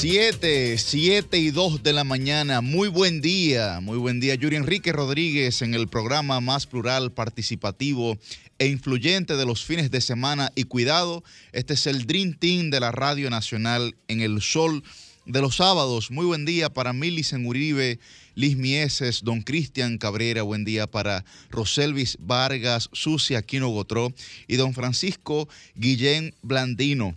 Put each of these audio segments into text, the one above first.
7, 7 y 2 de la mañana. Muy buen día, muy buen día. Yuri Enrique Rodríguez en el programa más plural, participativo e influyente de los fines de semana. Y cuidado, este es el Dream Team de la Radio Nacional en el sol de los sábados. Muy buen día para Milicen Uribe, Liz Mieses, Don Cristian Cabrera. Buen día para Roselvis Vargas, Susi Aquino Gotró y Don Francisco Guillén Blandino.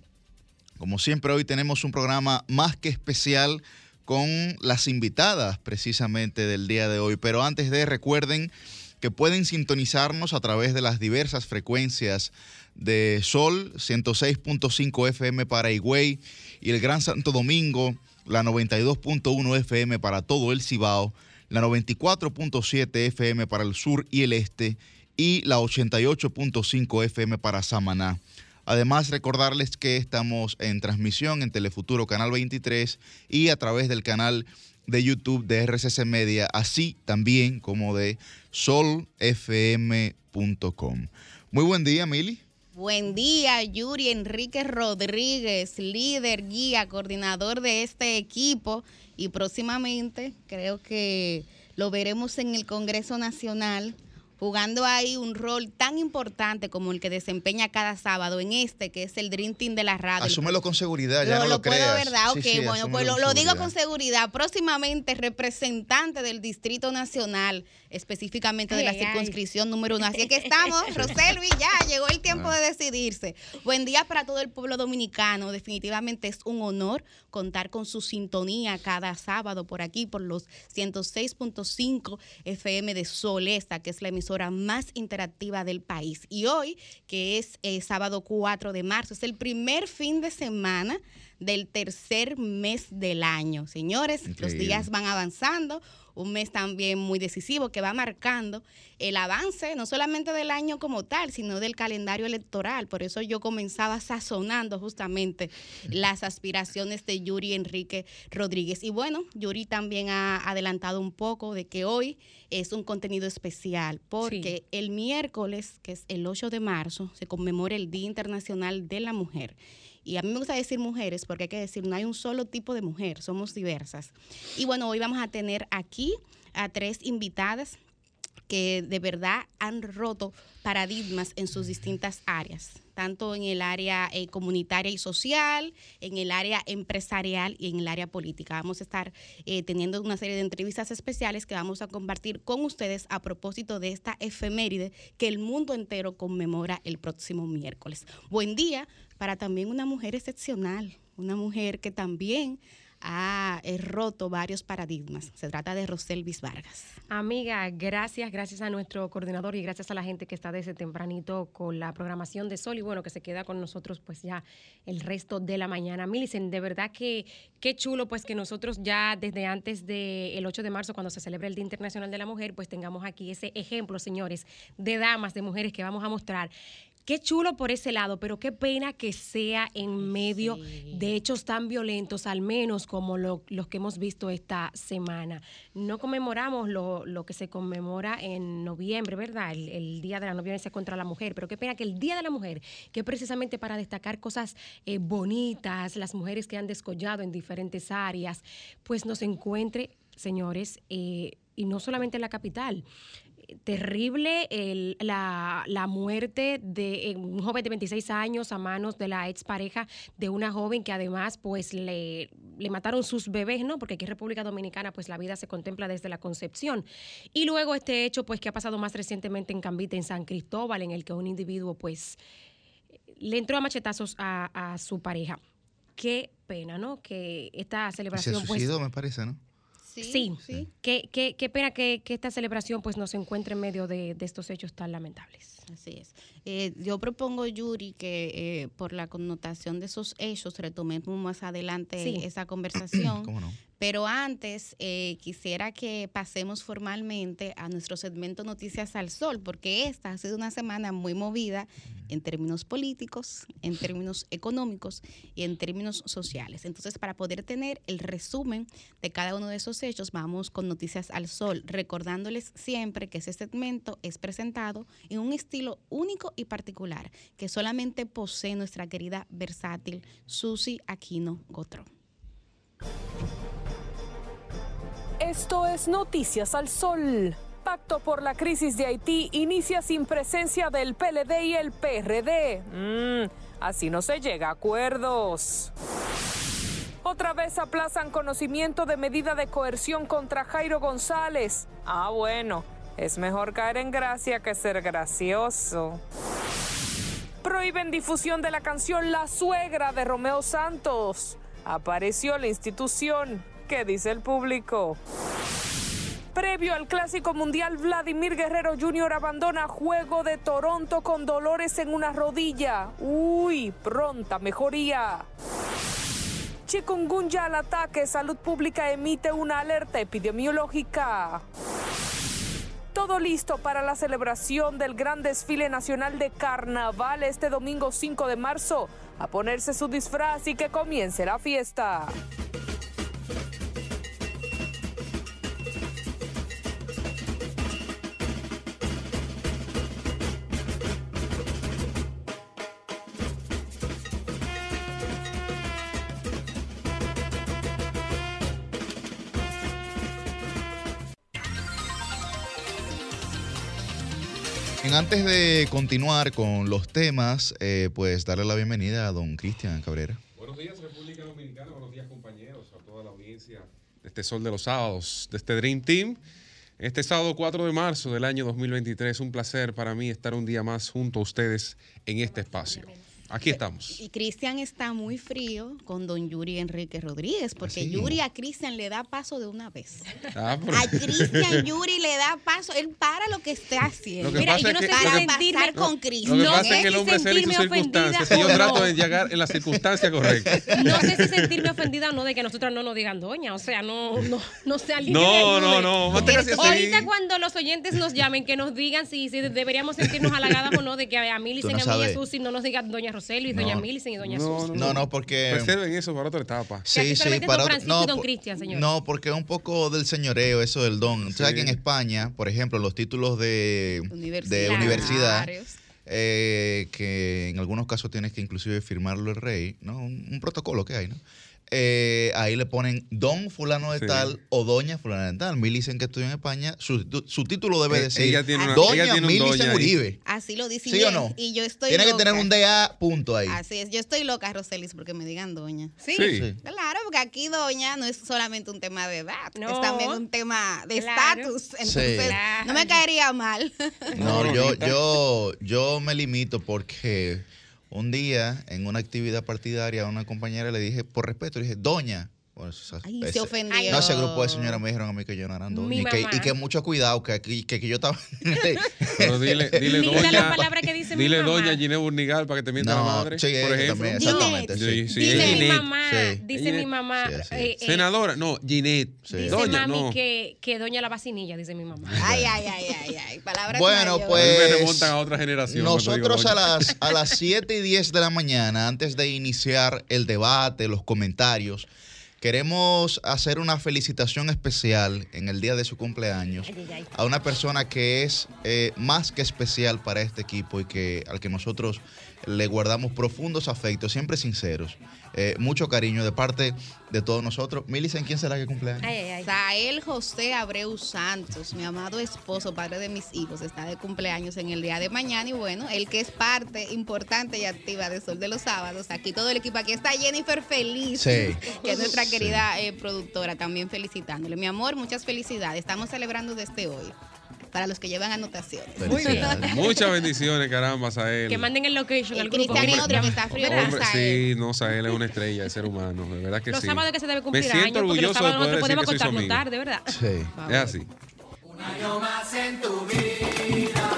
Como siempre, hoy tenemos un programa más que especial con las invitadas precisamente del día de hoy. Pero antes de, recuerden que pueden sintonizarnos a través de las diversas frecuencias de Sol, 106.5 FM para Higüey y el Gran Santo Domingo, la 92.1 FM para todo el Cibao, la 94.7 FM para el sur y el este y la 88.5 FM para Samaná. Además, recordarles que estamos en transmisión en Telefuturo Canal 23 y a través del canal de YouTube de RCC Media, así también como de solfm.com. Muy buen día, Mili. Buen día, Yuri Enrique Rodríguez, líder, guía, coordinador de este equipo y próximamente creo que lo veremos en el Congreso Nacional jugando ahí un rol tan importante como el que desempeña cada sábado en este, que es el Dream Team de la radio. Asúmelo con seguridad, ya lo, no lo, lo puedo, creas. ¿verdad? Sí, ok, sí, bueno, pues lo, digo con seguridad. Próximamente representante del Distrito Nacional, específicamente de la Ay, ay. circunscripción número uno. Así que estamos, Roselvi, ya llegó el tiempo Ah. de decidirse. Buen día para todo el pueblo dominicano. Definitivamente es un honor contar con su sintonía cada sábado por aquí, por los 106.5 FM de Solesta, que es la emisora más interactiva del país. Y hoy, que es eh, sábado 4 de marzo, es el primer fin de semana del tercer mes del año. Señores, los Increíble. días van avanzando, un mes también muy decisivo que va marcando el avance no solamente del año como tal, sino del calendario electoral. Por eso yo comenzaba sazonando justamente las aspiraciones de Yuri Enrique Rodríguez. Y bueno, Yuri también ha adelantado un poco de que hoy es un contenido especial porque el miércoles, que es el 8 de marzo, se conmemora el Día Internacional de la Mujer. Y a mí me gusta decir mujeres porque hay que decir, no hay un solo tipo de mujer, somos diversas. Y bueno, hoy vamos a tener aquí a tres invitadas que de verdad han roto paradigmas en sus distintas áreas, tanto en el área eh, comunitaria y social, en el área empresarial y en el área política. Vamos a estar eh, teniendo una serie de entrevistas especiales que vamos a compartir con ustedes a propósito de esta efeméride que el mundo entero conmemora el próximo miércoles. Buen día para también una mujer excepcional, una mujer que también ha eh, roto varios paradigmas. Se trata de Roselvis Vargas. Amiga, gracias, gracias a nuestro coordinador y gracias a la gente que está desde tempranito con la programación de Sol y bueno, que se queda con nosotros pues ya el resto de la mañana. Milicen, de verdad que qué chulo pues que nosotros ya desde antes del 8 de marzo, cuando se celebra el Día Internacional de la Mujer, pues tengamos aquí ese ejemplo, señores, de damas, de mujeres que vamos a mostrar. Qué chulo por ese lado, pero qué pena que sea en medio de hechos tan violentos, al menos como lo- los que hemos visto esta semana. No conmemoramos lo, lo que se conmemora en noviembre, ¿verdad? El, el Día de la No Violencia contra la Mujer, pero qué pena que el Día de la Mujer, que precisamente para destacar cosas eh, bonitas, las mujeres que han descollado en diferentes áreas, pues nos encuentre, señores, eh, y no solamente en la capital terrible el- la, la muerte de eh, un joven de 26 años a manos de la expareja de una joven que además pues le, le mataron sus bebés, ¿no? Porque aquí en República Dominicana pues la vida se contempla desde la concepción. Y luego este hecho pues que ha pasado más recientemente en Cambite, en San Cristóbal, en el que un individuo pues le entró a machetazos a, a su pareja. Qué pena, ¿no? Que esta Y se celebración pues suicidó, me parece, ¿no? Sí, Qué, qué- qué pena que, que esta celebración pues no se encuentre en medio de, de estos hechos tan lamentables. Así es. Eh, yo propongo, Yuri, que eh, por la connotación de esos hechos retomemos más adelante Sí. esa conversación. ¿Cómo no? Pero antes eh, quisiera que pasemos formalmente a nuestro segmento Noticias al Sol, porque esta ha sido una semana muy movida en términos políticos, en términos económicos y en términos sociales. Entonces, para poder tener el resumen de cada uno de esos hechos, vamos con Noticias al Sol, recordándoles siempre que ese segmento es presentado en un estilo único y particular que solamente posee nuestra querida versátil Susi Aquino Gotró. Esto es Noticias al Sol. Pacto por la crisis de Haití inicia sin presencia del PLD y el PRD. Mm, así no se llega a acuerdos. Otra vez aplazan conocimiento de medida de coerción contra Jairo González. Ah, bueno, es mejor caer en gracia que ser gracioso. Prohíben difusión de la canción La Suegra de Romeo Santos. Apareció la institución. ¿Qué dice el público? Previo al Clásico Mundial, Vladimir Guerrero Jr. abandona juego de Toronto con dolores en una rodilla. Uy, pronta mejoría. Chikungunya al ataque, Salud Pública emite una alerta epidemiológica. Todo listo para la celebración del gran desfile nacional de carnaval este domingo 5 de marzo. A ponerse su disfraz y que comience la fiesta. Antes de continuar con los temas, eh, pues darle la bienvenida a don Cristian Cabrera. Buenos días, República Dominicana. Buenos días, compañeros, a toda la audiencia de este Sol de los Sábados, de este Dream Team. Este sábado 4 de marzo del año 2023, un placer para mí estar un día más junto a ustedes en este espacio. Aquí estamos. Y Cristian está muy frío con don Yuri Enrique Rodríguez, porque Yuri a Cristian le da paso de una vez. Ah, a Cristian Yuri le da paso, él para lo que está haciendo. Mira, yo no sé para sentirme con Cristian. Lo que pasa es que el hombre se sus circunstancias. yo trato de llegar en la circunstancia correcta. No sé si sentirme ofendida o no de que nosotros no nos digan doña. O sea, no, no, no se No, no, no. Ahorita cuando los oyentes nos llamen, que nos digan si, si deberíamos sentirnos halagadas o no de que a mí, y a Susi no nos digan doña y doña Millicent y doña no, No, no, porque. Reserven eso para otra etapa. Sí, sí, para otro. No, no, porque es un poco del señoreo, eso del don. Sí. ¿Sabes que en España, por ejemplo, los títulos de universidad, de universidad eh, que en algunos casos tienes que inclusive firmarlo el rey, ¿no? un protocolo que hay, ¿no? Eh, ahí le ponen don fulano de tal o doña fulano de tal. Milicen que estudia en España, su, su título debe eh, decir ella tiene una, doña ella Milicen Uribe. Así lo dice. ¿Sí o no? Y yo estoy Tiene que tener un DA punto ahí. Así es, yo estoy loca, Roselis, porque me digan doña. ¿Sí? sí. Claro, porque aquí doña no es solamente un tema de edad, no. es también un tema de estatus. Entonces, no me caería mal. No, yo, yo, yo me limito porque un día, en una actividad partidaria, a una compañera le dije, por respeto, le dije, doña, Ay, se ofendió. No, ese grupo de señoras me dijeron a mí que yo no era doña. Y que, y que, mucho cuidado, que, que, que yo estaba. Pero dile, dile doña. la palabra que dice dile mi mamá. doña Ginette Burnigal para que te mienta la madre. Sí, por ejemplo. También, exactamente. Sí, sí, dice mi mamá, dice mi mamá. Eh, eh, Senadora, no, Ginette. Dice doña, mami no. que, que doña la vacinilla, dice mi mamá. Ay, ay, ay, ay, ay. Palabras Bueno, pues. Me remontan a otra generación. Nosotros a las, a las 7 y 10 de la mañana, antes de iniciar el debate, los comentarios Queremos hacer una felicitación especial en el día de su cumpleaños a una persona que es eh, más que especial para este equipo y que al que nosotros le guardamos profundos afectos, siempre sinceros. Eh, mucho cariño de parte de todos nosotros. Milicen, ¿quién será que cumpleaños? Ay, Sael José Abreu Santos, mi amado esposo, padre de mis hijos, está de cumpleaños en el día de mañana y bueno, el que es parte importante y activa de Sol de los Sábados, aquí todo el equipo, aquí está Jennifer Feliz, que es nuestra querida eh, productora, también felicitándole. Mi amor, muchas felicidades, estamos celebrando desde hoy para los que llevan anotaciones. Muy bien. Muchas bendiciones, caramba, Sael. Que manden el location al grupo. Cristian es otro que está frío. Hombre, sí, no, Sael es una estrella de ser humano, de verdad que los sí. Los sábados que se debe cumplir Me siento años, orgulloso los de poder podemos decir que soy contar tarde, ¿verdad? Sí. Es así. Un año más en tu vida.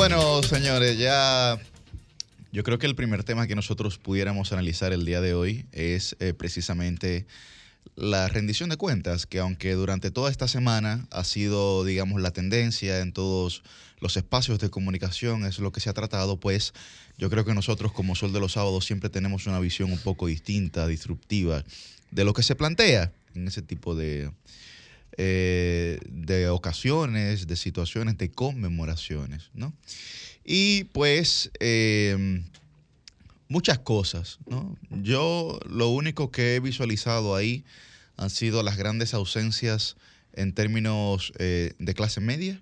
Bueno, señores, ya yo creo que el primer tema que nosotros pudiéramos analizar el día de hoy es eh, precisamente la rendición de cuentas, que aunque durante toda esta semana ha sido, digamos, la tendencia en todos los espacios de comunicación, es lo que se ha tratado, pues yo creo que nosotros como Sol de los Sábados siempre tenemos una visión un poco distinta, disruptiva, de lo que se plantea en ese tipo de, eh, de ocasiones, de situaciones, de conmemoraciones, ¿no? Y pues eh, muchas cosas, ¿no? Yo lo único que he visualizado ahí han sido las grandes ausencias en términos eh, de clase media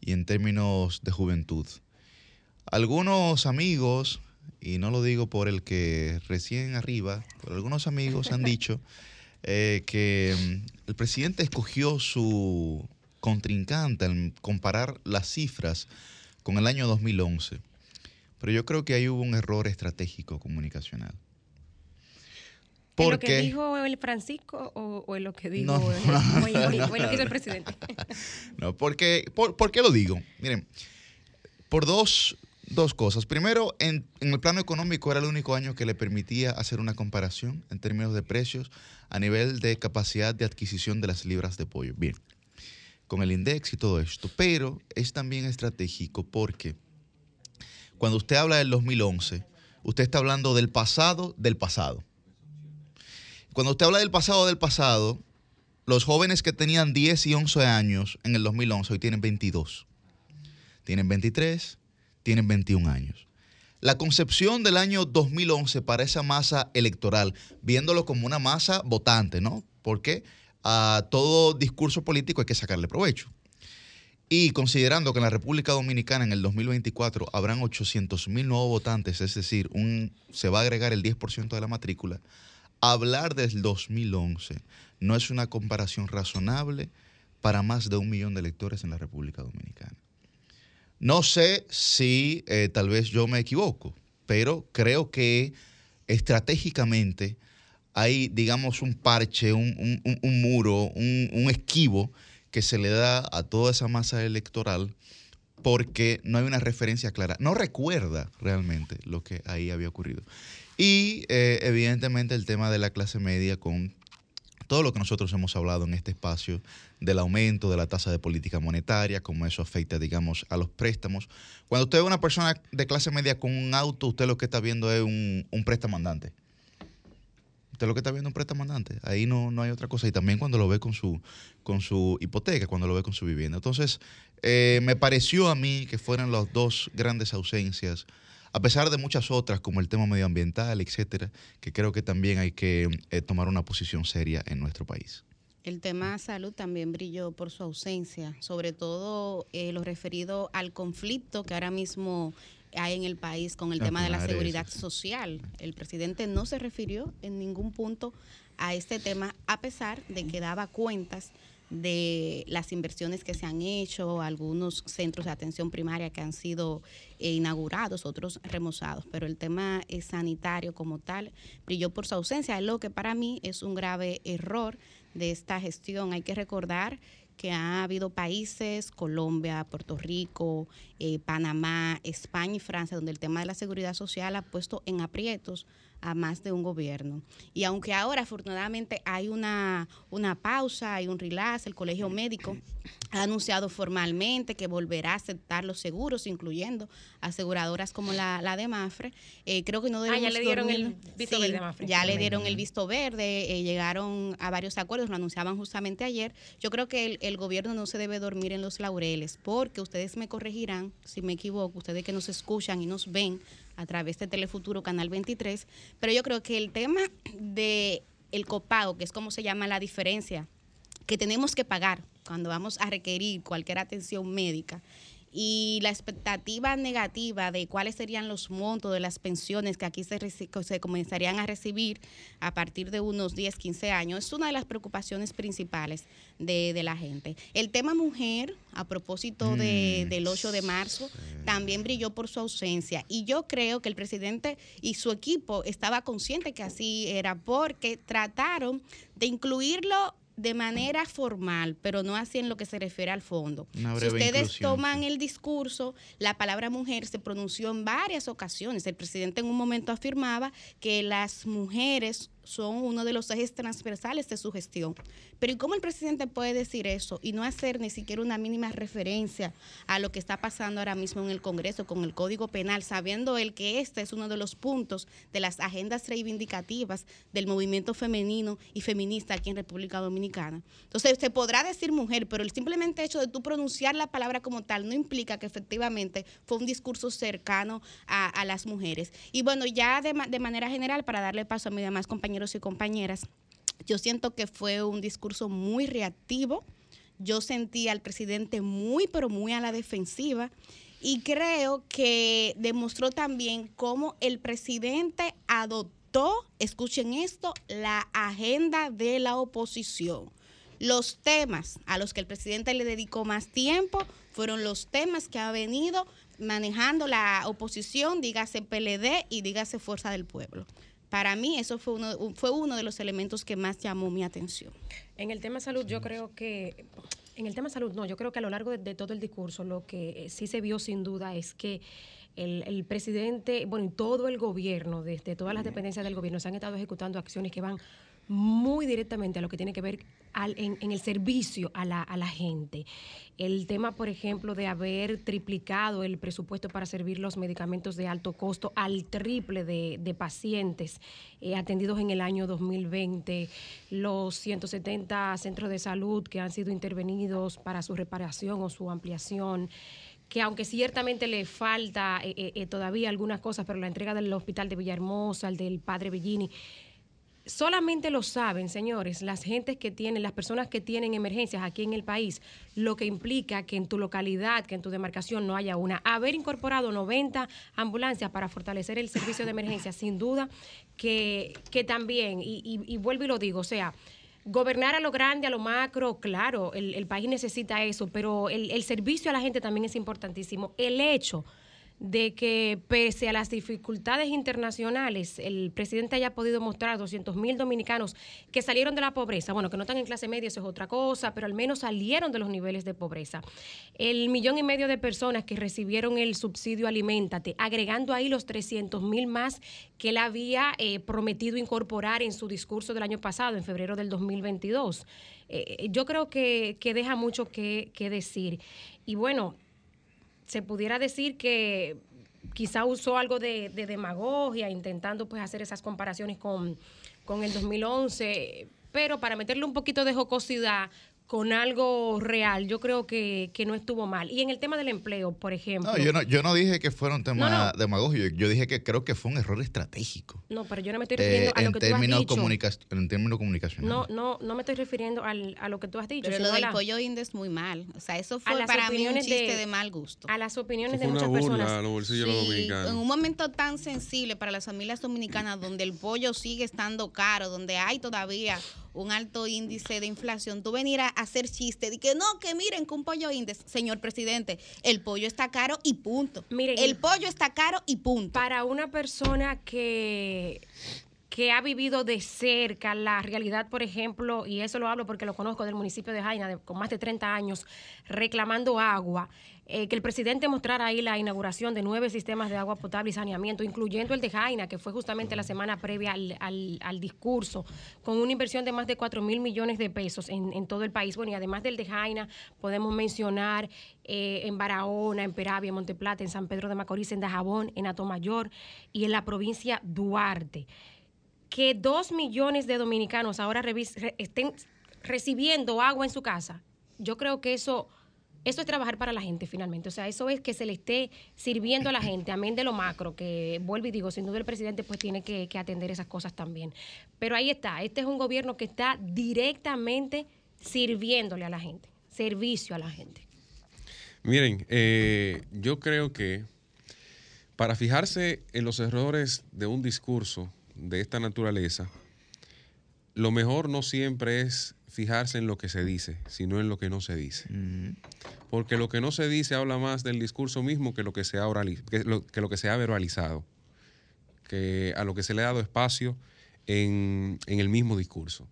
y en términos de juventud. Algunos amigos, y no lo digo por el que recién arriba, pero algunos amigos han dicho eh, que mm, el presidente escogió su contrincante al comparar las cifras con el año 2011. Pero yo creo que ahí hubo un error estratégico comunicacional. ¿En lo que dijo el Francisco o, o en lo que dijo No, el, no, no. presidente? No, porque, por, ¿por qué lo digo? Miren, por dos, dos cosas. Primero, en, en el plano económico era el único año que le permitía hacer una comparación en términos de precios a nivel de capacidad de adquisición de las libras de pollo. Bien, con el index y todo esto. Pero es también estratégico porque cuando usted habla del 2011, usted está hablando del pasado del pasado. Cuando usted habla del pasado del pasado, los jóvenes que tenían 10 y 11 años en el 2011 hoy tienen 22. Tienen 23, tienen 21 años. La concepción del año 2011 para esa masa electoral, viéndolo como una masa votante, ¿no? Porque a todo discurso político hay que sacarle provecho. Y considerando que en la República Dominicana en el 2024 habrán 800 mil nuevos votantes, es decir, un, se va a agregar el 10% de la matrícula, hablar del 2011 no es una comparación razonable para más de un millón de electores en la República Dominicana. No sé si eh, tal vez yo me equivoco, pero creo que estratégicamente hay, digamos, un parche, un, un- muro, un, un esquivo que se le da a toda esa masa electoral porque no hay una referencia clara. No recuerda realmente lo que ahí había ocurrido. Y eh, evidentemente el tema de la clase media con todo lo que nosotros hemos hablado en este espacio del aumento de la tasa de política monetaria, cómo eso afecta, digamos, a los préstamos. Cuando usted ve una persona de clase media con un auto, usted lo que está viendo es un, un prestamandante. Usted lo que está viendo es un prestamandante. Ahí no, no hay otra cosa. Y también cuando lo ve con su, con su hipoteca, cuando lo ve con su vivienda. Entonces, eh, me pareció a mí que fueran las dos grandes ausencias, a pesar de muchas otras, como el tema medioambiental, etcétera, que creo que también hay que eh, tomar una posición seria en nuestro país. El tema salud también brilló por su ausencia, sobre todo eh, lo referido al conflicto que ahora mismo hay en el país con el Ah, tema de la seguridad eso sí. social. El presidente no se refirió en ningún punto a este tema, a pesar de que daba cuentas de las inversiones que se han hecho, algunos centros de atención primaria que han sido eh, inaugurados, otros remozados, pero el tema eh, sanitario como tal brilló por su ausencia, lo que para mí es un grave error de esta gestión. Hay que recordar que ha habido países, Colombia, Puerto Rico, eh, Panamá, España y Francia, donde el tema de la seguridad social ha puesto en aprietos a más de un gobierno. Y aunque ahora afortunadamente hay una, una pausa, hay un relax, el Colegio Médico ha anunciado formalmente que volverá a aceptar los seguros, incluyendo aseguradoras como la, la de Mafre. Eh, creo que no Ah, ya debemos le dieron dormir- el visto Sí, verde Mafre. Ya le dieron el visto verde, eh, llegaron a varios acuerdos, lo anunciaban justamente ayer. Yo creo que el, el gobierno no se debe dormir en los laureles, porque ustedes me corregirán si me equivoco, ustedes que nos escuchan y nos ven a través de Telefuturo Canal 23, pero yo creo que el tema de el copago, que es como se llama la diferencia que tenemos que pagar cuando vamos a requerir cualquier atención médica y la expectativa negativa de cuáles serían los montos de las pensiones que aquí se, se comenzarían a recibir a partir de unos 10, 15 años, es una de las preocupaciones principales de, de la gente. El tema mujer, a propósito de- Mm, del 8 de marzo, también brilló por su ausencia. Y yo creo que el presidente y su equipo estaba consciente que así era, porque trataron de incluirlo de manera formal, pero no así en lo que se refiere al fondo. Si ustedes inclusión, toman el discurso, la palabra mujer se pronunció en varias ocasiones. El presidente en un momento afirmaba que las mujeres son uno de los ejes transversales de su gestión. Pero ¿y cómo el presidente puede decir eso y no hacer ni siquiera una mínima referencia a lo que está pasando ahora mismo en el Congreso con el Código Penal, sabiendo él que este es uno de los puntos de las agendas reivindicativas del movimiento femenino y feminista aquí en República Dominicana? Entonces, se podrá decir mujer, pero el simplemente hecho de tú pronunciar la palabra como tal no implica que efectivamente fue un discurso cercano a, las mujeres. Y bueno, ya de, de manera general, para darle paso a mis demás compañeros y compañeras, yo siento que fue un discurso muy reactivo. Yo sentí al presidente muy, pero muy a la defensiva. Y creo que demostró también cómo el presidente adoptó, escuchen esto, la agenda de la oposición. Los temas a los que el presidente le dedicó más tiempo fueron los temas que ha venido manejando la oposición, dígase PLD y dígase Fuerza del Pueblo. Para mí eso fue uno, fue uno de los elementos que más llamó mi atención. En el tema salud, yo creo que, en el tema salud, no, yo creo que a lo largo de, de todo el discurso, lo que eh, sí se vio sin duda es que el, el presidente, bueno, y todo el gobierno, desde todas las dependencias del gobierno, se han estado ejecutando acciones que van muy directamente a lo que tiene que ver al- en, el servicio a la, a la gente. El tema, por ejemplo, de haber triplicado el presupuesto para servir los medicamentos de alto costo al triple de, de pacientes eh, atendidos en el año 2020, los 170 centros de salud que han sido intervenidos para su reparación o su ampliación que aunque ciertamente le falta eh, eh, eh, todavía algunas cosas, pero la entrega del hospital de Villahermosa, el del Padre Bellini, solamente lo saben, señores, las gentes que tienen, las personas que tienen emergencias aquí en el país, lo que implica que en tu localidad, que en tu demarcación no haya una. Haber incorporado 90 ambulancias para fortalecer el servicio de emergencia, sin duda que, que también, y, y- y vuelvo y lo digo, o sea, Gobernar a lo grande, a lo macro, claro, el, el país necesita eso, pero el, el servicio a la gente también es importantísimo. El hecho de que pese a las dificultades internacionales, el presidente haya podido mostrar 200 mil dominicanos que salieron de la pobreza, bueno, que no están en clase media, eso es otra cosa, pero al menos salieron de los niveles de pobreza. El millón y medio de personas que recibieron el subsidio Aliméntate, agregando ahí los 300 mil más que él había eh, prometido incorporar en su discurso del año pasado, en febrero del 2022. Eh, yo creo que, que deja mucho que decir. Y bueno, se pudiera decir que quizá usó algo de, de demagogia, intentando pues hacer esas comparaciones con, con el 2011, pero para meterle un poquito de jocosidad con algo real, yo creo que, que no estuvo mal. Y en el tema del empleo, por ejemplo. No, yo no, yo no dije que fuera un tema No, no. demagógico, yo dije que creo que fue un error estratégico. No, pero yo no me estoy eh, refiriendo a lo en, que tú has dicho. en términos comunicacionales. No, no, no me estoy refiriendo al- a lo que tú has dicho. Pero lo a del la- pollo indio es muy mal. O sea, eso fue para mí un chiste de, mal gusto. A las opiniones Eso de muchas burla personas. a los bolsillos Sí, dominicanos. en un momento tan sensible para las familias dominicanas donde el pollo sigue estando caro, donde hay todavía un alto índice de inflación, tú venir a hacer chiste de que no, que miren que un pollo índice, señor presidente, el pollo está caro y punto. Miren, el pollo está caro y punto. Para una persona que, que ha vivido de cerca la realidad, por ejemplo, y eso lo hablo porque lo conozco del municipio de Jaina, con más de 30 años, reclamando agua, eh, que el presidente mostrara ahí la inauguración de nueve sistemas de agua potable y saneamiento, incluyendo el de Jaina, que fue justamente la semana previa al discurso, con una inversión de más de 4 mil millones de pesos en, en todo el país. Bueno, y además del de Jaina, podemos mencionar eh, en Barahona, en Peravia, en Monteplata, en San Pedro de Macorís, en Dajabón, en Atomayor y en la provincia Duarte que dos millones de dominicanos ahora estén recibiendo agua en su casa, yo creo que eso, eso es trabajar para la gente finalmente. O sea, eso es que se le esté sirviendo a la gente, amén de lo macro, que vuelvo y digo, sin duda el presidente pues tiene que, que atender esas cosas también. Pero ahí está, este es un gobierno que está directamente sirviéndole a la gente, servicio a la gente. Miren, eh, yo creo que para fijarse en los errores de un discurso de esta naturaleza, lo mejor no siempre es fijarse en lo que se dice, sino en lo que no se dice. Porque lo que no se dice habla más del discurso mismo que lo que se ha, orali- que lo, que lo que se ha verbalizado, que a lo que se le ha dado espacio en, en el mismo discurso.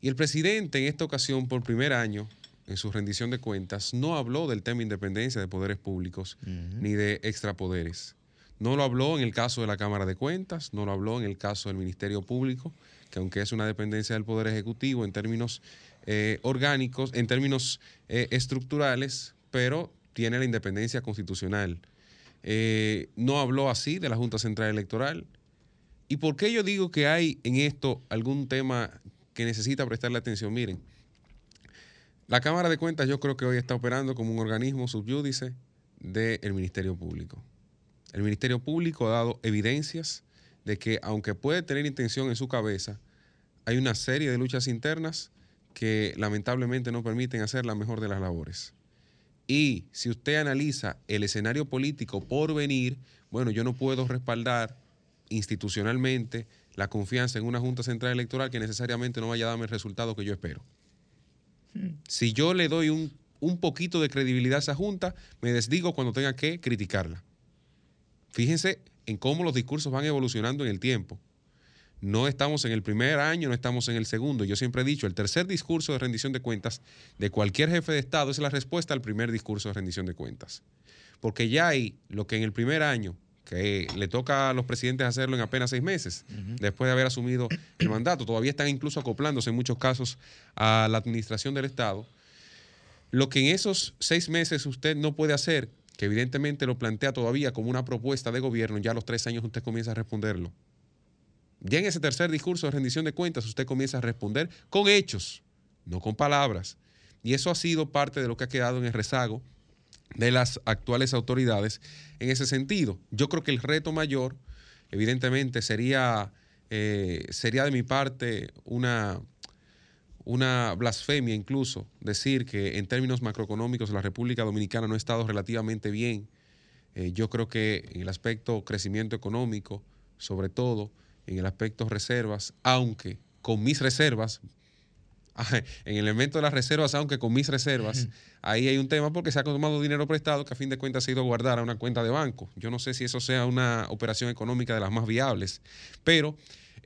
Y el presidente en esta ocasión, por primer año, en su rendición de cuentas, no habló del tema independencia de poderes públicos ni de extrapoderes. No lo habló en el caso de la Cámara de Cuentas, no lo habló en el caso del Ministerio Público, que aunque es una dependencia del Poder Ejecutivo en términos eh, orgánicos, en términos eh, estructurales, pero tiene la independencia constitucional. Eh, no habló así de la Junta Central Electoral. ¿Y por qué yo digo que hay en esto algún tema que necesita prestarle atención? Miren, la Cámara de Cuentas yo creo que hoy está operando como un organismo subyúdice del Ministerio Público. El Ministerio Público ha dado evidencias de que aunque puede tener intención en su cabeza, hay una serie de luchas internas que lamentablemente no permiten hacer la mejor de las labores. Y si usted analiza el escenario político por venir, bueno, yo no puedo respaldar institucionalmente la confianza en una Junta Central Electoral que necesariamente no vaya a darme el resultado que yo espero. Si yo le doy un, un poquito de credibilidad a esa Junta, me desdigo cuando tenga que criticarla. Fíjense en cómo los discursos van evolucionando en el tiempo. No estamos en el primer año, no estamos en el segundo. Yo siempre he dicho, el tercer discurso de rendición de cuentas de cualquier jefe de Estado es la respuesta al primer discurso de rendición de cuentas. Porque ya hay lo que en el primer año, que le toca a los presidentes hacerlo en apenas seis meses, después de haber asumido el mandato, todavía están incluso acoplándose en muchos casos a la administración del Estado. Lo que en esos seis meses usted no puede hacer, que evidentemente lo plantea todavía como una propuesta de gobierno, ya a los tres años usted comienza a responderlo. Ya en ese tercer discurso de rendición de cuentas usted comienza a responder con hechos, no con palabras. Y eso ha sido parte de lo que ha quedado en el rezago de las actuales autoridades en ese sentido. Yo creo que el reto mayor, evidentemente, sería, eh, sería de mi parte una, una blasfemia incluso decir que en términos macroeconómicos la República Dominicana no ha estado relativamente bien. Eh, yo creo que en el aspecto crecimiento económico, sobre todo, en el aspecto reservas, aunque con mis reservas, en el elemento de las reservas, aunque con mis reservas, ahí hay un tema porque se ha tomado dinero prestado que a fin de cuentas se ha ido a guardar a una cuenta de banco. Yo no sé si eso sea una operación económica de las más viables, pero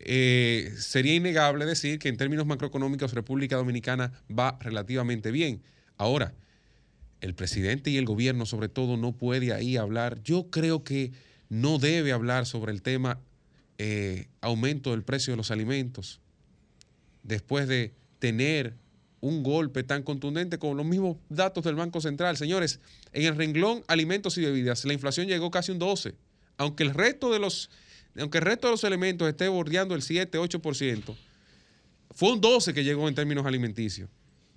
eh, sería innegable decir que en términos macroeconómicos República Dominicana va relativamente bien. Ahora, el presidente y el gobierno sobre todo no puede ahí hablar. Yo creo que no debe hablar sobre el tema eh, aumento del precio de los alimentos, después de tener un golpe tan contundente con los mismos datos del Banco Central. Señores, en el renglón alimentos y bebidas, la inflación llegó casi un 12, aunque el resto de los, aunque el resto de los elementos esté bordeando el 7, 8%, fue un 12 que llegó en términos alimenticios.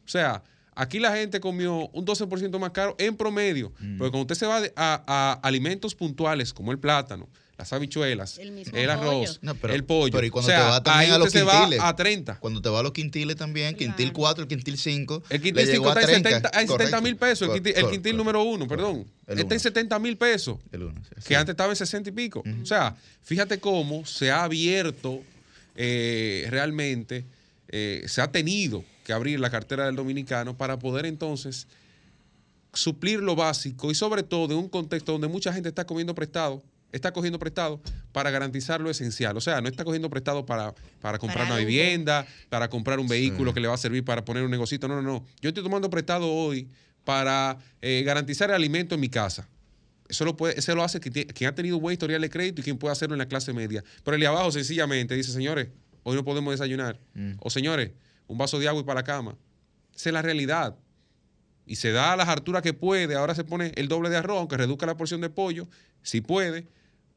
O sea, aquí la gente comió un 12% más caro en promedio, porque cuando usted se va a, a alimentos puntuales como el plátano, las habichuelas, El el, arroz, No, pero- el pollo. pero ¿y cuando o sea, te va también a los se va quintiles? a 30. Cuando te va a los quintiles también, quintil Claro. 4, el quintil 5. El quintil 5 está en 70 en 70 mil pesos. El quintil, el quintil número 1, perdón. El Está en uno. 70 mil pesos. El uno, sí, sí. Que antes estaba en 60 y pico. O sea, fíjate cómo se ha abierto eh, realmente, eh, se ha tenido que abrir la cartera del dominicano para poder entonces suplir lo básico y sobre todo en un contexto donde mucha gente está comiendo prestado, está cogiendo prestado para garantizar lo esencial. O sea, no está cogiendo prestado para, para comprar Para una vivienda, para comprar un vehículo Sí. que le va a servir para poner un negocito. No, no, no. Yo estoy tomando prestado hoy para eh, garantizar el alimento en mi casa. Eso lo, puede, eso lo hace quien, ha tenido buen historial de crédito y quien puede hacerlo en la clase media. Pero el de abajo sencillamente dice, señores, hoy no podemos desayunar. Mm. O señores, un vaso de agua y para la cama. Esa es la realidad. Y se da a las harturas que puede. Ahora se pone el doble de arroz, aunque reduzca la porción de pollo, si puede,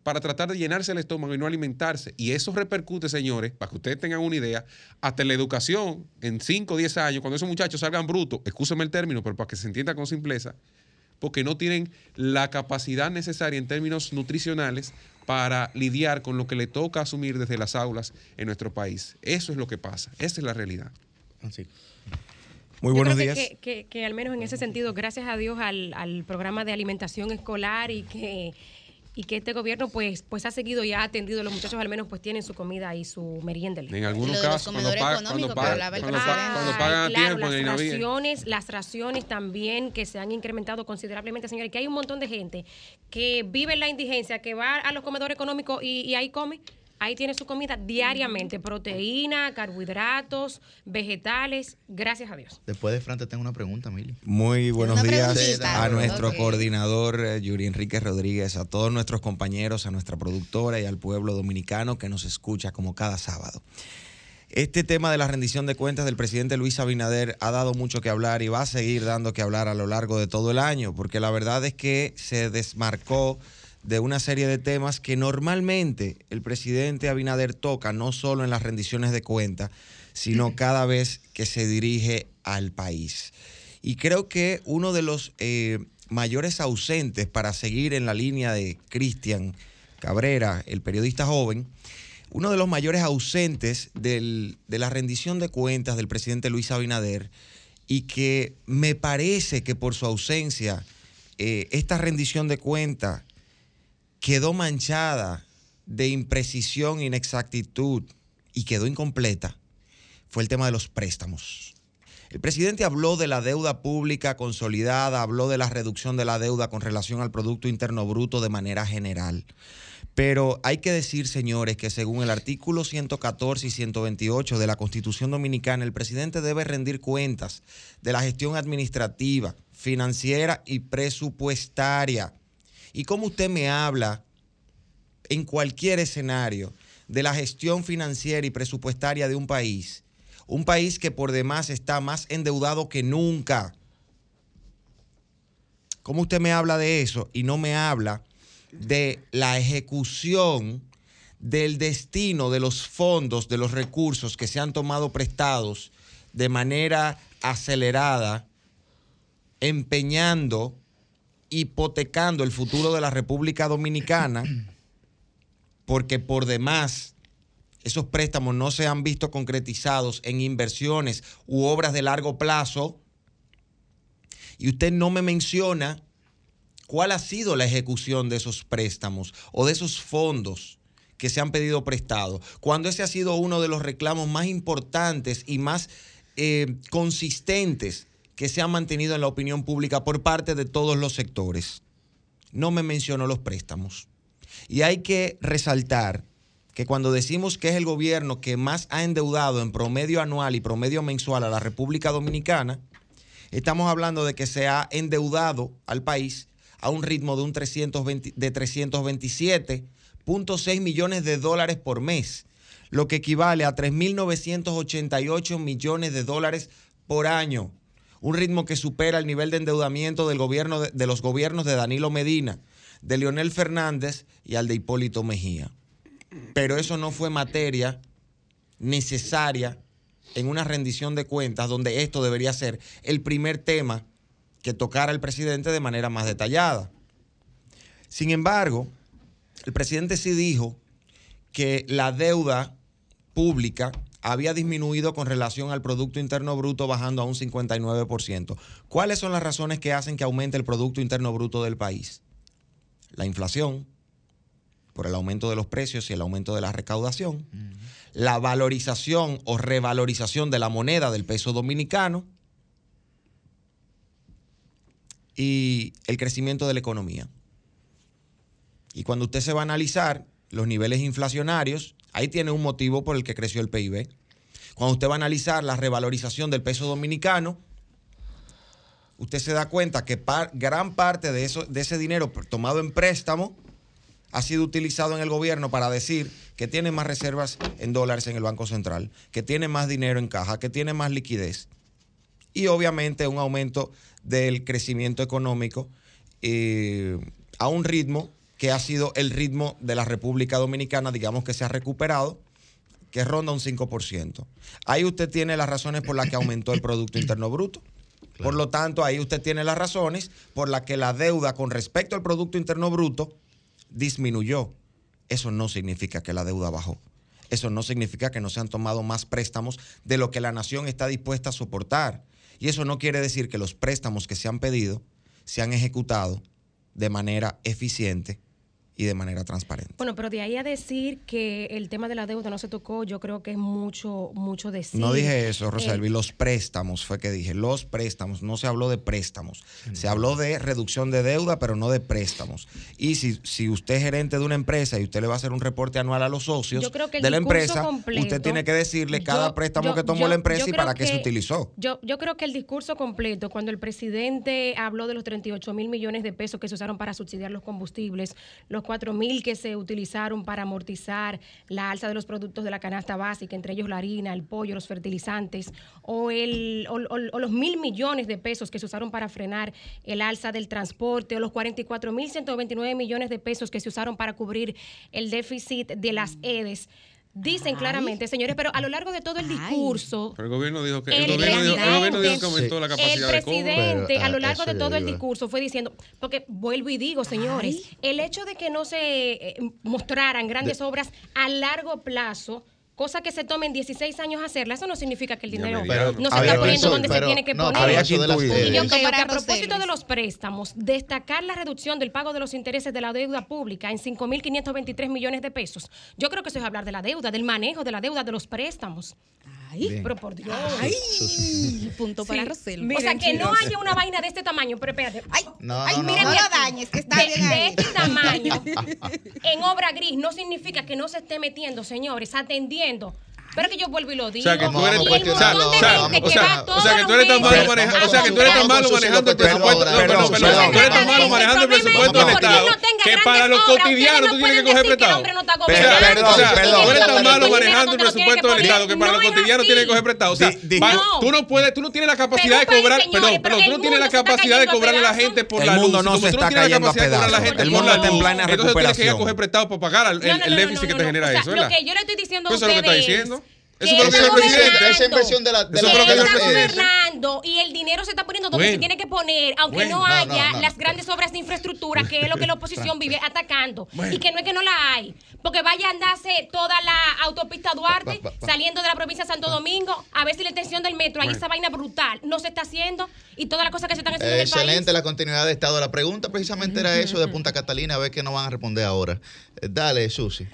para tratar de llenarse el estómago y no alimentarse. Y eso repercute, señores, para que ustedes tengan una idea, hasta en la educación, en 5 o 10 años, cuando esos muchachos salgan brutos, excúseme el término, pero para que se entienda con simpleza, porque no tienen la capacidad necesaria en términos nutricionales para lidiar con lo que le toca asumir desde las aulas en nuestro país. Eso es lo que pasa, esa es la realidad. Así. Muy Yo buenos creo días. que, que- que al menos en ese sentido, gracias a Dios al, al programa de alimentación escolar y que y que este gobierno pues pues ha seguido y ha atendido los muchachos al menos pues tienen su comida y su merienda. En algunos casos, cuando, cuando, pagan- cuando, cuando a claro, tiempo las raciones, las raciones también que se han incrementado considerablemente, señores, que hay un montón de gente que vive en la indigencia, que va a los comedores económicos y, y ahí come. Ahí tiene su comida diariamente, proteína, carbohidratos, vegetales, gracias a Dios. Después de Fran te tengo una pregunta, Mili. Muy buenos días preguntita. a nuestro coordinador eh, Yuri Enrique Rodríguez, a todos nuestros compañeros, a nuestra productora y al pueblo dominicano que nos escucha como cada sábado. Este tema de la rendición de cuentas del presidente Luis Abinader ha dado mucho que hablar y va a seguir dando que hablar a lo largo de todo el año, porque la verdad es que se desmarcó de una serie de temas que normalmente el presidente Abinader toca, no solo en las rendiciones de cuentas, sino cada vez que se dirige al país. Y creo que uno de los eh, mayores ausentes para seguir en la línea de Cristian Cabrera, el periodista joven, uno de los mayores ausentes del- de la rendición de cuentas del presidente Luis Abinader y que me parece que por su ausencia eh, esta rendición de cuentas quedó manchada de imprecisión, inexactitud y quedó incompleta fue el tema de los préstamos. El presidente habló de la deuda pública consolidada, habló de la reducción de la deuda con relación al Producto Interno Bruto de manera general. Pero hay que decir, señores, que según el artículo 114 y 128 de la Constitución Dominicana, el presidente debe rendir cuentas de la gestión administrativa, financiera y presupuestaria. Y como usted me habla en cualquier escenario de la gestión financiera y presupuestaria de un país, un país que por demás está más endeudado que nunca. ¿Cómo usted me habla de eso y no me habla de la ejecución del destino de los fondos, de los recursos que se han tomado prestados de manera acelerada, empeñando, hipotecando el futuro de la República Dominicana? porque por demás esos préstamos no se han visto concretizados en inversiones u obras de largo plazo, y usted no me menciona cuál ha sido la ejecución de esos préstamos o de esos fondos que se han pedido prestados, cuando ese ha sido uno de los reclamos más importantes y más eh, consistentes que se han mantenido en la opinión pública por parte de todos los sectores. No me mencionó los préstamos. Y hay que resaltar que cuando decimos que es el gobierno que más ha endeudado en promedio anual y promedio mensual a la República Dominicana, estamos hablando de que se ha endeudado al país a un ritmo de, un 320 de 327.6 millones de dólares por mes, lo que equivale a 3.988 millones de dólares por año, un ritmo que supera el nivel de endeudamiento del gobierno de, de los gobiernos de Danilo Medina, de Leonel Fernández y al de Hipólito Mejía. Pero eso no fue materia necesaria en una rendición de cuentas donde esto debería ser el primer tema que tocara el presidente de manera más detallada. Sin embargo, el presidente sí dijo que la deuda pública había disminuido con relación al Producto Interno Bruto bajando a un 59%. ¿Cuáles son las razones que hacen que aumente el Producto Interno Bruto del país? La inflación, por el aumento de los precios y el aumento de la recaudación, la valorización o revalorización de la moneda del peso dominicano y el crecimiento de la economía. Y cuando usted se va a analizar los niveles inflacionarios, ahí tiene un motivo por el que creció el PIB. Cuando usted va a analizar la revalorización del peso dominicano, usted se da cuenta que gran parte de ese dinero tomado en préstamo ha sido utilizado en el gobierno para decir que tiene más reservas en dólares en el Banco Central, que tiene más dinero en caja, que tiene más liquidez. Y obviamente un aumento del crecimiento económico eh, a un ritmo que ha sido el ritmo de la República Dominicana, digamos que se ha recuperado, que ronda un 5%. Ahí usted tiene las razones por las que aumentó el Producto Interno Bruto. Por lo tanto, ahí usted tiene las razones por las que la deuda con respecto al Producto Interno Bruto disminuyó. Eso no significa que la deuda bajó. Eso no significa que no se han tomado más préstamos de lo que la nación está dispuesta a soportar. Y eso no quiere decir que los préstamos que se han pedido se han ejecutado de manera eficiente y de manera transparente. Bueno, pero de ahí a decir que el tema de la deuda no se tocó, yo creo que es mucho, mucho decir. No dije eso, Roselvi, Eh, los préstamos fue que dije, los préstamos, no se habló de préstamos, se habló de reducción de deuda, pero no de préstamos. Y si, si usted es gerente de una empresa y usted le va a hacer un reporte anual a los socios Yo creo que el de la discurso empresa, completo- usted tiene que decirle cada Yo- préstamo yo- que tomó yo- la empresa y para qué se utilizó. Yo, yo creo que el discurso completo, cuando el presidente habló de los 38 mil millones de pesos que se usaron para subsidiar los combustibles, los 4 mil que se utilizaron para amortizar la alza de los productos de la canasta básica, entre ellos la harina, el pollo, los fertilizantes, o, el, o, o- o los mil millones de pesos que se usaron para frenar el alza del transporte, o los 44 mil 129 millones de pesos que se usaron para cubrir el déficit de las EDES. Dicen claramente, señores, pero a lo largo de todo el discurso, Pero el gobierno dijo que, el El gobierno dijo, el gobierno dijo que presidente- aumentó la el capacidad de cobro. presidente Pero, a lo ah, largo de todo el discurso fue diciendo, porque vuelvo y digo, señores, el hecho de que no se eh, mostraran grandes obras a largo plazo, cosa que se tomen 16 años hacerla, eso no significa que el dinero no se está poniendo donde se tiene que no, poner. Y yo creo que a propósito de los préstamos, destacar la reducción del pago de los intereses de la deuda pública en 5.523 millones de pesos. Yo creo que eso es hablar de la deuda, del manejo de la deuda, de los préstamos. Ay, Pero por Dios. ay, punto para Sí. Rosel. O sea, que no haya una vaina de este tamaño, pero espérate. Ay, No, ay, no, no, no. dañes, que está de, bien de este tamaño en obra gris no significa que no se esté metiendo, señores, atendiendo. Pero que yo vuelvo y lo digo. O sea, que tú eres, el o sea, o sea, o que sea, tú eres tan malo manejando, o sea, que tú eres tan malo manejando el presupuesto, no, perdón, perdón, perdón, perdón. tú eres tan malo El manejando el problema es presupuesto que del Estado que para los obras, ustedes cotidianos no tú tienes que coger el prestado. O sea. Perdón, perdón. tú eres tan malo Dinero manejando el donde lo tiene presupuesto del que Estado que poner. para los No es cotidianos así. tienes que coger prestado. O sea, Di- di- va- No. tú no puedes, tú no tienes la capacidad de cobrar, perdón, perdón, tú el no tienes la capacidad de cobrarle a la gente por El la luz. mundo no se está cayendo a pedazos. El mundo está en plena entonces tú tienes que ir a recuperación. coger prestado para pagar el, No, no, el no, déficit no, que no, te no. genera eso, Lo que yo le estoy diciendo a Eso es lo que está ustedes Eso fue lo que dijo el está presidente. Esa inversión de la- de la- lo que está gobernando y el dinero se está poniendo donde Bueno. se tiene que poner, aunque Bueno. no haya no, no. las grandes obras de infraestructura, que es lo que la oposición vive atacando. Bueno. Y que no es que no la hay. Porque vaya a andarse toda la autopista Duarte, Pa, pa, pa. saliendo de la provincia de Santo Domingo, a ver si la extensión del metro, ahí esa vaina brutal, no se está haciendo y todas las cosas que se están haciendo en el país. Excelente la continuidad de Estado. La pregunta precisamente era eso de Punta Catalina, a ver qué nos van a responder ahora. Eh, Dale, Susi.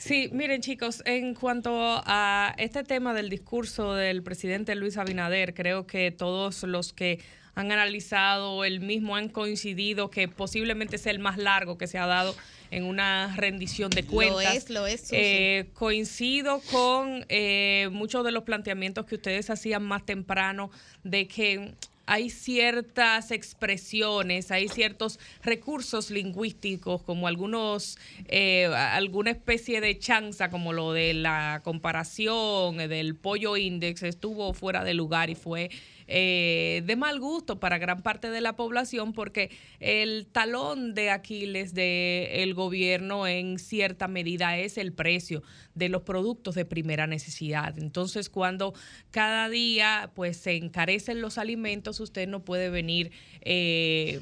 Sí, miren chicos, en cuanto a este tema del discurso del presidente Luis Abinader, creo que todos los que han analizado el mismo han coincidido que posiblemente sea el más largo que se ha dado en una rendición de cuentas. es, lo es. Eh, coincido con eh, muchos de los planteamientos que ustedes hacían más temprano de que hay ciertas expresiones, hay ciertos recursos lingüísticos, como algunos, eh, alguna especie de chanza, como lo de la comparación eh, del pollo index, estuvo fuera de lugar y fue eh, de mal gusto para gran parte de la población porque el talón de Aquiles del gobierno en cierta medida es el precio de los productos de primera necesidad. Entonces, cuando cada día pues se encarecen los alimentos, usted no puede venir eh,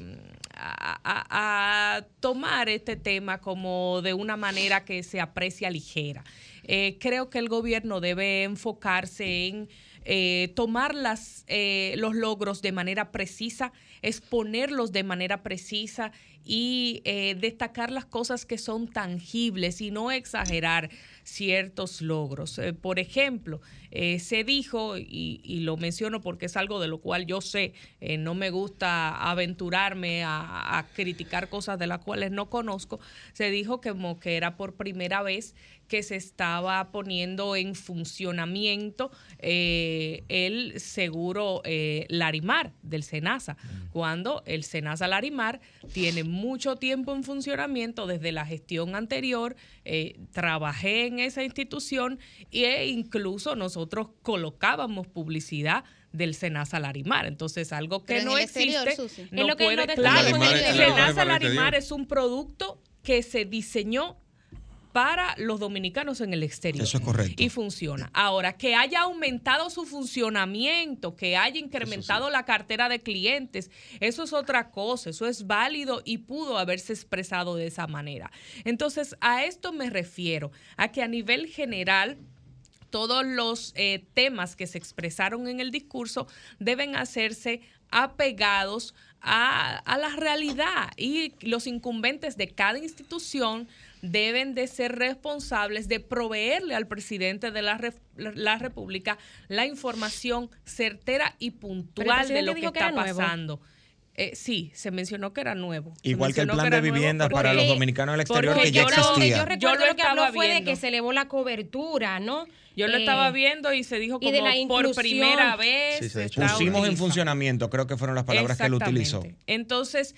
a, tomar este tema como de una manera que se aprecia ligera. Eh, creo que el gobierno debe enfocarse en eh, tomar las, eh, los logros de manera precisa, exponerlos de manera precisa y eh, destacar las cosas que son tangibles y no exagerar ciertos logros. Eh, por ejemplo, se dijo, y, lo menciono porque es algo de lo cual yo sé, no me gusta aventurarme a, a criticar cosas de las cuales no conozco, se dijo que como que era por primera vez que se estaba poniendo en funcionamiento eh, el seguro eh, Larimar del SENASA, cuando el SENASA Larimar tiene mucho tiempo en funcionamiento desde la gestión anterior, eh, trabajé en esa institución e incluso nosotros colocábamos publicidad del Senasa Larimar. Entonces, algo que Pero en no existe, no Es lo que puede, claro. Senasa Larimar es un producto que se diseñó para los dominicanos en el exterior. Eso es correcto. Y funciona. Ahora, que haya aumentado su funcionamiento, que haya incrementado la cartera de clientes, eso es otra cosa, eso es válido y pudo haberse expresado de esa manera. Entonces, a esto me refiero, a que a nivel general todos los eh, temas que se expresaron en el discurso deben hacerse apegados a, a, la realidad y los incumbentes de cada institución deben de ser responsables de proveerle al presidente de la, la República la información certera y puntual de lo que está pasando. Eh, sí, se mencionó que era nuevo. Igual que el plan de vivienda para los dominicanos del exterior que ya existía. Yo recuerdo lo, que habló fue de que se elevó la cobertura, ¿no? Yo lo estaba eh, viendo y se dijo como por primera vez. Sí, Pusimos en funcionamiento, creo que fueron las palabras que él utilizó. Entonces,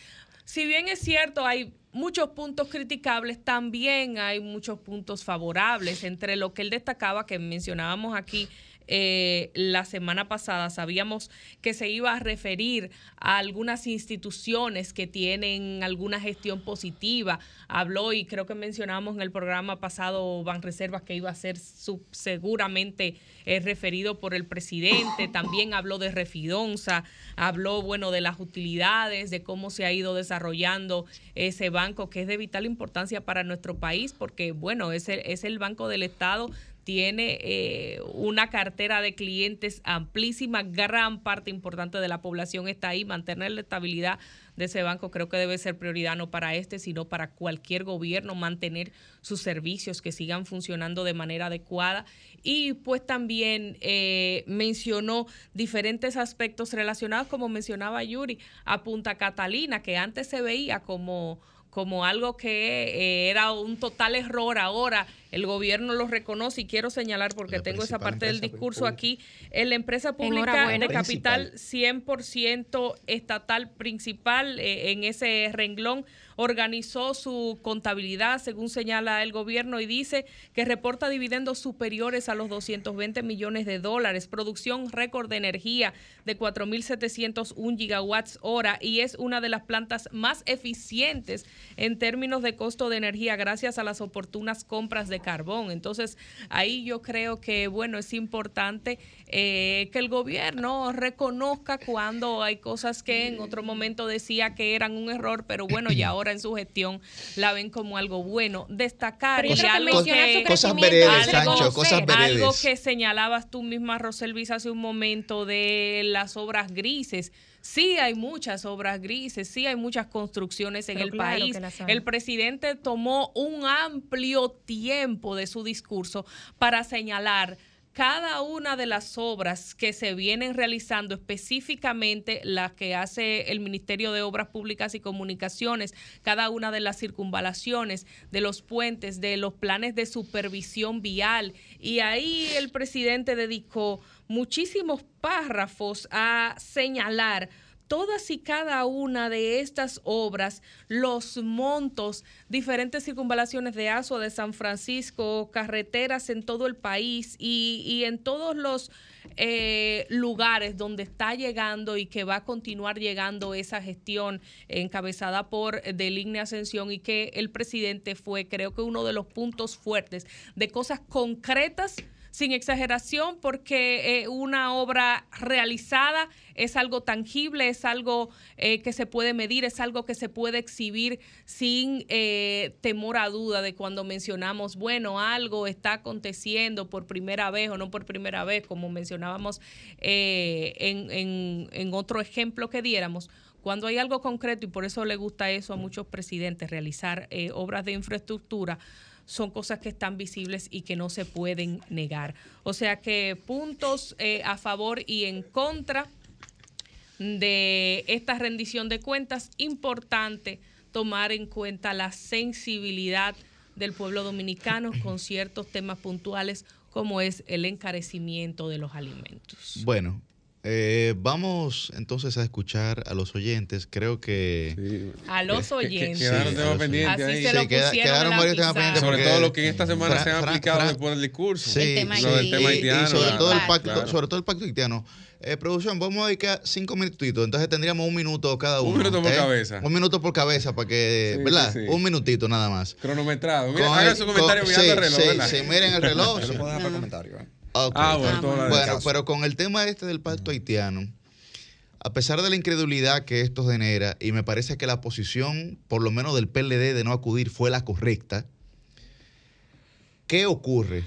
si bien es cierto, hay muchos puntos criticables, también hay muchos puntos favorables, entre lo que él destacaba, que mencionábamos aquí eh, la semana pasada. Sabíamos que se iba a referir a algunas instituciones que tienen alguna gestión positiva. Habló y creo que mencionamos en el programa pasado Banreservas que iba a ser seguramente eh, referido por el presidente. También habló de Refidonza, habló bueno de las utilidades, de cómo se ha ido desarrollando ese banco que es de vital importancia para nuestro país porque bueno, es es el banco del Estado tiene eh, una cartera de clientes amplísima, gran parte importante de la población está ahí, mantener la estabilidad de ese banco creo que debe ser prioridad no para este, sino para cualquier gobierno, mantener sus servicios que sigan funcionando de manera adecuada. Y pues también eh, mencionó diferentes aspectos relacionados, como mencionaba Yuri, a Punta Catalina, que antes se veía como como algo que eh, era un total error ahora el gobierno lo reconoce y quiero señalar porque tengo esa parte del discurso aquí, en la empresa pública de capital 100% estatal principal eh, en ese renglón organizó su contabilidad, según señala el gobierno, y dice que reporta dividendos superiores a los 220 millones de dólares, producción récord de energía de 4.701 gigawatts hora y es una de las plantas más eficientes en términos de costo de energía gracias a las oportunas compras de carbón. Entonces, ahí yo creo que, bueno, es importante eh, que el gobierno reconozca cuando hay cosas que en otro momento decía que eran un error, pero bueno, y ahora en su gestión la ven como algo bueno. Destacar algo que, cosas veredes, Sancho, cosas. Algo que señalabas tú misma, Roselvis, hace un momento de las obras grises. Sí hay muchas obras grises, sí hay muchas construcciones en el país. El presidente tomó un amplio tiempo de su discurso para señalar cada una de las obras que se vienen realizando, específicamente las que hace el Ministerio de Obras Públicas y Comunicaciones, cada una de las circunvalaciones, de los puentes, de los planes de supervisión vial. Y ahí el presidente dedicó muchísimos párrafos a señalar todas y cada una de estas obras, los montos, diferentes circunvalaciones de ASO de San Francisco, carreteras en todo el país y, en todos los eh, lugares donde está llegando y que va a continuar llegando esa gestión encabezada por Deligne Ascensión y que el presidente fue, creo que uno de los puntos fuertes de cosas concretas sin exageración, porque eh, una obra realizada es algo tangible, es algo eh, que se puede medir, es algo que se puede exhibir sin eh, temor a duda de cuando mencionamos, bueno, algo está aconteciendo por primera vez o no por primera vez, como mencionábamos en, en, en otro ejemplo que diéramos. Cuando hay algo concreto, y por eso le gusta eso a muchos presidentes, realizar obras de infraestructura, son cosas que están visibles y que no se pueden negar. O sea que puntos eh, a favor y en contra de esta rendición de cuentas, importante tomar en cuenta la sensibilidad del pueblo dominicano con ciertos temas puntuales como es el encarecimiento de los alimentos. Bueno, eh, vamos entonces a escuchar a los oyentes. Creo que. A los oyentes. quedaron temas pendientes ahí. Se lo quedaron varios temas pendientes. Sobre todo lo que en esta semana se han aplicado después del discurso. Sí, el tema, haitiano. Y, sobre, todo el pacto, sobre todo el pacto haitiano. Eh, producción, vamos a dedicar cinco minutitos. Entonces tendríamos un minuto cada uno. Un minuto por ¿eh? cabeza. Un minuto por cabeza para que. ¿Verdad? Un minutito nada más. Cronometrado. Mira, hagan su comentario mirando el reloj. Sí, ¿verdad? sí, miren el reloj. Yo lo puedo dejar para comentario. ¿eh? Ah, bueno, pero con el tema este del pacto haitiano, a pesar de la incredulidad que esto genera, y me parece que la posición, por lo menos del PLD, de no acudir fue la correcta, ¿qué ocurre?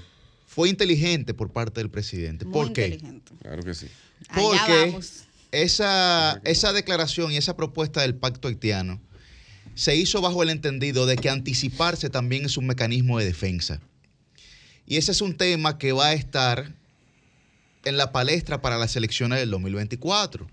fue inteligente por parte del presidente. Muy ¿Por qué? inteligente. Claro que sí. Porque esa, esa declaración y esa propuesta del pacto haitiano se hizo bajo el entendido de que anticiparse también es un mecanismo de defensa. Y ese es un tema que va a estar en la palestra para las elecciones del 2024.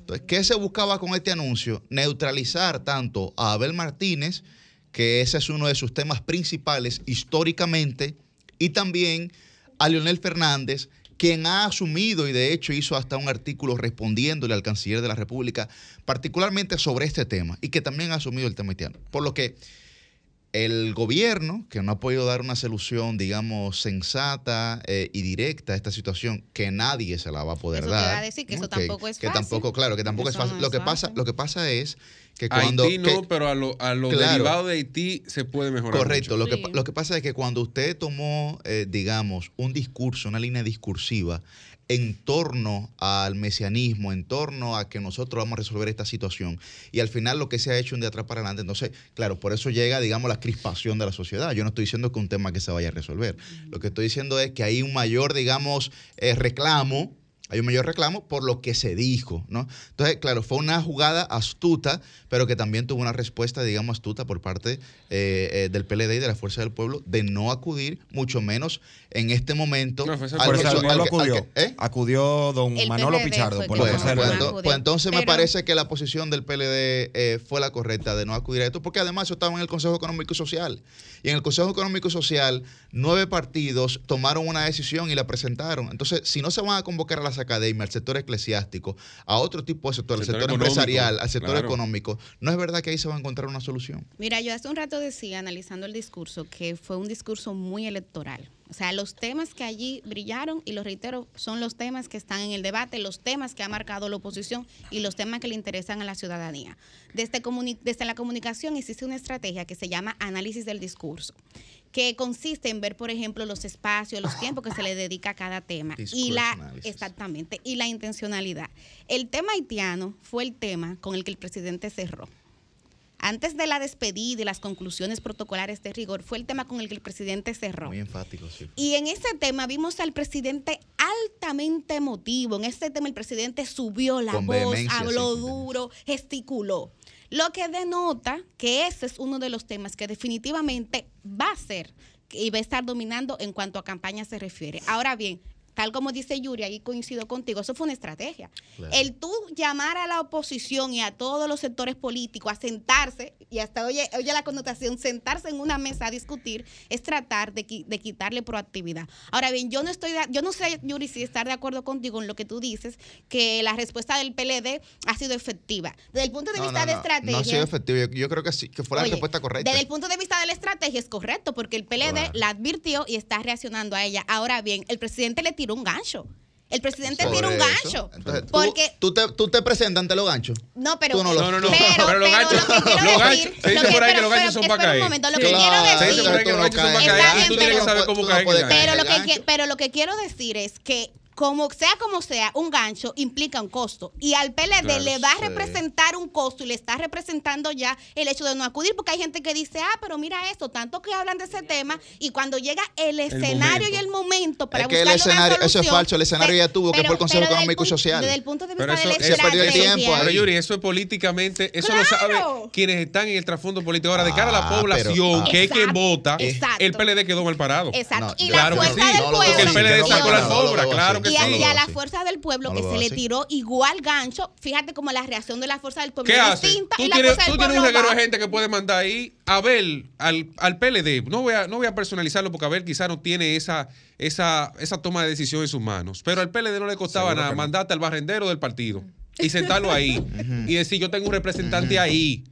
Entonces, ¿qué se buscaba con este anuncio? Neutralizar tanto a Abel Martínez, que ese es uno de sus temas principales históricamente, y también a Leonel Fernández, quien ha asumido y de hecho hizo hasta un artículo respondiéndole al canciller de la República, particularmente sobre este tema, y que también ha asumido el tema haitiano. Por lo que el gobierno, que no ha podido dar una solución, digamos, sensata eh, y directa a esta situación, que nadie se la va a poder Eso te dar. a decir, que eso tampoco es que fácil. tampoco, claro, que tampoco Eso es fácil. no lo que pasa, lo que pasa es que cuando Haití no, que- pero a lo, a lo Claro. derivado de Haití se puede mejorar. Correcto. mucho. Lo, que, Sí. lo que pasa es que cuando usted tomó, eh, digamos, un discurso, una línea discursiva en torno al mesianismo, en torno a que nosotros vamos a resolver esta situación, y al final lo que se ha hecho un de atrás para adelante, entonces, claro, por eso llega, digamos, la crispación de la sociedad. Yo no estoy diciendo que un tema que se vaya a resolver. Lo que estoy diciendo es que hay un mayor, digamos, eh, reclamo hay un mayor reclamo por lo que se dijo, ¿no? Entonces, claro, fue una jugada astuta, pero que también tuvo una respuesta, digamos, astuta por parte eh, eh, del PLD y de la Fuerza del Pueblo de no acudir, mucho menos en este momento. Al Fuerza del Pueblo al acudió. que- ¿eh? Acudió don El Manolo Pichardo por pues, ento- pues entonces me parece que la posición del PLD eh, fue la correcta de no acudir a esto, porque además eso estaba en el Consejo Económico y Social. Y en el Consejo Económico y Social, nueve partidos tomaron una decisión y la presentaron. Entonces, si no se van a convocar a las academias, al sector eclesiástico, a otro tipo de sector, al Sector empresarial, al sector claro. económico, no es verdad que ahí se va a encontrar una solución. Mira, yo hace un rato decía, analizando el discurso, que fue un discurso muy electoral. O sea, los temas que allí brillaron, y lo reitero, son los temas que están en el debate, los temas que ha marcado la oposición y los temas que le interesan a la ciudadanía. Desde, comuni- desde la comunicación existe una estrategia que se llama análisis del discurso, que consiste en ver, por ejemplo, los espacios, los tiempos que se le dedica a cada tema. Y la, exactamente, y la intencionalidad. El tema haitiano fue el tema con el que el presidente cerró. Antes de la despedida y las conclusiones protocolares de rigor, fue el tema con el que el presidente cerró. Muy enfático, sí. Y en ese tema vimos al presidente altamente emotivo. En ese tema el presidente subió la Con voz, habló sí, duro, gesticuló. Lo que denota que ese es uno de los temas que definitivamente va a ser y va a estar dominando en cuanto a campaña se refiere. Ahora bien, tal como dice Yuri, ahí coincido contigo, eso fue una estrategia. Claro. El tú llamar a la oposición y a todos los sectores políticos a sentarse, y hasta oye, oye la connotación, sentarse en una mesa a discutir, es tratar de, qui- de quitarle proactividad. Ahora bien, yo no estoy, de- yo no sé, Yuri, si estar de acuerdo contigo en lo que tú dices, que la respuesta del PLD ha sido efectiva. Desde el punto de No, vista no, de no, estrategia. No ha sido efectivo. Yo, yo creo que sí, que fue la Oye, respuesta correcta. Desde el punto de vista de la estrategia es correcto, porque el PLD Claro. la advirtió y está reaccionando a ella. Ahora bien, el presidente le tiró un gancho. El presidente Por tiró un gancho. Entonces, ¿tú- porque tú, te, tú te presentas ante los ganchos. no, pero no lo- No, no, no. Pero, Pero los ganchos- lo que quiero los ganchos- decir, se dice por ahí que los ganchos son para un momento, lo que Claro. quiero Se dice decir, por ahí que los ganchos son para Está caer y bien, tú tienes que pero- saber cómo tú no caer. puedes en el pero gancho. lo que gancho. qui- pero lo que quiero decir es que como sea como sea, un gancho implica un costo. Y al PLD Claro, le va a sí. representar un costo y le está representando ya el hecho de no acudir, porque hay gente que dice, ah, pero mira esto, tanto que hablan de ese tema, y cuando llega el escenario momento. y el momento para Es que el buscarle una escenario- eso es solución, falso, el escenario ya tuvo, que fue el Consejo Económico y Social. Desde el punto de vista Pero eso, de la perdió el tiempo. Pero Yuri, eso es políticamente, eso lo sabe Claro. quienes están en el trasfondo político. Ahora, de cara a la Ah, población, pero- ah. que es quien vota, exacto. el PLD quedó mal parado. Exacto. No, y yo- la Claro que sí, del no lo pueblo. porque el PLD lo sacó la lo veo claro. Que y a, y a veo la así. fuerza del pueblo No que se le tiró igual gancho, fíjate como la reacción de la fuerza del pueblo ¿Qué es hace? distinta Tú y la tienes, fuerza del tú tienes un reguero de gente que puede mandar ahí a Abel al, al PLD. No voy, a, no voy a personalizarlo porque Abel quizá no tiene esa, esa, esa toma de decisión en sus manos. Pero al PLD no le costaba Seguro nada no. mandarte al barrendero del partido y sentarlo ahí y decir yo tengo un representante ahí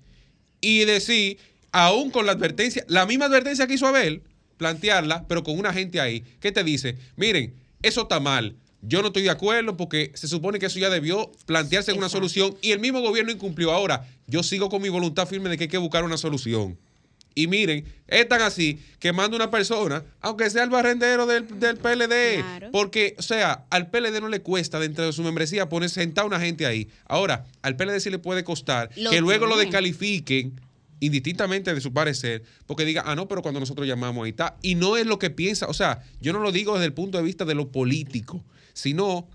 y decir, aún con la advertencia, la misma advertencia que hizo Abel, plantearla, pero con una gente ahí, que te dice, miren, eso está mal. Yo no estoy de acuerdo porque se supone que eso ya debió plantearse en una solución y el mismo gobierno incumplió. Ahora, yo sigo con mi voluntad firme de que hay que buscar una solución. Y miren, es tan así que manda una persona, aunque sea el barrendero del, del PLD, Claro. porque, o sea, al PLD no le cuesta dentro de su membresía poner sentar a una gente ahí. Ahora, al PLD sí le puede costar Lo que luego lo descalifiquen indistintamente de su parecer, porque diga, ah, no, pero cuando nosotros llamamos ahí está. Y no es lo que piensa, o sea, yo no lo digo desde el punto de vista de lo político, sino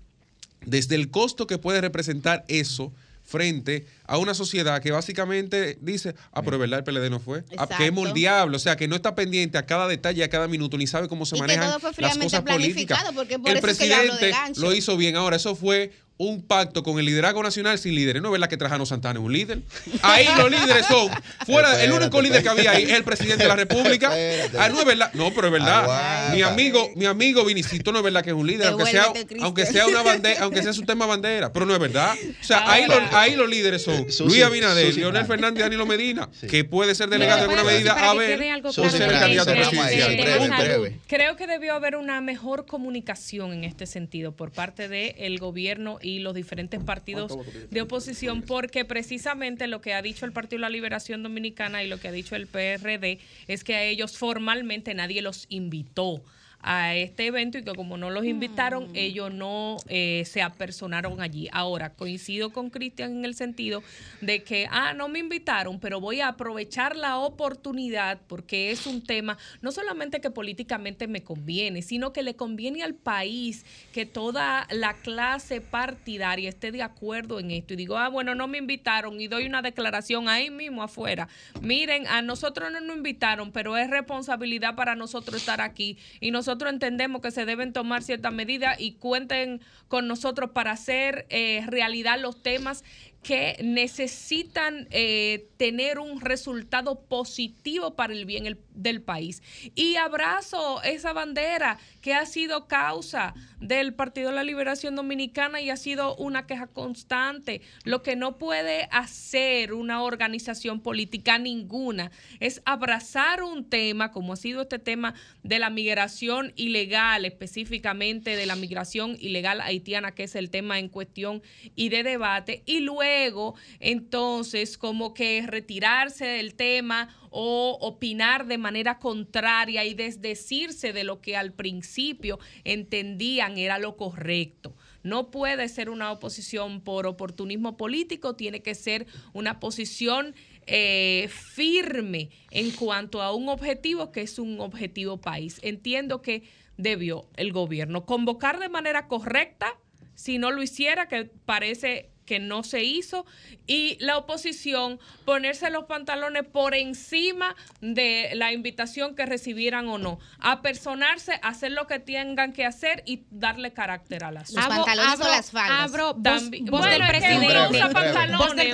desde el costo que puede representar eso frente a una sociedad que básicamente dice, ah, pero verdad, el PLD no fue, ah, que es moldeable, o sea, que no está pendiente a cada detalle, a cada minuto, ni sabe cómo se Y que manejan todo fue las cosas políticas. planificado, porque por el eso que presidente lo hizo bien. Ahora, eso fue un pacto con el liderazgo nacional sin líderes. No es verdad que Trajano Santana es un líder. Ahí los líderes son, fuera, el único Espérate, líder que había ahí es el presidente de la República. Ah, no es verdad. No, pero es verdad. Aguanta. Mi amigo, mi amigo Vinicito no es verdad que es un líder, aunque sea, aunque sea una bandera, aunque sea su tema bandera, pero no es verdad. O sea, ahí, los, ahí los líderes son Susi, Luis Abinader, Susi. Leonel Fernández y Danilo Medina, que puede ser delegado de Pero, alguna medida a ver claro ser el candidato presidencial. Breve, breve. Creo que debió haber una mejor comunicación en este sentido por parte del gobierno y los diferentes partidos de oposición, porque precisamente lo que ha dicho el Partido de la Liberación Dominicana y lo que ha dicho el PRD es que a ellos formalmente nadie los invitó a este evento y que como no los invitaron, ellos no eh, se apersonaron allí. Ahora, coincido con Cristian en el sentido de que, ah, no me invitaron, pero voy a aprovechar la oportunidad porque es un tema no solamente que políticamente me conviene, sino que le conviene al país que toda la clase partidaria esté de acuerdo en esto. Y digo, ah, bueno, no me invitaron y doy una declaración ahí mismo afuera. Miren, a nosotros no nos invitaron, pero es responsabilidad para nosotros estar aquí y nosotros entendemos que se deben tomar ciertas medidas y cuenten con nosotros para hacer eh, realidad los temas que necesitan eh, tener un resultado positivo para el bien el- del país. Y abrazo esa bandera que ha sido causa del Partido de la Liberación Dominicana y ha sido una queja constante. Lo que no puede hacer una organización política ninguna es abrazar un tema, como ha sido este tema de la migración ilegal, específicamente de la migración ilegal haitiana, que es el tema en cuestión y de debate, y luego entonces como que retirarse del tema o opinar de manera contraria y desdecirse de lo que al principio entendían era lo correcto. No puede ser una oposición por oportunismo político, tiene que ser una posición eh, firme en cuanto a un objetivo que es un objetivo país. Entiendo que debió el gobierno convocar de manera correcta, si no lo hiciera, que parece que no se hizo, y la oposición ponerse los pantalones por encima de la invitación que recibieran o no, a personarse, hacer lo que tengan que hacer y darle carácter a las Los pantalones o las faldas. Abro voz, voz del presidente. pantalones, Voz del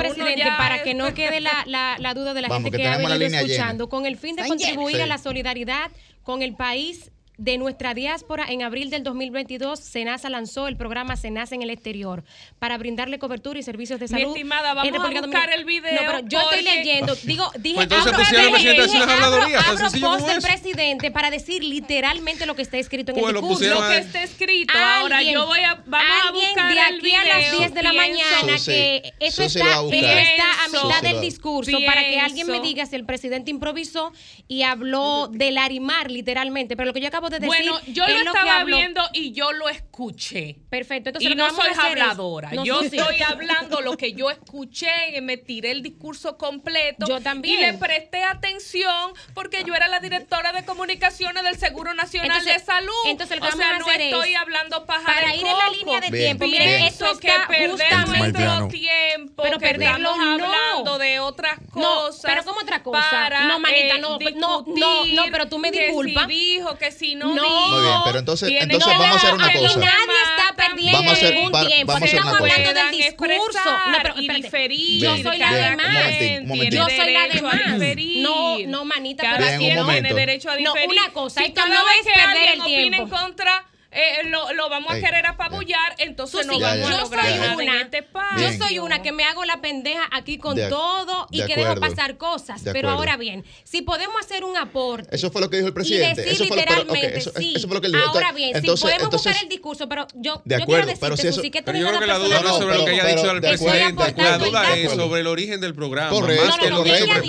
para que no quede la, la- la duda de la Vamos, gente que que, ha venido llena. escuchando. Con el fin de contribuir a la solidaridad con el país de nuestra diáspora, en abril del 2022, SENASA lanzó el programa SENASA en el exterior para brindarle cobertura y servicios de Mi salud. estimada, vamos a buscar Dominicana. el video No, pero yo estoy leyendo. Digo, dije, Pues entonces abro, pusieron dije, dije, abro- abro post del presidente para decir literalmente lo que está escrito en Pues el lo discurso. lo que está escrito. Ahora yo voy a vamos a buscar de el aquí a las video. 10 de la mañana que eso está, a eso está a Pienso- mitad del discurso para que alguien me diga si el presidente improvisó y habló del arimar literalmente, pero lo que yo acabo de decir Bueno, yo es lo lo estaba habló. viendo y yo lo escuché. Perfecto, entonces y lo que no vamos soy a hacer es- habladora. No, yo sí, estoy hablando lo que yo escuché, y me tiré el discurso completo. Yo también. Y le presté atención porque yo era la directora de comunicaciones del Seguro Nacional Entonces- de Salud. entonces lo que o sea, no estoy es, hablando paja para de ir en la línea de Bien, tiempo, bien. miren, esto que perdemos nuestro tiempo, Pero que perderlo estamos no. hablando de otras No, cosas. pero ¿cómo otra cosa? Para, No, manita, eh, no, no, no, no, pero tú me disculpas. Que si dijo, que si no, No. Muy bien, pero entonces- entonces vamos a hacer una cosa. Nadie demás está perdiendo Vamos a hacer- ningún para- tiempo. vamos a hacer Estamos una cosa. hablando del discurso. No, pero y espérate. diferir. Yo soy la bien, de un más. momentín, un momentín. Yo soy la de derecho a más. diferir. No, no, manita, pero tiene derecho a No, diferir. una cosa, si esto no es perder el opina en tiempo. contra, eh, lo, lo vamos a Ey, querer ya. apabullar, entonces no ya, vamos ya, a yo lograr soy nada en una, este país. yo soy una que me hago la pendeja aquí con De todo y de que dejo acuerdo. pasar cosas. De Pero ahora bien, si podemos hacer un aporte. Eso fue lo que dijo el y presidente. decir eso fue lo, pero, ok, literalmente, eso, sí. eso fue lo que él dijo. Ahora Entonces- bien, entonces, si podemos entonces, buscar el discurso, pero yo, De yo acuerdo, quiero pero decirte, si eso- Susi, que tú Pero yo creo que la duda no es sobre lo que haya dicho el presidente. de La duda es sobre el origen del programa. Correcto,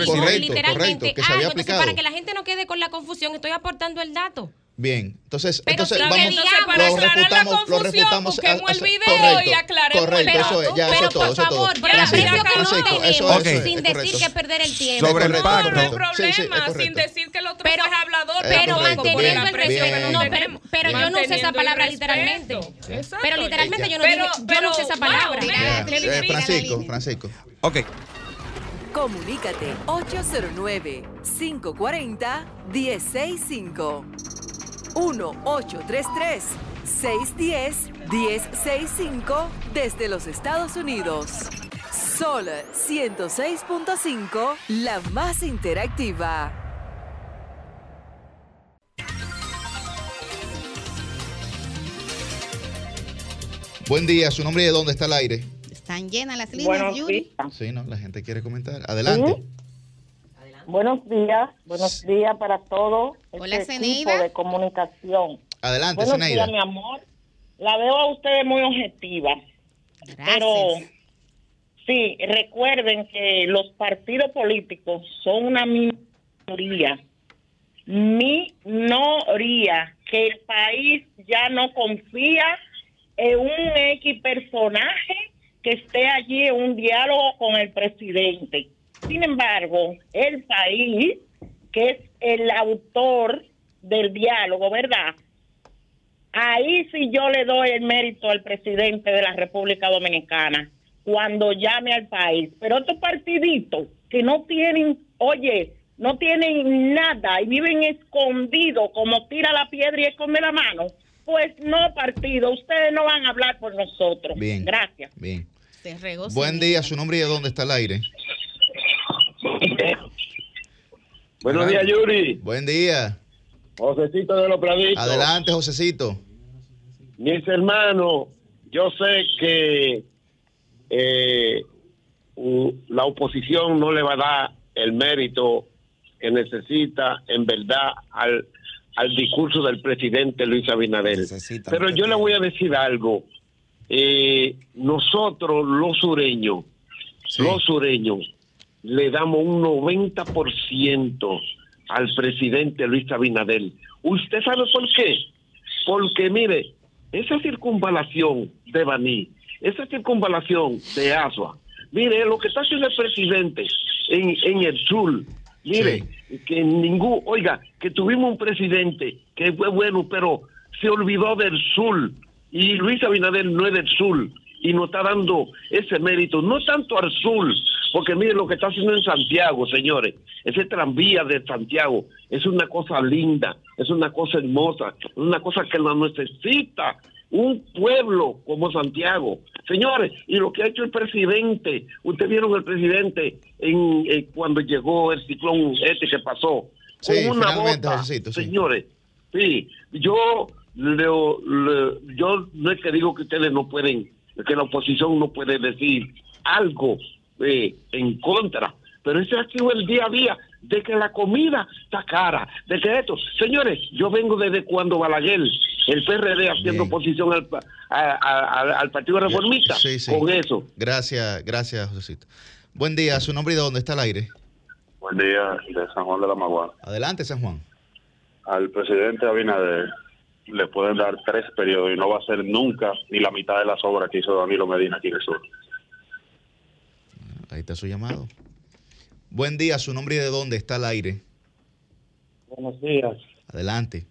correcto, literalmente para que la gente no quede con la confusión, estoy aportando el dato. Bien, entonces, Pero entonces vamos, para lo aclarar la refutamos, lo confusión, refutamos. el video correcto, y aclaremos Correcto, el eso es, ya, eso Pero, es todo, por eso es todo. favor, el Francisco, precio que no Francisco, tenemos, eso es, Ok. eso es, sin es decir correcto. que perder el tiempo. Sobre el correcto, No, no hay pacto. correcto. Sí, sí, es problema, sin decir que el otro Pero- fue hablador, Es pero manteniendo el precio bien, que no, pero, pero yo no usé esa palabra literalmente. respeto. Exacto. Pero literalmente yo no Pero- dije, yo no usé esa palabra. eh, difícil. Francisco, Francisco. Ok. Comunícate 809-540-1065. 1-833-610-1065 desde los Estados Unidos. Sol 106.5, la más interactiva. Buen día, su nombre y de dónde está el aire. Están llenas las líneas, Buenos Yuri. días. Sí, no, la gente quiere comentar. Adelante. Buenos días, buenos días para todos. Hola, este equipo de comunicación. Adelante, Buenos Zeneida. días, mi amor. La veo a ustedes muy objetiva. Gracias. Pero sí, recuerden que los partidos políticos son una minoría. Minoría. Que el país ya no confía en un X personaje que esté allí en un diálogo con el presidente. Sin embargo, el país, que es el autor del diálogo, ¿verdad? Ahí sí yo le doy el mérito al presidente de la República Dominicana cuando llame al país. Pero estos partiditos que no tienen, oye, no tienen nada y viven escondidos como tira la piedra y esconde la mano, pues no partido, ustedes no van a hablar por nosotros. Bien. Gracias. Bien. Buen día, su nombre y de dónde está el aire. Buenos días, Yuri. Buen día. Josecito de los Praditos. Adelante, Josecito. Mis hermanos, yo sé que eh, la oposición no le va a dar el mérito que necesita en verdad al, al discurso del presidente Luis Abinader. Necesita Pero yo le voy a decir algo. Eh, nosotros, los sureños, Sí. los sureños, le damos un 90% al presidente Luis Abinader. ¿Usted sabe por qué? Porque, mire, esa circunvalación de Baní, esa circunvalación de Asua, mire, lo que está haciendo el presidente en, en el sur, mire, que ningún, oiga, que tuvimos un presidente que fue bueno, pero se olvidó del sur, y Luis Abinader no es del sur, y nos está dando ese mérito, no tanto al sur, porque mire lo que está haciendo en Santiago, señores, ese tranvía de Santiago es una cosa linda, es una cosa hermosa, es una cosa que la necesita un pueblo como Santiago. Señores, y lo que ha hecho el presidente, ustedes vieron el presidente en, eh, cuando llegó el ciclón este que pasó, Sí, con una bota, sí. señores, sí, yo leo- le- yo no es que digo que ustedes no pueden, que la oposición no puede decir algo eh, en contra, pero ese ha sido el día a día de que la comida está cara, de que esto, señores, yo vengo desde cuando Balaguer, el PRD haciendo Bien. oposición al, pa- a- a- a- al Partido Reformista, Sí, sí. con eso. Gracias, gracias, Josecito. Buen día, su nombre y de dónde está el aire. Buen día, de San Juan de la Maguana. Adelante, San Juan. Al presidente Abinader le pueden dar tres periodos y no va a ser nunca ni la mitad de las obras que hizo Danilo Medina aquí en el sur. Ahí está su llamado. Buen día, su nombre y de dónde está el aire. Buenos días, Adelante.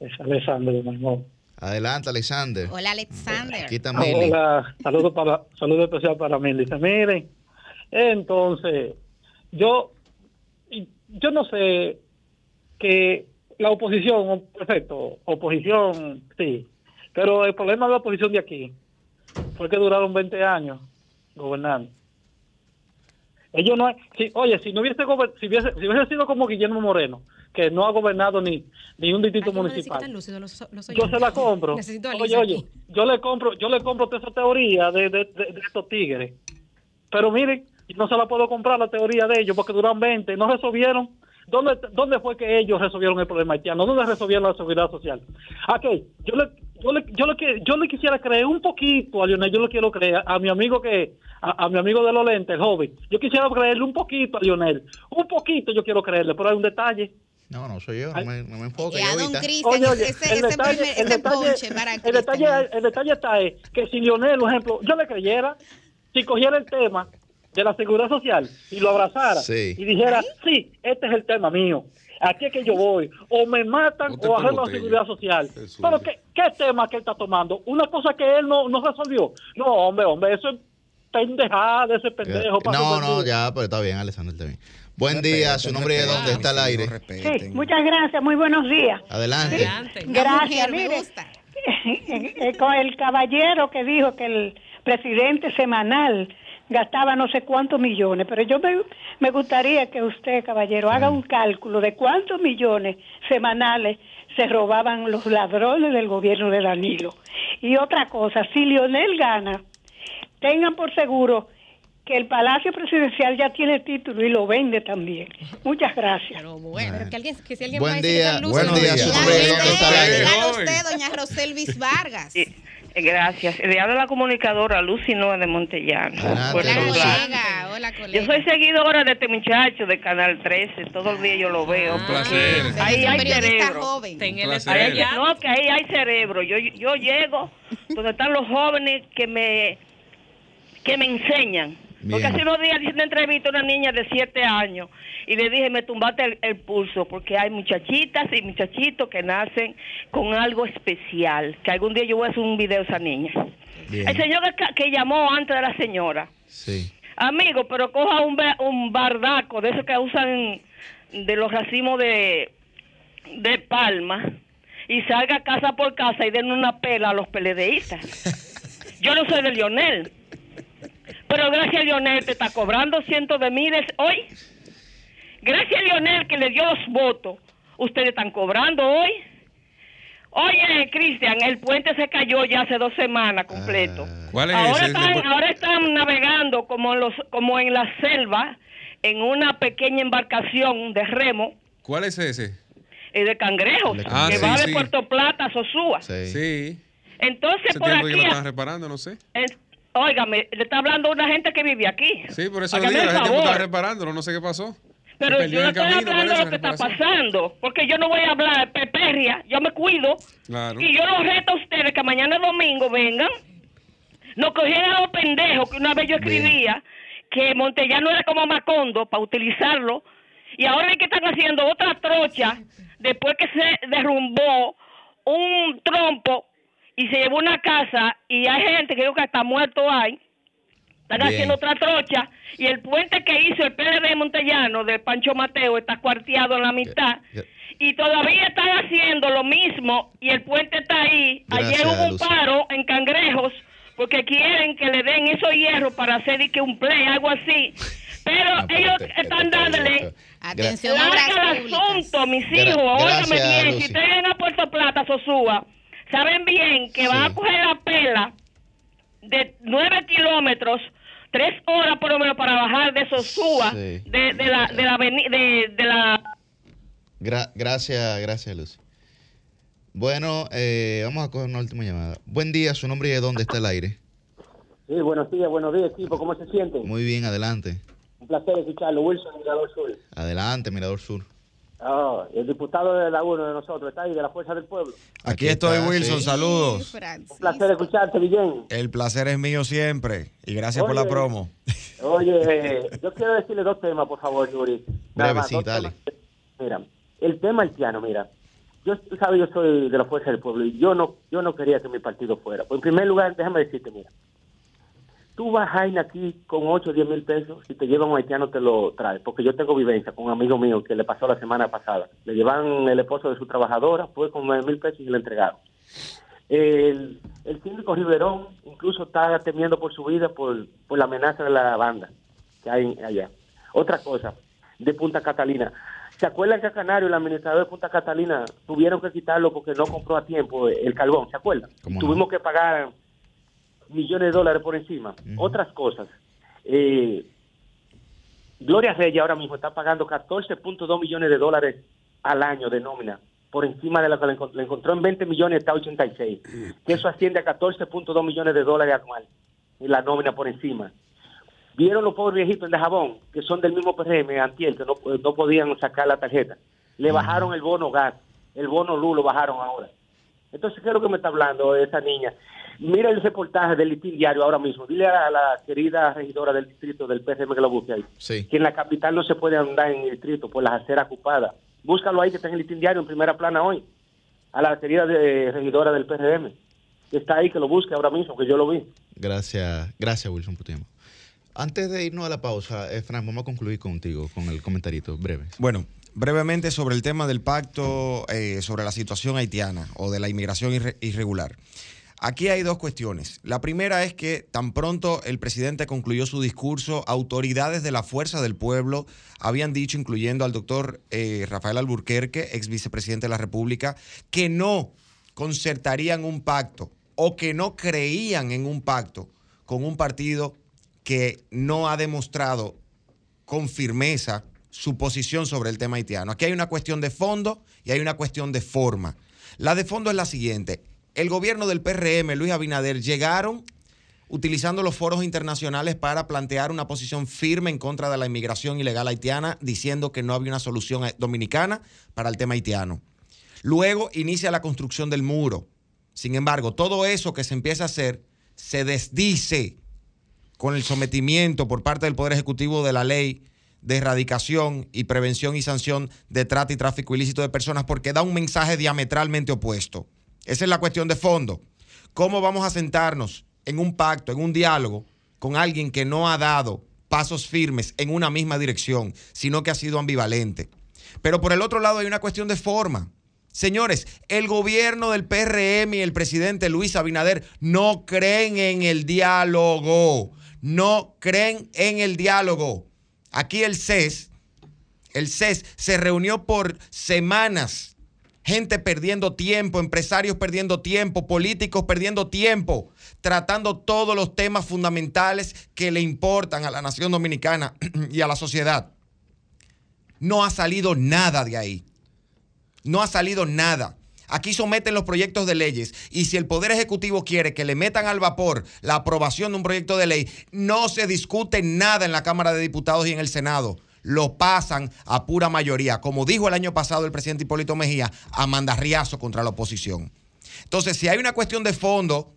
es Alessandro de Mamón. Adelante, Alexander. Hola, Alexander. Aquí está Mili. Hola, saludos para, saludo especial para mí. Dice, miren, entonces, yo, yo no sé que la oposición, perfecto, oposición, sí, pero el problema de la oposición de aquí fue que duraron 20 años gobernando. Ellos no, hay- si, oye, si no hubiese, si hubiese, si hubiese sido como Guillermo Moreno, que no ha gobernado ni, ni un distrito Ay, ¿cómo decir que municipal. los- los yo se la compro. Necesito Oye, oye, aquí. yo le compro, yo le compro toda esa teoría de, de, de- de estos tigres. Pero miren, no se la puedo comprar la teoría de ellos porque duran 20, no resolvieron. ¿Dónde, ¿Dónde fue que ellos resolvieron el problema haitiano? ¿Dónde resolvieron la seguridad social? Ok, yo le, yo le, yo le, que- yo le quisiera creer un poquito a Lionel, yo le quiero creer a mi amigo que, a, a mi amigo de los lentes, el joven. Yo quisiera creerle un poquito a Lionel, un poquito yo quiero creerle, pero hay un detalle. No, no soy yo, no me, no me enfoque. Y a yo don. Cristian, ese, el ese detalle- primer- el ese detalle- ponche para El detalle, el detalle está es que si Lionel, por ejemplo, yo le creyera, si cogiera el tema de la seguridad social y lo abrazara Sí. y dijera, sí, este es el tema mío, aquí es que yo voy, o me matan o arreglo la seguridad social. Eso Pero. ¿qué, ¿qué tema que él está tomando? Una cosa que él no, no resolvió. No, hombre, hombre, eso es pendejada de ese pendejo. para No, no, ya, pero está bien, Alessandro, está bien. Buen día, su nombre es dónde está el aire. Sí, muchas gracias, muy buenos días. Adelante. Gracias, mujer, me mire, gusta. eh, con el caballero que dijo que el presidente semanal gastaba no sé cuántos millones, pero yo me, me gustaría que usted, caballero, haga un cálculo de cuántos millones semanales se robaban los ladrones del gobierno de Danilo. Y otra cosa, si Lionel gana, tengan por seguro que el Palacio Presidencial ya tiene título y lo vende también. Muchas gracias. Pero bueno, pero que alguien, que si alguien Buen va a decir día, buenos días, usted, doña Roselvis Vargas. Gracias. Le habla la comunicadora Lucy Noa de Montellano. Plata. Colega, hola, colega. Yo soy seguidora de este muchacho de Canal 13. Todo el día yo lo veo. Un porque placer. Ahí hay cerebro. joven. Ahí no, que ahí hay cerebro. Yo, yo llego donde están los jóvenes que me que me enseñan. Porque hace unos días hice una entrevista a una niña de 7 años y le dije, me tumbaste el, el pulso, porque hay muchachitas y muchachitos que nacen con algo especial, que algún día yo voy a hacer un video a esa niña. Bien. El señor que, que llamó antes de la señora, Sí. amigo, pero coja un, un bardaco de esos que usan de los racimos de, de palma y salga casa por casa y den una pela a los peledeístas. Yo no soy de Lionel, pero gracias a Lionel te está cobrando cientos de miles hoy. Gracias a Lionel que le dio los votos, ustedes están cobrando hoy. Oye, Cristian, el puente se cayó ya hace dos semanas completo. ¿Cuál es Ahora ese? están, ahora están navegando como en, los, como en la selva, en una pequeña embarcación de remo ¿Cuál es ese? eh, de cangrejos, Ah, que sí, va de sí. Puerto Plata a Sosúa. Sí. Sí. Entonces, Hace por que aquí, lo están reparando, no sé. Óigame, le está hablando una gente que vive aquí. Sí, por eso lo digo, la gente está reparándolo, no sé qué pasó. Pero yo no estoy camino, hablando de lo que está pasando, porque yo no voy a hablar de peperria, yo me cuido. Claro. Y yo los reto a ustedes que mañana domingo vengan, no cogieran a los pendejos que una vez yo escribía que Montellano era como Macondo para utilizarlo, y ahora es que están haciendo otra trocha después que se derrumbó un trompo y se llevó una casa y hay gente que creo que hasta muerto hay. Están Bien. haciendo otra trocha y el puente que hizo el PLD Montellano de Pancho Mateo está cuarteado en la mitad y todavía están haciendo lo mismo y el puente está ahí. Gracias, Ayer hubo un Lucy. paro en Cangrejos porque quieren que le den esos hierros para hacer y que un play, algo así. Pero pero ellos te- están te- dándole Atención, públicas. asunto, mis Gra- hijos. Óigame bien, si ustedes a Puerto Plata, Sosúa, saben bien que van Sí. a coger la pela de nueve kilómetros, tres horas por lo menos para bajar de Sosúa, Sí. de, de la, de la, aveni- de, de la Gra- gracias, gracias, Lucy. Bueno, eh, vamos a coger una última llamada. Buen día, su nombre y de dónde está el aire. Sí, buenos días, buenos días, equipo. ¿Cómo se siente? Muy bien, adelante. Un placer escucharlo. Wilson, Mirador Sur. Adelante, Mirador Sur. Ah, el diputado de la UNO de nosotros está ahí, de la Fuerza del Pueblo. Aquí estoy, está, Wilson. sí. Saludos. Un placer escucharte, Villén. El placer es mío siempre. Y gracias por la promo. Oye, eh, yo quiero decirle dos temas, por favor, Yuri. Breve, más, sí, dale. temas. Mira, el tema haitiano, mira. Yo, tú sabes, yo soy de la Fuerza del Pueblo y yo no, yo no quería que mi partido fuera. Pues, en primer lugar, déjame decirte, mira. Tú vas Jaina aquí con 8 o 10 mil pesos y te llevan un haitiano, te lo traes. Porque yo tengo vivencia con un amigo mío que le pasó la semana pasada. Le llevan el esposo de su trabajadora, fue con 9 mil pesos y le entregaron. El, el síndico Riverón incluso está temiendo por su vida por, por la amenaza de la banda que hay allá. Otra cosa, de Punta Catalina. ¿Se acuerdan que a Canario, el administrador de Punta Catalina, tuvieron que quitarlo porque no compró a tiempo el carbón? ¿Se acuerdan? Tuvimos que pagar millones de dólares por encima. Otras cosas. Eh, Gloria Reyes ahora mismo está pagando 14.2 millones de dólares al año de nómina, por encima de la que le, encont- le encontró en 20 millones, está 86. Que eso asciende a 14.2 millones de dólares anual, y la nómina por encima. Vieron los pobres viejitos en de jabón, que son del mismo PRM, Antiel, que no, no podían sacar la tarjeta. Le bajaron el bono gas, el bono luz lo bajaron ahora. Entonces, ¿qué es lo que me está hablando esa niña? Mira el reportaje del listín diario ahora mismo. Dile a la querida regidora del distrito del PRM que lo busque ahí. Sí. Que en la capital no se puede andar en el distrito por las aceras ocupadas. Búscalo ahí que está en el listín diario en primera plana hoy. A la querida de- regidora del PRM. Que está ahí, que lo busque ahora mismo, que yo lo vi. Gracias, gracias Wilson por tu tiempo. Antes de irnos a la pausa, eh, Fran, vamos a concluir contigo con el comentarito breve. Bueno, brevemente sobre el tema del pacto eh, sobre la situación haitiana o de la inmigración irre- irregular. Aquí hay dos cuestiones. La primera es que tan pronto el presidente concluyó su discurso, autoridades de la Fuerza del Pueblo habían dicho, incluyendo al doctor eh, Rafael Alburquerque, ex vicepresidente de la República, que no concertarían un pacto o que no creían en un pacto con un partido que no ha demostrado con firmeza su posición sobre el tema haitiano. Aquí hay una cuestión de fondo y hay una cuestión de forma. La de fondo es la siguiente. El gobierno del PRM, Luis Abinader, llegaron utilizando los foros internacionales para plantear una posición firme en contra de la inmigración ilegal haitiana, diciendo que no había una solución eh, dominicana para el tema haitiano. Luego inicia la construcción del muro. Sin embargo, todo eso que se empieza a hacer se desdice con el sometimiento por parte del Poder Ejecutivo de la ley de erradicación y prevención y sanción de trata y tráfico ilícito de personas porque da un mensaje diametralmente opuesto. Esa es la cuestión de fondo. ¿Cómo vamos a sentarnos en un pacto, en un diálogo con alguien que no ha dado pasos firmes en una misma dirección, sino que ha sido ambivalente? Pero por el otro lado hay una cuestión de forma. Señores, el gobierno del PRM y el presidente Luis Abinader no creen en el diálogo. No creen en el diálogo. Aquí el CES, el CES se reunió por semanas. Gente perdiendo tiempo, empresarios perdiendo tiempo, políticos perdiendo tiempo, tratando todos los temas fundamentales que le importan a la nación dominicana y a la sociedad. No ha salido nada de ahí. No ha salido nada. Aquí someten los proyectos de leyes y si el Poder Ejecutivo quiere que le metan al vapor la aprobación de un proyecto de ley, no se discute nada en la Cámara de Diputados y en el Senado. Lo pasan a pura mayoría, como dijo el año pasado el presidente Hipólito Mejía, a mandarriazo contra la oposición. Entonces, si hay una cuestión de fondo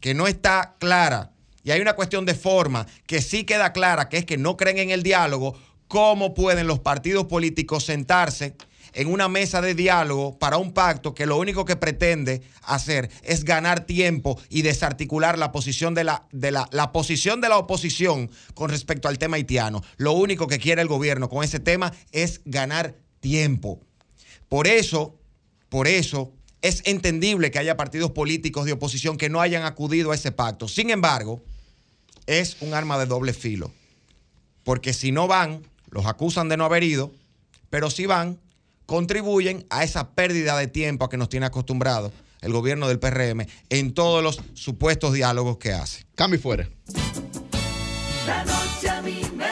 que no está clara y hay una cuestión de forma que sí queda clara, que es que no creen en el diálogo, ¿cómo pueden los partidos políticos sentarse en una mesa de diálogo para un pacto que lo único que pretende hacer es ganar tiempo y desarticular la posición de la, de la, la posición de la oposición con respecto al tema haitiano? Lo único que quiere el gobierno con ese tema es ganar tiempo. Por eso, por eso es entendible que haya partidos políticos de oposición que no hayan acudido a ese pacto. Sin embargo, es un arma de doble filo. Porque si no van, los acusan de no haber ido, pero si van, contribuyen a esa pérdida de tiempo a que nos tiene acostumbrados el gobierno del PRM en todos los supuestos diálogos que hace. Cambio fuera. La noche a mí me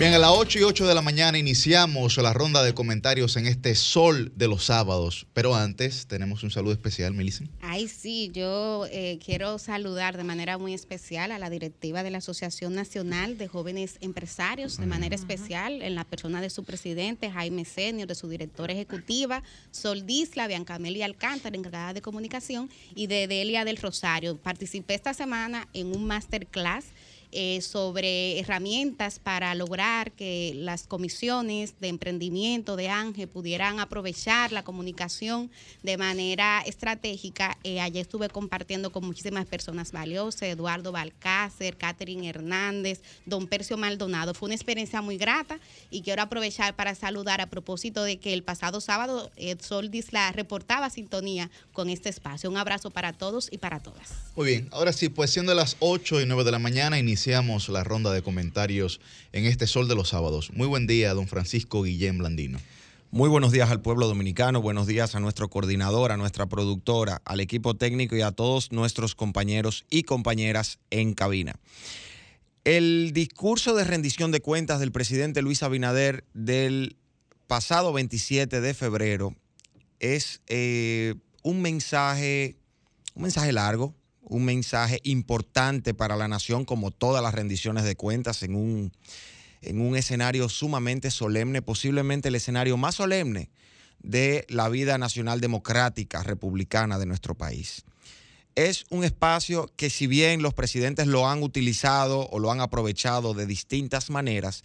Bien, a las 8 y 8 de la mañana iniciamos la ronda de comentarios en este sol de los sábados. Pero antes tenemos un saludo especial, Melissa. Ay, sí, yo eh, quiero saludar de manera muy especial a la directiva de la Asociación Nacional de Jóvenes Empresarios, de manera especial en la persona de su presidente, Jaime Senior, de su directora ejecutiva, Sol Disla, Biancamelia Alcántara, encargada de comunicación, y de Delia del Rosario. Participé esta semana en un masterclass eh, sobre herramientas para lograr que las comisiones de emprendimiento de Ángel pudieran aprovechar la comunicación de manera estratégica. Eh, ayer estuve compartiendo con muchísimas personas valiosas, Eduardo Balcácer, Catherine Hernández, don Percio Maldonado. Fue una experiencia muy grata y quiero aprovechar para saludar a propósito de que el pasado sábado eh, Sol Disla reportaba sintonía con este espacio. Un abrazo para todos y para todas. Muy bien, ahora sí, pues siendo las 8 y 9 de la mañana, iniciamos la ronda de comentarios en este sol de los sábados. Muy buen día, don Francisco Guillén Blandino. Muy buenos días al pueblo dominicano, buenos días a nuestro coordinador, a nuestra productora, al equipo técnico y a todos nuestros compañeros y compañeras en cabina. El discurso de rendición de cuentas del presidente Luis Abinader del pasado 27 de febrero es eh, un mensaje, un mensaje largo, un mensaje importante para la nación, como todas las rendiciones de cuentas, en un, en un escenario sumamente solemne, posiblemente el escenario más solemne de la vida nacional democrática republicana de nuestro país. Es un espacio que si bien los presidentes lo han utilizado o lo han aprovechado de distintas maneras,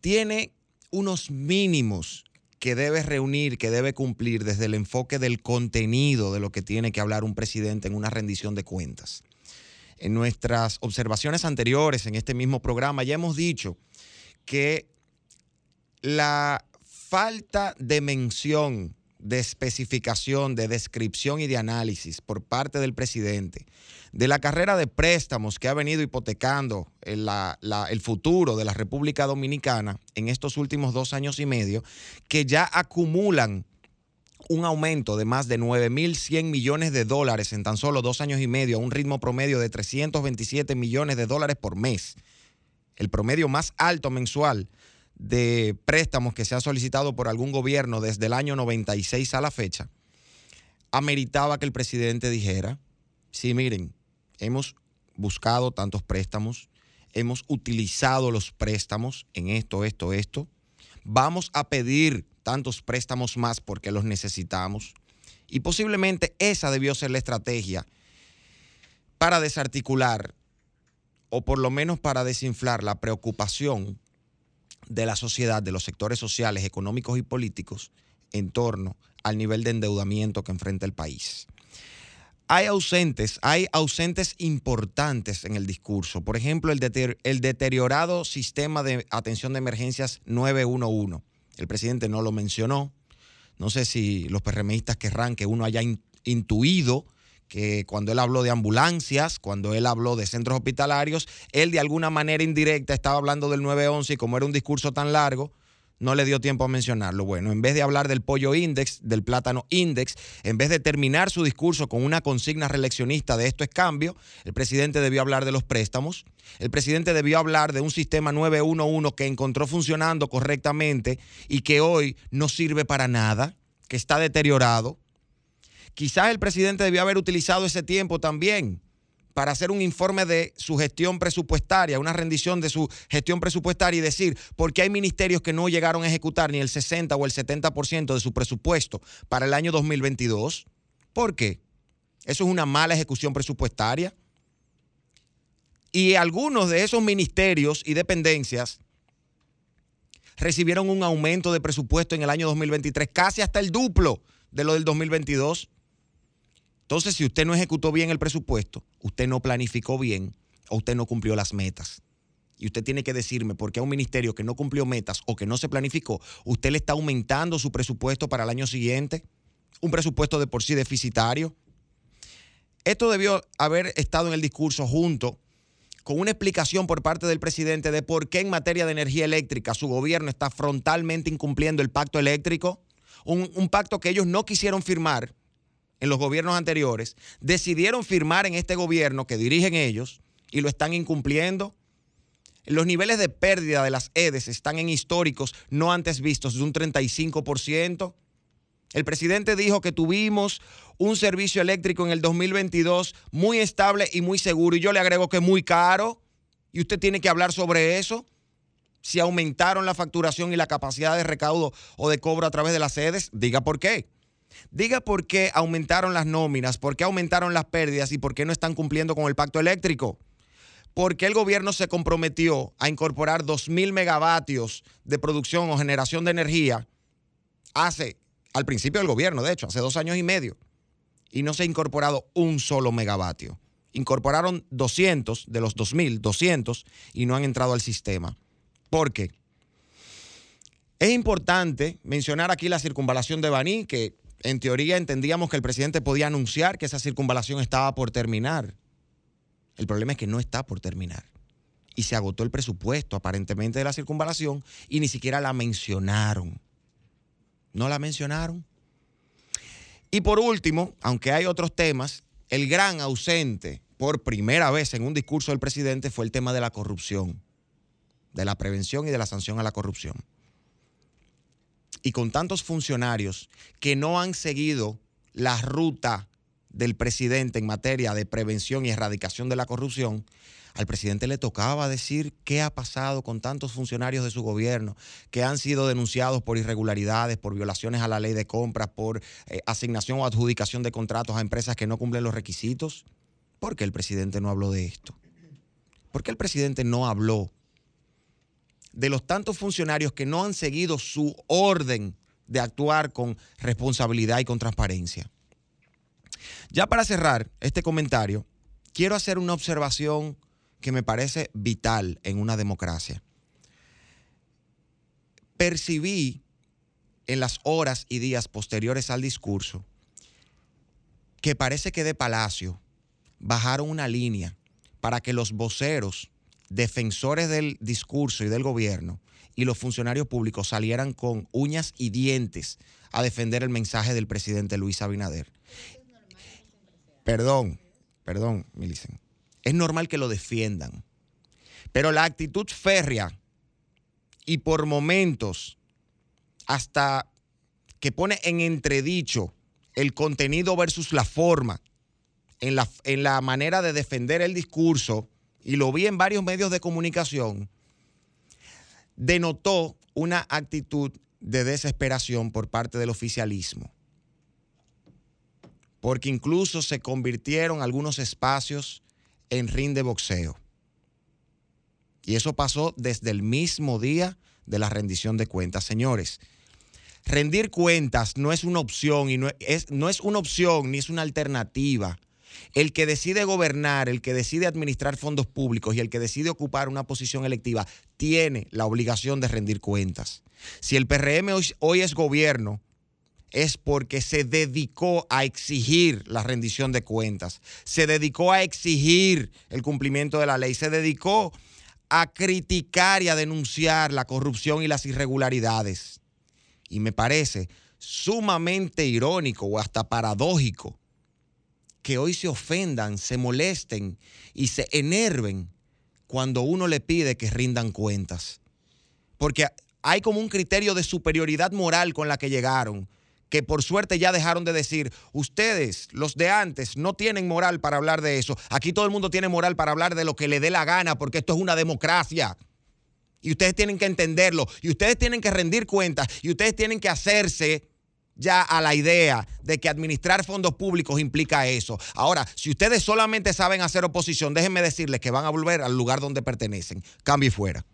tiene unos mínimos que debe reunir, que debe cumplir desde el enfoque del contenido de lo que tiene que hablar un presidente en una rendición de cuentas. En nuestras observaciones anteriores en este mismo programa ya hemos dicho que la falta de mención, de especificación, de descripción y de análisis por parte del presidente de la carrera de préstamos que ha venido hipotecando el, el futuro de la República Dominicana en estos últimos dos años y medio, que ya acumulan un aumento de más de 9.100 millones de dólares en tan solo dos años y medio, a un ritmo promedio de 327 millones de dólares por mes. El promedio más alto mensual de préstamos que se ha solicitado por algún gobierno desde el año 96 a la fecha, ameritaba que el presidente dijera, sí, miren, hemos buscado tantos préstamos, hemos utilizado los préstamos en esto, esto, esto. Vamos a pedir tantos préstamos más porque los necesitamos. Y posiblemente esa debió ser la estrategia para desarticular o por lo menos para desinflar la preocupación de la sociedad, de los sectores sociales, económicos y políticos en torno al nivel de endeudamiento que enfrenta el país hay ausentes, hay ausentes importantes en el discurso. Por ejemplo, el, deteriorado sistema de atención de emergencias 911. El presidente no lo mencionó. No sé si los PRMistas querrán que uno haya intuido que cuando él habló de ambulancias, cuando él habló de centros hospitalarios, él de alguna manera indirecta estaba hablando del 911 y como era un discurso tan largo, no le dio tiempo a mencionarlo. Bueno, en vez de hablar del pollo index, del plátano index, en vez de terminar su discurso con una consigna reeleccionista de esto es cambio, el presidente debió hablar de los préstamos, el presidente debió hablar de un sistema 911 que encontró funcionando correctamente y que hoy no sirve para nada, que está deteriorado. Quizás el presidente debió haber utilizado ese tiempo también para hacer un informe de su gestión presupuestaria, una rendición de su gestión presupuestaria y decir por qué hay ministerios que no llegaron a ejecutar ni el 60 o el 70% de su presupuesto para el año 2022. ¿Por qué? Eso es una mala ejecución presupuestaria. Y algunos de esos ministerios y dependencias recibieron un aumento de presupuesto en el año 2023, casi hasta el duplo de lo del 2022. Entonces, si usted no ejecutó bien el presupuesto, usted no planificó bien o usted no cumplió las metas. Y usted tiene que decirme por qué a un ministerio que no cumplió metas o que no se planificó, usted le está aumentando su presupuesto para el año siguiente, un presupuesto de por sí deficitario. Esto debió haber estado en el discurso junto con una explicación por parte del presidente de por qué en materia de energía eléctrica su gobierno está frontalmente incumpliendo el pacto eléctrico, un, un pacto que ellos no quisieron firmar en los gobiernos anteriores, decidieron firmar en este gobierno que dirigen ellos y lo están incumpliendo. Los niveles de pérdida de las EDES están en históricos no antes vistos de un 35%. El presidente dijo que tuvimos un servicio eléctrico en el 2022 muy estable y muy seguro. Y yo le agrego que muy caro. Y usted tiene que hablar sobre eso. Si aumentaron la facturación y la capacidad de recaudo o de cobro a través de las sedes, diga por qué. Diga por qué aumentaron las nóminas, por qué aumentaron las pérdidas y por qué no están cumpliendo con el pacto eléctrico. ¿Por qué el gobierno se comprometió a incorporar 2.000 megavatios de producción o generación de energía hace, al principio del gobierno, de hecho, hace dos años y medio, y no se ha incorporado un solo megavatio? Incorporaron 200 de los 2.000, 200, y no han entrado al sistema. ¿Por qué? Es importante mencionar aquí la circunvalación de Baní, que en teoría entendíamos que el presidente podía anunciar que esa circunvalación estaba por terminar. El problema es que no está por terminar. Y se agotó el presupuesto aparentemente de la circunvalación y ni siquiera la mencionaron. No la mencionaron. Y por último, aunque hay otros temas, el gran ausente por primera vez en un discurso del presidente fue el tema de la corrupción, de la prevención y de la sanción a la corrupción y con tantos funcionarios que no han seguido la ruta del presidente en materia de prevención y erradicación de la corrupción, al presidente le tocaba decir qué ha pasado con tantos funcionarios de su gobierno que han sido denunciados por irregularidades, por violaciones a la ley de compras, por eh, asignación o adjudicación de contratos a empresas que no cumplen los requisitos. ¿Por qué el presidente no habló de esto? ¿Por qué el presidente no habló de los tantos funcionarios que no han seguido su orden de actuar con responsabilidad y con transparencia. Ya para cerrar este comentario, quiero hacer una observación que me parece vital en una democracia. Percibí en las horas y días posteriores al discurso que parece que de Palacio bajaron una línea para que los voceros defensores del discurso y del gobierno y los funcionarios públicos salieran con uñas y dientes a defender el mensaje del presidente Luis Abinader. Perdón, perdón, Milicen. Es normal que lo defiendan. Pero la actitud férrea y por momentos hasta que pone en entredicho el contenido versus la forma en la, en la manera de defender el discurso y lo vi en varios medios de comunicación, denotó una actitud de desesperación por parte del oficialismo. Porque incluso se convirtieron algunos espacios en ring de boxeo. Y eso pasó desde el mismo día de la rendición de cuentas. Señores, rendir cuentas no es una opción y no es, no es una opción ni es una alternativa el que decide gobernar, el que decide administrar fondos públicos y el que decide ocupar una posición electiva tiene la obligación de rendir cuentas. Si el PRM hoy, es gobierno, es porque se dedicó a exigir la rendición de cuentas, se dedicó a exigir el cumplimiento de la ley, se dedicó a criticar y a denunciar la corrupción y las irregularidades. Y me parece sumamente irónico o hasta paradójico que hoy se ofendan, se molesten y se enerven cuando uno le pide que rindan cuentas. Porque hay como un criterio de superioridad moral con la que llegaron, que por suerte ya dejaron de decir, ustedes, los de antes, no tienen moral para hablar de eso. Aquí todo el mundo tiene moral para hablar de lo que le dé la gana, porque esto es una democracia. Y ustedes tienen que entenderlo, y ustedes tienen que rendir cuentas, y ustedes tienen que hacerse ya a la idea de que administrar fondos públicos implica eso. Ahora, si ustedes solamente saben hacer oposición, déjenme decirles que van a volver al lugar donde pertenecen. Cambio y fuera.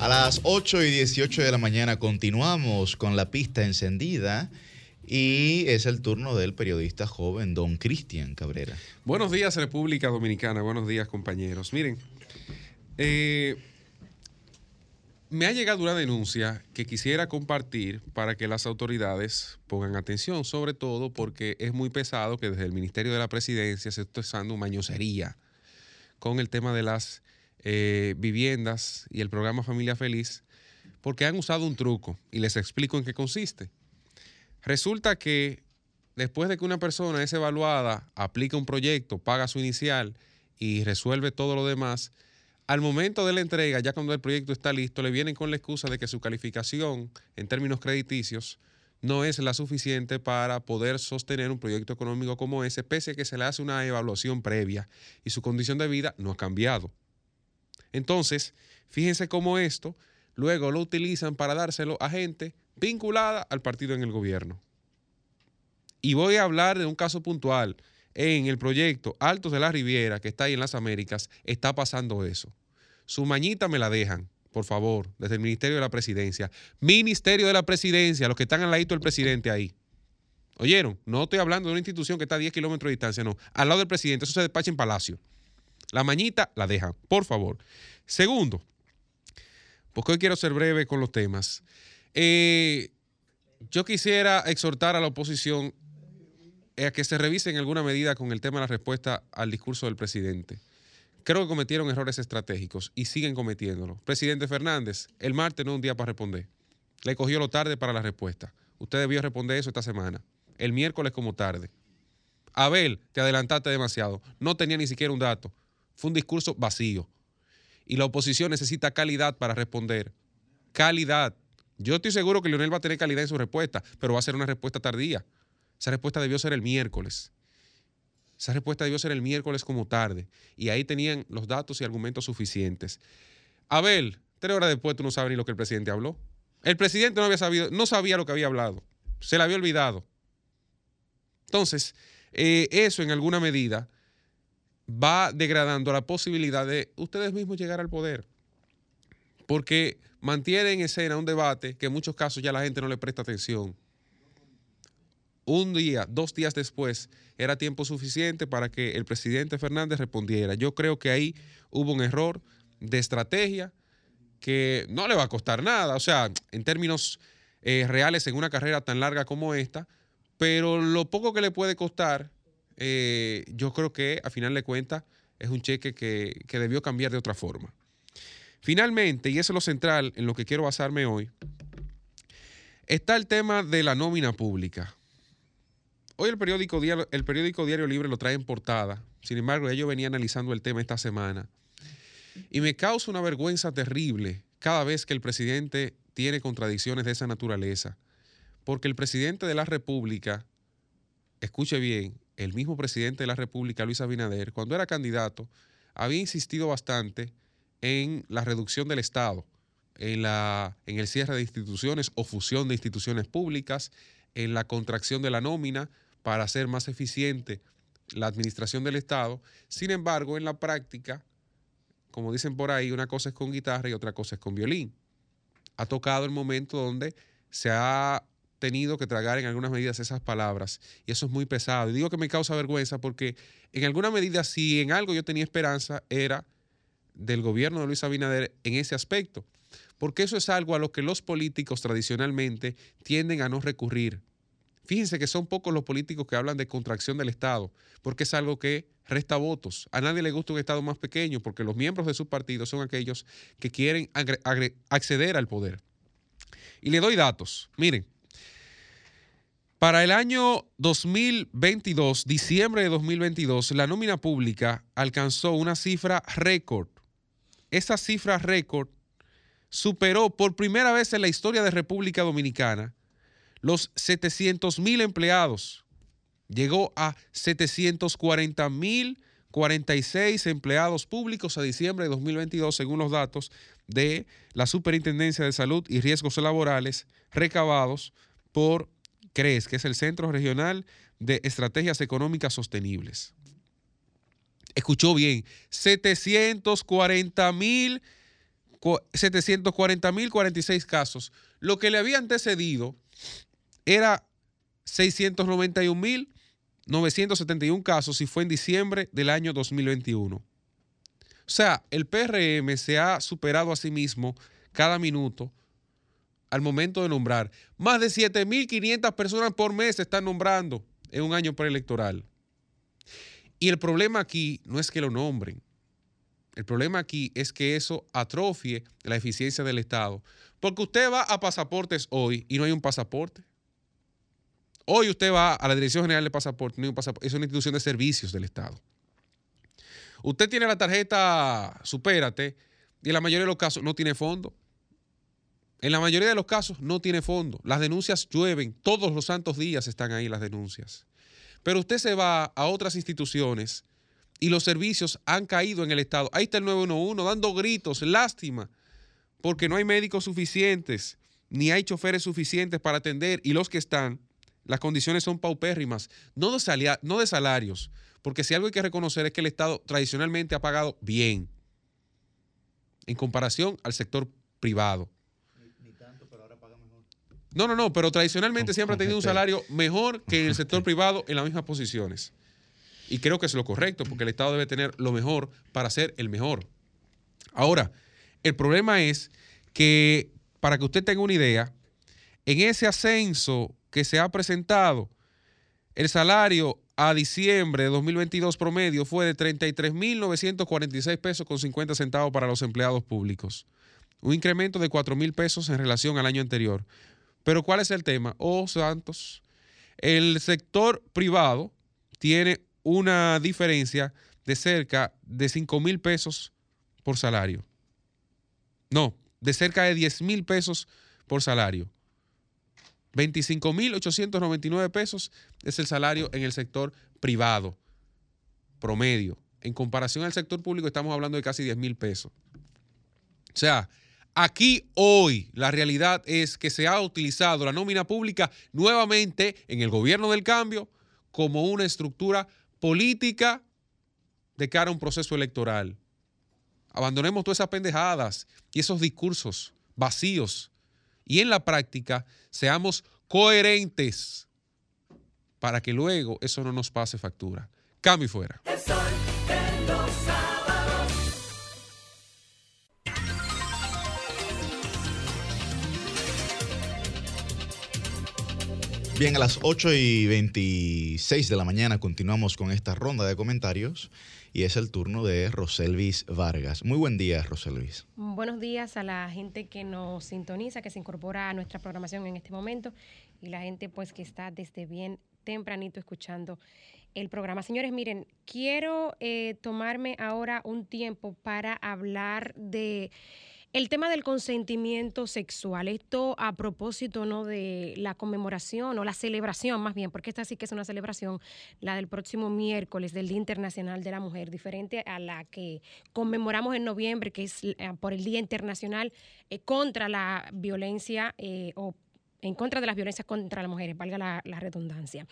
A las 8 y 18 de la mañana continuamos con la pista encendida y es el turno del periodista joven don Cristian Cabrera. Buenos días República Dominicana, buenos días compañeros. Miren, eh, me ha llegado una denuncia que quisiera compartir para que las autoridades pongan atención, sobre todo porque es muy pesado que desde el Ministerio de la Presidencia se esté usando mañosería con el tema de las eh, viviendas y el programa Familia Feliz porque han usado un truco y les explico en qué consiste. Resulta que después de que una persona es evaluada, aplica un proyecto, paga su inicial y resuelve todo lo demás, al momento de la entrega, ya cuando el proyecto está listo, le vienen con la excusa de que su calificación en términos crediticios no es la suficiente para poder sostener un proyecto económico como ese, pese a que se le hace una evaluación previa y su condición de vida no ha cambiado. Entonces, fíjense cómo esto luego lo utilizan para dárselo a gente vinculada al partido en el gobierno. Y voy a hablar de un caso puntual. En el proyecto Altos de la Riviera, que está ahí en las Américas, está pasando eso. Su mañita me la dejan, por favor, desde el Ministerio de la Presidencia. Ministerio de la Presidencia, los que están al ladito del presidente ahí. ¿Oyeron? No estoy hablando de una institución que está a 10 kilómetros de distancia, no. Al lado del presidente, eso se despacha en Palacio. La mañita la dejan, por favor. Segundo, porque hoy quiero ser breve con los temas. Eh, yo quisiera exhortar a la oposición a que se revise en alguna medida con el tema de la respuesta al discurso del presidente. Creo que cometieron errores estratégicos y siguen cometiéndolo. Presidente Fernández, el martes no es un día para responder. Le cogió lo tarde para la respuesta. Usted debió responder eso esta semana. El miércoles como tarde. Abel, te adelantaste demasiado. No tenía ni siquiera un dato. Fue un discurso vacío. Y la oposición necesita calidad para responder. Calidad. Yo estoy seguro que Leonel va a tener calidad en su respuesta, pero va a ser una respuesta tardía. Esa respuesta debió ser el miércoles. Esa respuesta debió ser el miércoles como tarde. Y ahí tenían los datos y argumentos suficientes. Abel, tres horas después tú no sabes ni lo que el presidente habló. El presidente no había sabido, no sabía lo que había hablado. Se le había olvidado. Entonces, eh, eso en alguna medida va degradando la posibilidad de ustedes mismos llegar al poder. Porque mantiene en escena un debate que en muchos casos ya la gente no le presta atención. Un día, dos días después, era tiempo suficiente para que el presidente Fernández respondiera. Yo creo que ahí hubo un error de estrategia que no le va a costar nada, o sea, en términos eh, reales en una carrera tan larga como esta, pero lo poco que le puede costar, eh, yo creo que a final de cuentas es un cheque que, que debió cambiar de otra forma. Finalmente, y eso es lo central en lo que quiero basarme hoy, está el tema de la nómina pública. Hoy el periódico, Diario, el periódico Diario Libre lo trae en portada. Sin embargo, yo venía analizando el tema esta semana. Y me causa una vergüenza terrible cada vez que el presidente tiene contradicciones de esa naturaleza. Porque el presidente de la República, escuche bien, el mismo presidente de la República, Luis Abinader, cuando era candidato, había insistido bastante en la reducción del Estado, en, la, en el cierre de instituciones o fusión de instituciones públicas, en la contracción de la nómina para hacer más eficiente la administración del Estado. Sin embargo, en la práctica, como dicen por ahí, una cosa es con guitarra y otra cosa es con violín. Ha tocado el momento donde se ha tenido que tragar en algunas medidas esas palabras y eso es muy pesado. Y digo que me causa vergüenza porque en alguna medida si en algo yo tenía esperanza era del gobierno de Luis Abinader en ese aspecto, porque eso es algo a lo que los políticos tradicionalmente tienden a no recurrir. Fíjense que son pocos los políticos que hablan de contracción del Estado, porque es algo que resta votos. A nadie le gusta un Estado más pequeño, porque los miembros de su partido son aquellos que quieren acceder al poder. Y le doy datos. Miren, para el año 2022, diciembre de 2022, la nómina pública alcanzó una cifra récord. Esa cifra récord superó por primera vez en la historia de República Dominicana los 700 mil empleados. Llegó a 740 mil 46 empleados públicos a diciembre de 2022, según los datos de la Superintendencia de Salud y Riesgos Laborales recabados por CRES, que es el Centro Regional de Estrategias Económicas Sostenibles. Escuchó bien, 740 mil 740 mil 46 casos. Lo que le había antecedido era 691.971 casos y fue en diciembre del año 2021. O sea, el PRM se ha superado a sí mismo cada minuto al momento de nombrar. Más de 7.500 personas por mes se están nombrando en un año preelectoral. Y el problema aquí no es que lo nombren. El problema aquí es que eso atrofie la eficiencia del Estado. Porque usted va a pasaportes hoy y no hay un pasaporte. Hoy usted va a la Dirección General de Pasaporte, no hay un pasaporte. Es una institución de servicios del Estado. Usted tiene la tarjeta Supérate y en la mayoría de los casos no tiene fondo. En la mayoría de los casos no tiene fondo. Las denuncias llueven. Todos los santos días están ahí las denuncias. Pero usted se va a otras instituciones y los servicios han caído en el Estado. Ahí está el 911 dando gritos, lástima, porque no hay médicos suficientes, ni hay choferes suficientes para atender y los que están, las condiciones son paupérrimas, no de, no de salarios, porque si algo hay que reconocer es que el Estado tradicionalmente ha pagado bien en comparación al sector privado. No, no, no, pero tradicionalmente siempre ha tenido un salario mejor que el sector privado en las mismas posiciones. Y creo que es lo correcto, porque el Estado debe tener lo mejor para ser el mejor. Ahora, el problema es que, para que usted tenga una idea, en ese ascenso que se ha presentado, el salario a diciembre de 2022 promedio fue de 33.946 pesos con 50 centavos para los empleados públicos. Un incremento de 4.000 pesos en relación al año anterior. Pero ¿cuál es el tema? Oh, santos. El sector privado tiene una diferencia de cerca de 5 mil pesos por salario. No, de cerca de 10 mil pesos por salario. 25 mil 899 pesos es el salario en el sector privado promedio. En comparación al sector público estamos hablando de casi 10 mil pesos. O sea, aquí hoy la realidad es que se ha utilizado la nómina pública nuevamente en el gobierno del cambio como una estructura política de cara a un proceso electoral. Abandonemos todas esas pendejadas y esos discursos vacíos y en la práctica seamos coherentes para que luego eso no nos pase factura. Cambio fuera. Bien, a las 8 y 26 de la mañana continuamos con esta ronda de comentarios y es el turno de Roselvis Vargas. Muy buen día, Roselvis. Buenos días a la gente que nos sintoniza, que se incorpora a nuestra programación en este momento y la gente pues que está desde bien tempranito escuchando el programa. Señores, miren, quiero eh, tomarme ahora un tiempo para hablar de el tema del consentimiento sexual. Esto a propósito ¿no? de la conmemoración o la celebración más bien, porque esta sí que es una celebración, la del próximo miércoles del Día Internacional de la Mujer, diferente a la que conmemoramos en noviembre, que es eh, por el Día Internacional eh, contra la violencia eh, o en contra de las violencias contra las mujeres, valga la, la redundancia.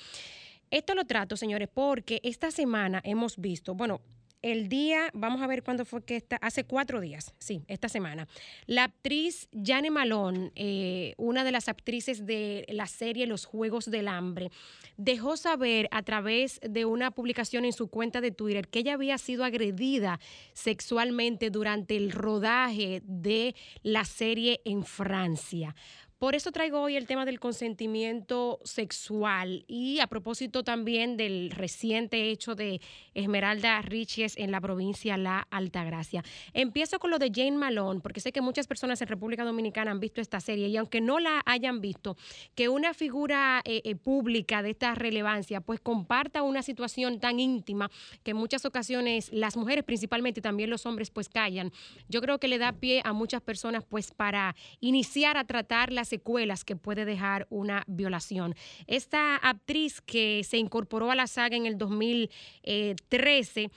Esto lo trato, señores, porque esta semana hemos visto, bueno, el día, vamos a ver cuándo fue que está, hace cuatro días, sí, esta semana. La actriz Jane Malone, eh, una de las actrices de la serie Los Juegos del Hambre, dejó saber a través de una publicación en su cuenta de Twitter que ella había sido agredida sexualmente durante el rodaje de la serie en Francia. Por eso traigo hoy el tema del consentimiento sexual y a propósito también del reciente hecho de Esmeralda Riches en la provincia La Altagracia. Empiezo con lo de Jane Malone, porque sé que muchas personas en República Dominicana han visto esta serie y aunque no la hayan visto, que una figura eh, eh, pública de esta relevancia pues comparta una situación tan íntima que en muchas ocasiones las mujeres principalmente y también los hombres pues callan. Yo creo que le da pie a muchas personas pues para iniciar a tratar las secuelas que puede dejar una violación. Esta actriz que se incorporó a la saga en el 2013,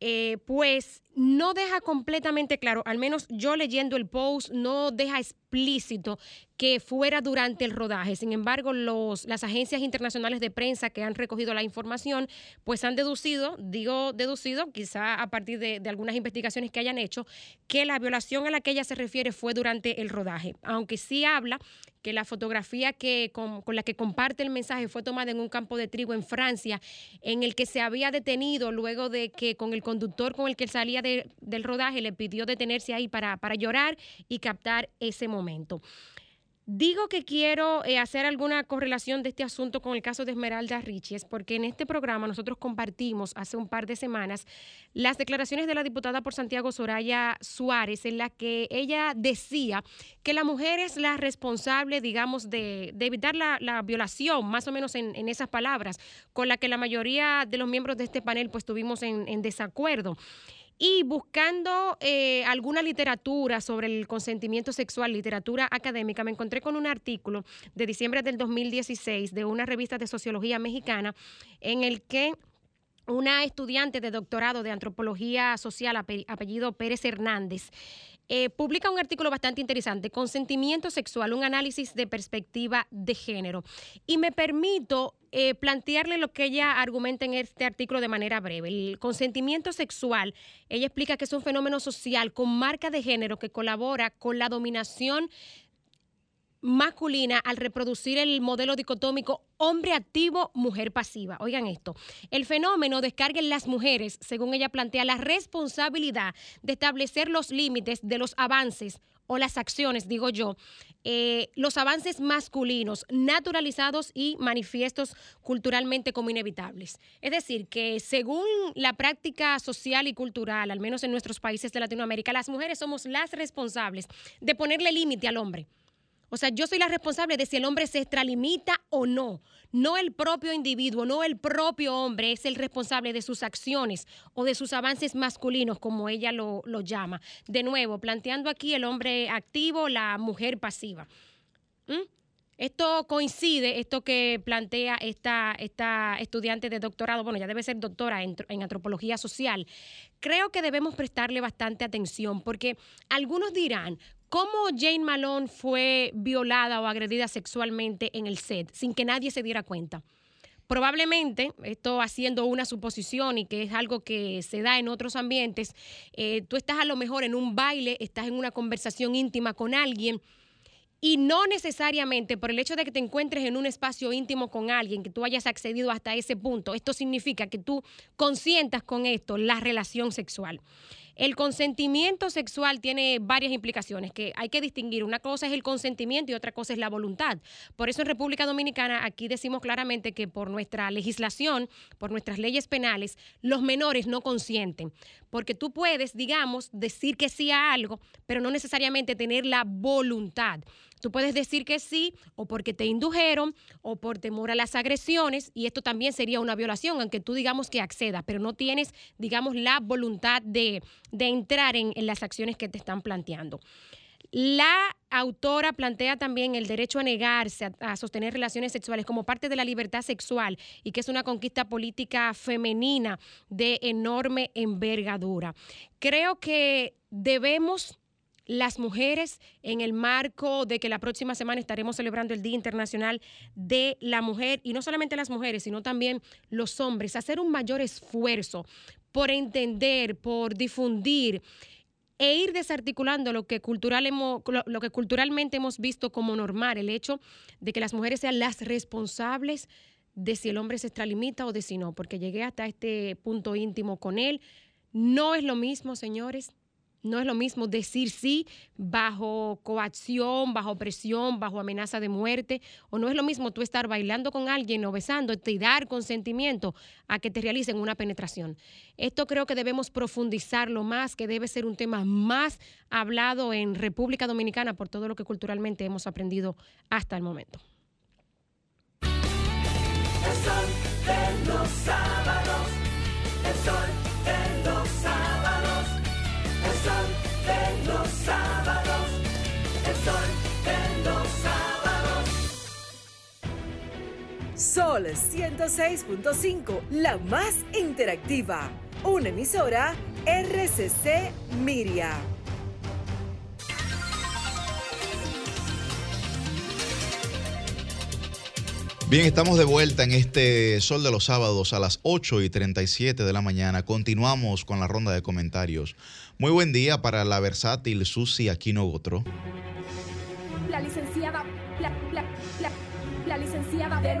eh, pues no deja completamente claro, al menos yo leyendo el post, no deja explícito que fuera durante el rodaje. Sin embargo, los, las agencias internacionales de prensa que han recogido la información, pues han deducido, digo deducido, quizá a partir de, de algunas investigaciones que hayan hecho, que la violación a la que ella se refiere fue durante el rodaje, aunque sí habla que la fotografía que, con, con, la que comparte el mensaje fue tomada en un campo de trigo en Francia, en el que se había detenido luego de que con el conductor con el que salía de, del rodaje le pidió detenerse ahí para, para llorar y captar ese momento. Digo que quiero eh, hacer alguna correlación de este asunto con el caso de Esmeralda Riches, porque en este programa nosotros compartimos hace un par de semanas las declaraciones de la diputada por Santiago Soraya Suárez, en la que ella decía que la mujer es la responsable, digamos, de, de evitar la, la violación, más o menos en, esas palabras, con la que la mayoría de los miembros de este panel pues en desacuerdo. Y buscando eh, alguna literatura sobre el consentimiento sexual, literatura académica, me encontré con un artículo de diciembre del 2016 de una revista de sociología mexicana en el que una estudiante de doctorado de antropología social, ape- apellido Pérez Hernández, eh, publica un artículo bastante interesante, Consentimiento Sexual, un análisis de perspectiva de género. Y me permito eh, plantearle lo que ella argumenta en este artículo de manera breve. El consentimiento sexual, ella explica que es un fenómeno social con marca de género que colabora con la dominación masculina al reproducir el modelo dicotómico hombre activo, mujer pasiva. Oigan esto, el fenómeno descarga en las mujeres, según ella plantea, la responsabilidad de establecer los límites de los avances o las acciones, digo yo, eh, los avances masculinos naturalizados y manifiestos culturalmente como inevitables. Es decir, que según la práctica social y cultural, al menos en nuestros países de Latinoamérica, las mujeres somos las responsables de ponerle límite al hombre. O sea, yo soy la responsable de si el hombre se extralimita o no. No el propio individuo, no el propio hombre es el responsable de sus acciones o de sus avances masculinos, como ella lo, llama. De nuevo, planteando aquí el hombre activo, la mujer pasiva. ¿Mm? Esto coincide, esto que plantea esta, esta estudiante de doctorado, bueno, ya debe ser doctora en, en antropología social. Creo que debemos prestarle bastante atención porque algunos dirán, ¿cómo Jane Malone fue violada o agredida sexualmente en el set sin que nadie se diera cuenta? Probablemente, esto haciendo una suposición y que es algo que se da en otros ambientes, eh, tú estás a lo mejor en un baile, estás en una conversación íntima con alguien y no necesariamente por el hecho de que te encuentres en un espacio íntimo con alguien, que tú hayas accedido hasta ese punto, esto significa que tú consientas con esto la relación sexual. El consentimiento sexual tiene varias implicaciones que hay que distinguir. Una cosa es el consentimiento y otra cosa es la voluntad. Por eso en República Dominicana aquí decimos claramente que por nuestra legislación, por nuestras leyes penales, los menores no consienten. Porque tú puedes, digamos, decir que sí a algo, pero no necesariamente tener la voluntad. Tú puedes decir que sí o porque te indujeron o por temor a las agresiones y esto también sería una violación, aunque tú digamos que accedas, pero no tienes, digamos, la voluntad de, de entrar en, las acciones que te están planteando. La autora plantea también el derecho a negarse a, sostener relaciones sexuales como parte de la libertad sexual y que es una conquista política femenina de enorme envergadura. Creo que debemos las mujeres en el marco de que la próxima semana estaremos celebrando el Día Internacional de la Mujer y no solamente las mujeres, sino también los hombres, hacer un mayor esfuerzo por entender, por difundir e ir desarticulando lo que, lo que culturalmente hemos visto como normal, el hecho de que las mujeres sean las responsables de si el hombre se extralimita o de si no, porque llegué hasta este punto íntimo con él. No es lo mismo, señores, no es lo mismo decir sí bajo coacción, bajo presión, bajo amenaza de muerte, o no es lo mismo tú estar bailando con alguien o besándote y dar consentimiento a que te realicen una penetración. Esto creo que debemos profundizarlo más, que debe ser un tema más hablado en República Dominicana por todo lo que culturalmente hemos aprendido hasta el momento. El sol de los sábados, el sol de los sol de los sábados, el sol de los sábados. Sol 106.5, la más interactiva. Una emisora RCC Miria. Bien, estamos de vuelta en este Sol de los Sábados a las 8 y 37 de la mañana. Continuamos con la ronda de comentarios. Muy buen día para la versátil Susi Aquino Gotro. La licenciada, la, la, la, la licenciada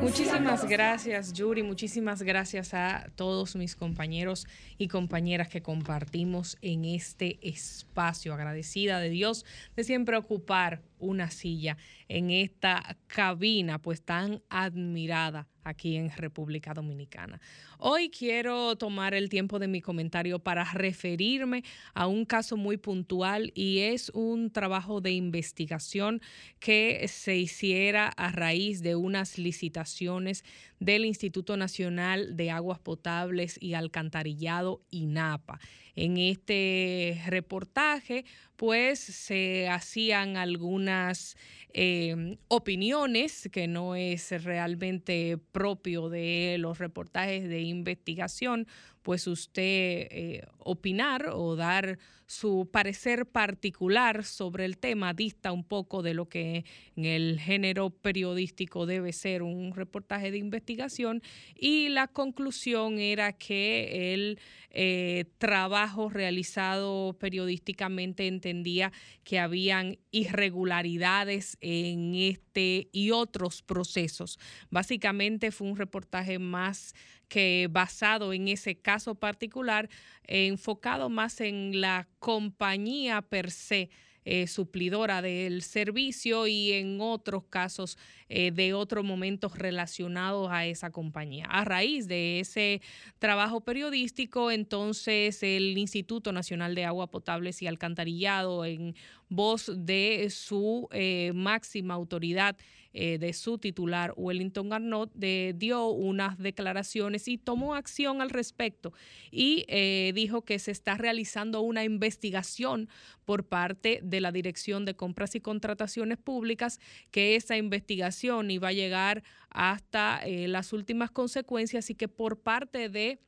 Muchísimas gracias, Yuri. Muchísimas gracias a todos mis compañeros y compañeras que compartimos en este espacio. Agradecida de Dios de siempre ocupar una silla en esta cabina pues tan admirada aquí en República Dominicana. Hoy quiero tomar el tiempo de mi comentario para referirme a un caso muy puntual y es un trabajo de investigación que se hiciera a raíz de unas licitaciones del Instituto Nacional de Aguas Potables y Alcantarillado, INAPA. En este reportaje, pues se hacían algunas eh, opiniones que no es realmente propio de los reportajes de investigación, pues usted eh, opinar o dar su parecer particular sobre el tema dista un poco de lo que en el género periodístico debe ser un reportaje de investigación y la conclusión era que el eh, trabajo realizado periodísticamente entendía que habían irregularidades en este y otros procesos. Básicamente fue un reportaje más que basado en ese caso particular, enfocado más en la compañía per se eh, suplidora del servicio y en otros casos eh, de otros momentos relacionados a esa compañía. A raíz de ese trabajo periodístico, entonces el Instituto Nacional de Agua Potables y Alcantarillado, en voz de su eh, máxima autoridad, de su titular, Wellington Arnott, dio unas declaraciones y tomó acción al respecto. Y dijo que se está realizando una investigación por parte de la Dirección de Compras y Contrataciones Públicas, que esa investigación iba a llegar hasta eh, las últimas consecuencias y que por parte de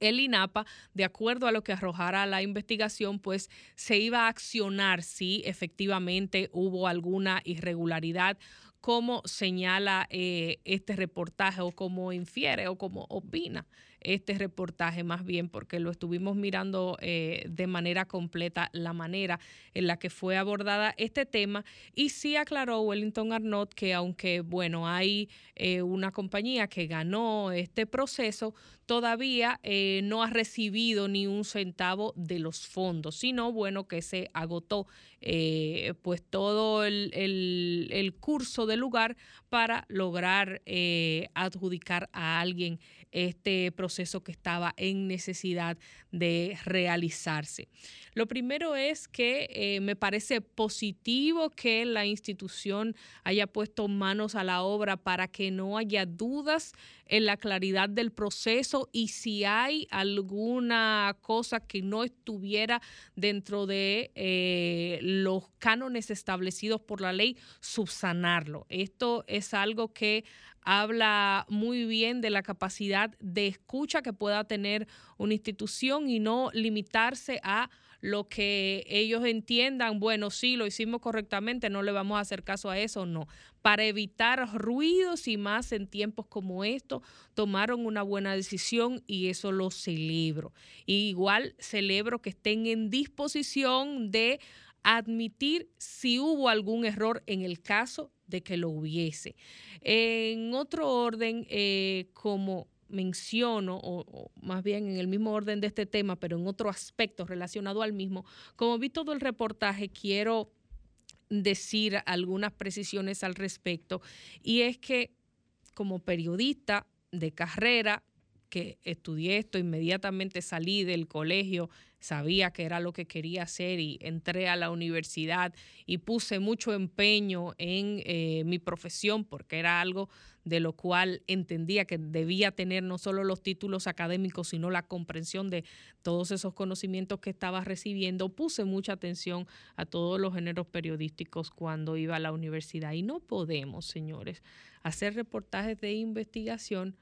el INAPA, de acuerdo a lo que arrojara la investigación, pues se iba a accionar si efectivamente hubo alguna irregularidad como señala eh, este reportaje o como infiere o como opina este reportaje más bien porque lo estuvimos mirando eh, de manera completa la manera en la que fue abordada este tema. Y sí aclaró Wellington Arnott que aunque bueno hay eh, una compañía que ganó este proceso todavía eh, no ha recibido ni un centavo de los fondos sino bueno que se agotó pues todo el, el, curso del lugar para lograr adjudicar a alguien este proceso que estaba en necesidad de realizarse. Lo primero es que eh, me parece positivo que la institución haya puesto manos a la obra para que no haya dudas en la claridad del proceso y si hay alguna cosa que no estuviera dentro de eh, los cánones establecidos por la ley, subsanarlo. Esto es algo que habla muy bien de la capacidad de escucha que pueda tener una institución y no limitarse a lo que ellos entiendan, bueno, sí, lo hicimos correctamente, no le vamos a hacer caso a eso, no. Para evitar ruidos y más en tiempos como estos, tomaron una buena decisión y eso lo celebro. igual celebro que estén en disposición de admitir si hubo algún error en el caso de que lo hubiese. En otro orden, eh, como menciono, o, más bien en el mismo orden de este tema, pero en otro aspecto relacionado al mismo, como vi todo el reportaje, quiero decir algunas precisiones al respecto. Y es que como periodista de carrera, que estudié esto, inmediatamente salí del colegio sabía que era lo que quería hacer y entré a la universidad y puse mucho empeño en eh, mi profesión porque era algo de lo cual entendía que debía tener no solo los títulos académicos, sino la comprensión de todos esos conocimientos que estaba recibiendo. Puse mucha atención a todos los géneros periodísticos cuando iba a la universidad y no podemos, señores, hacer reportajes de investigación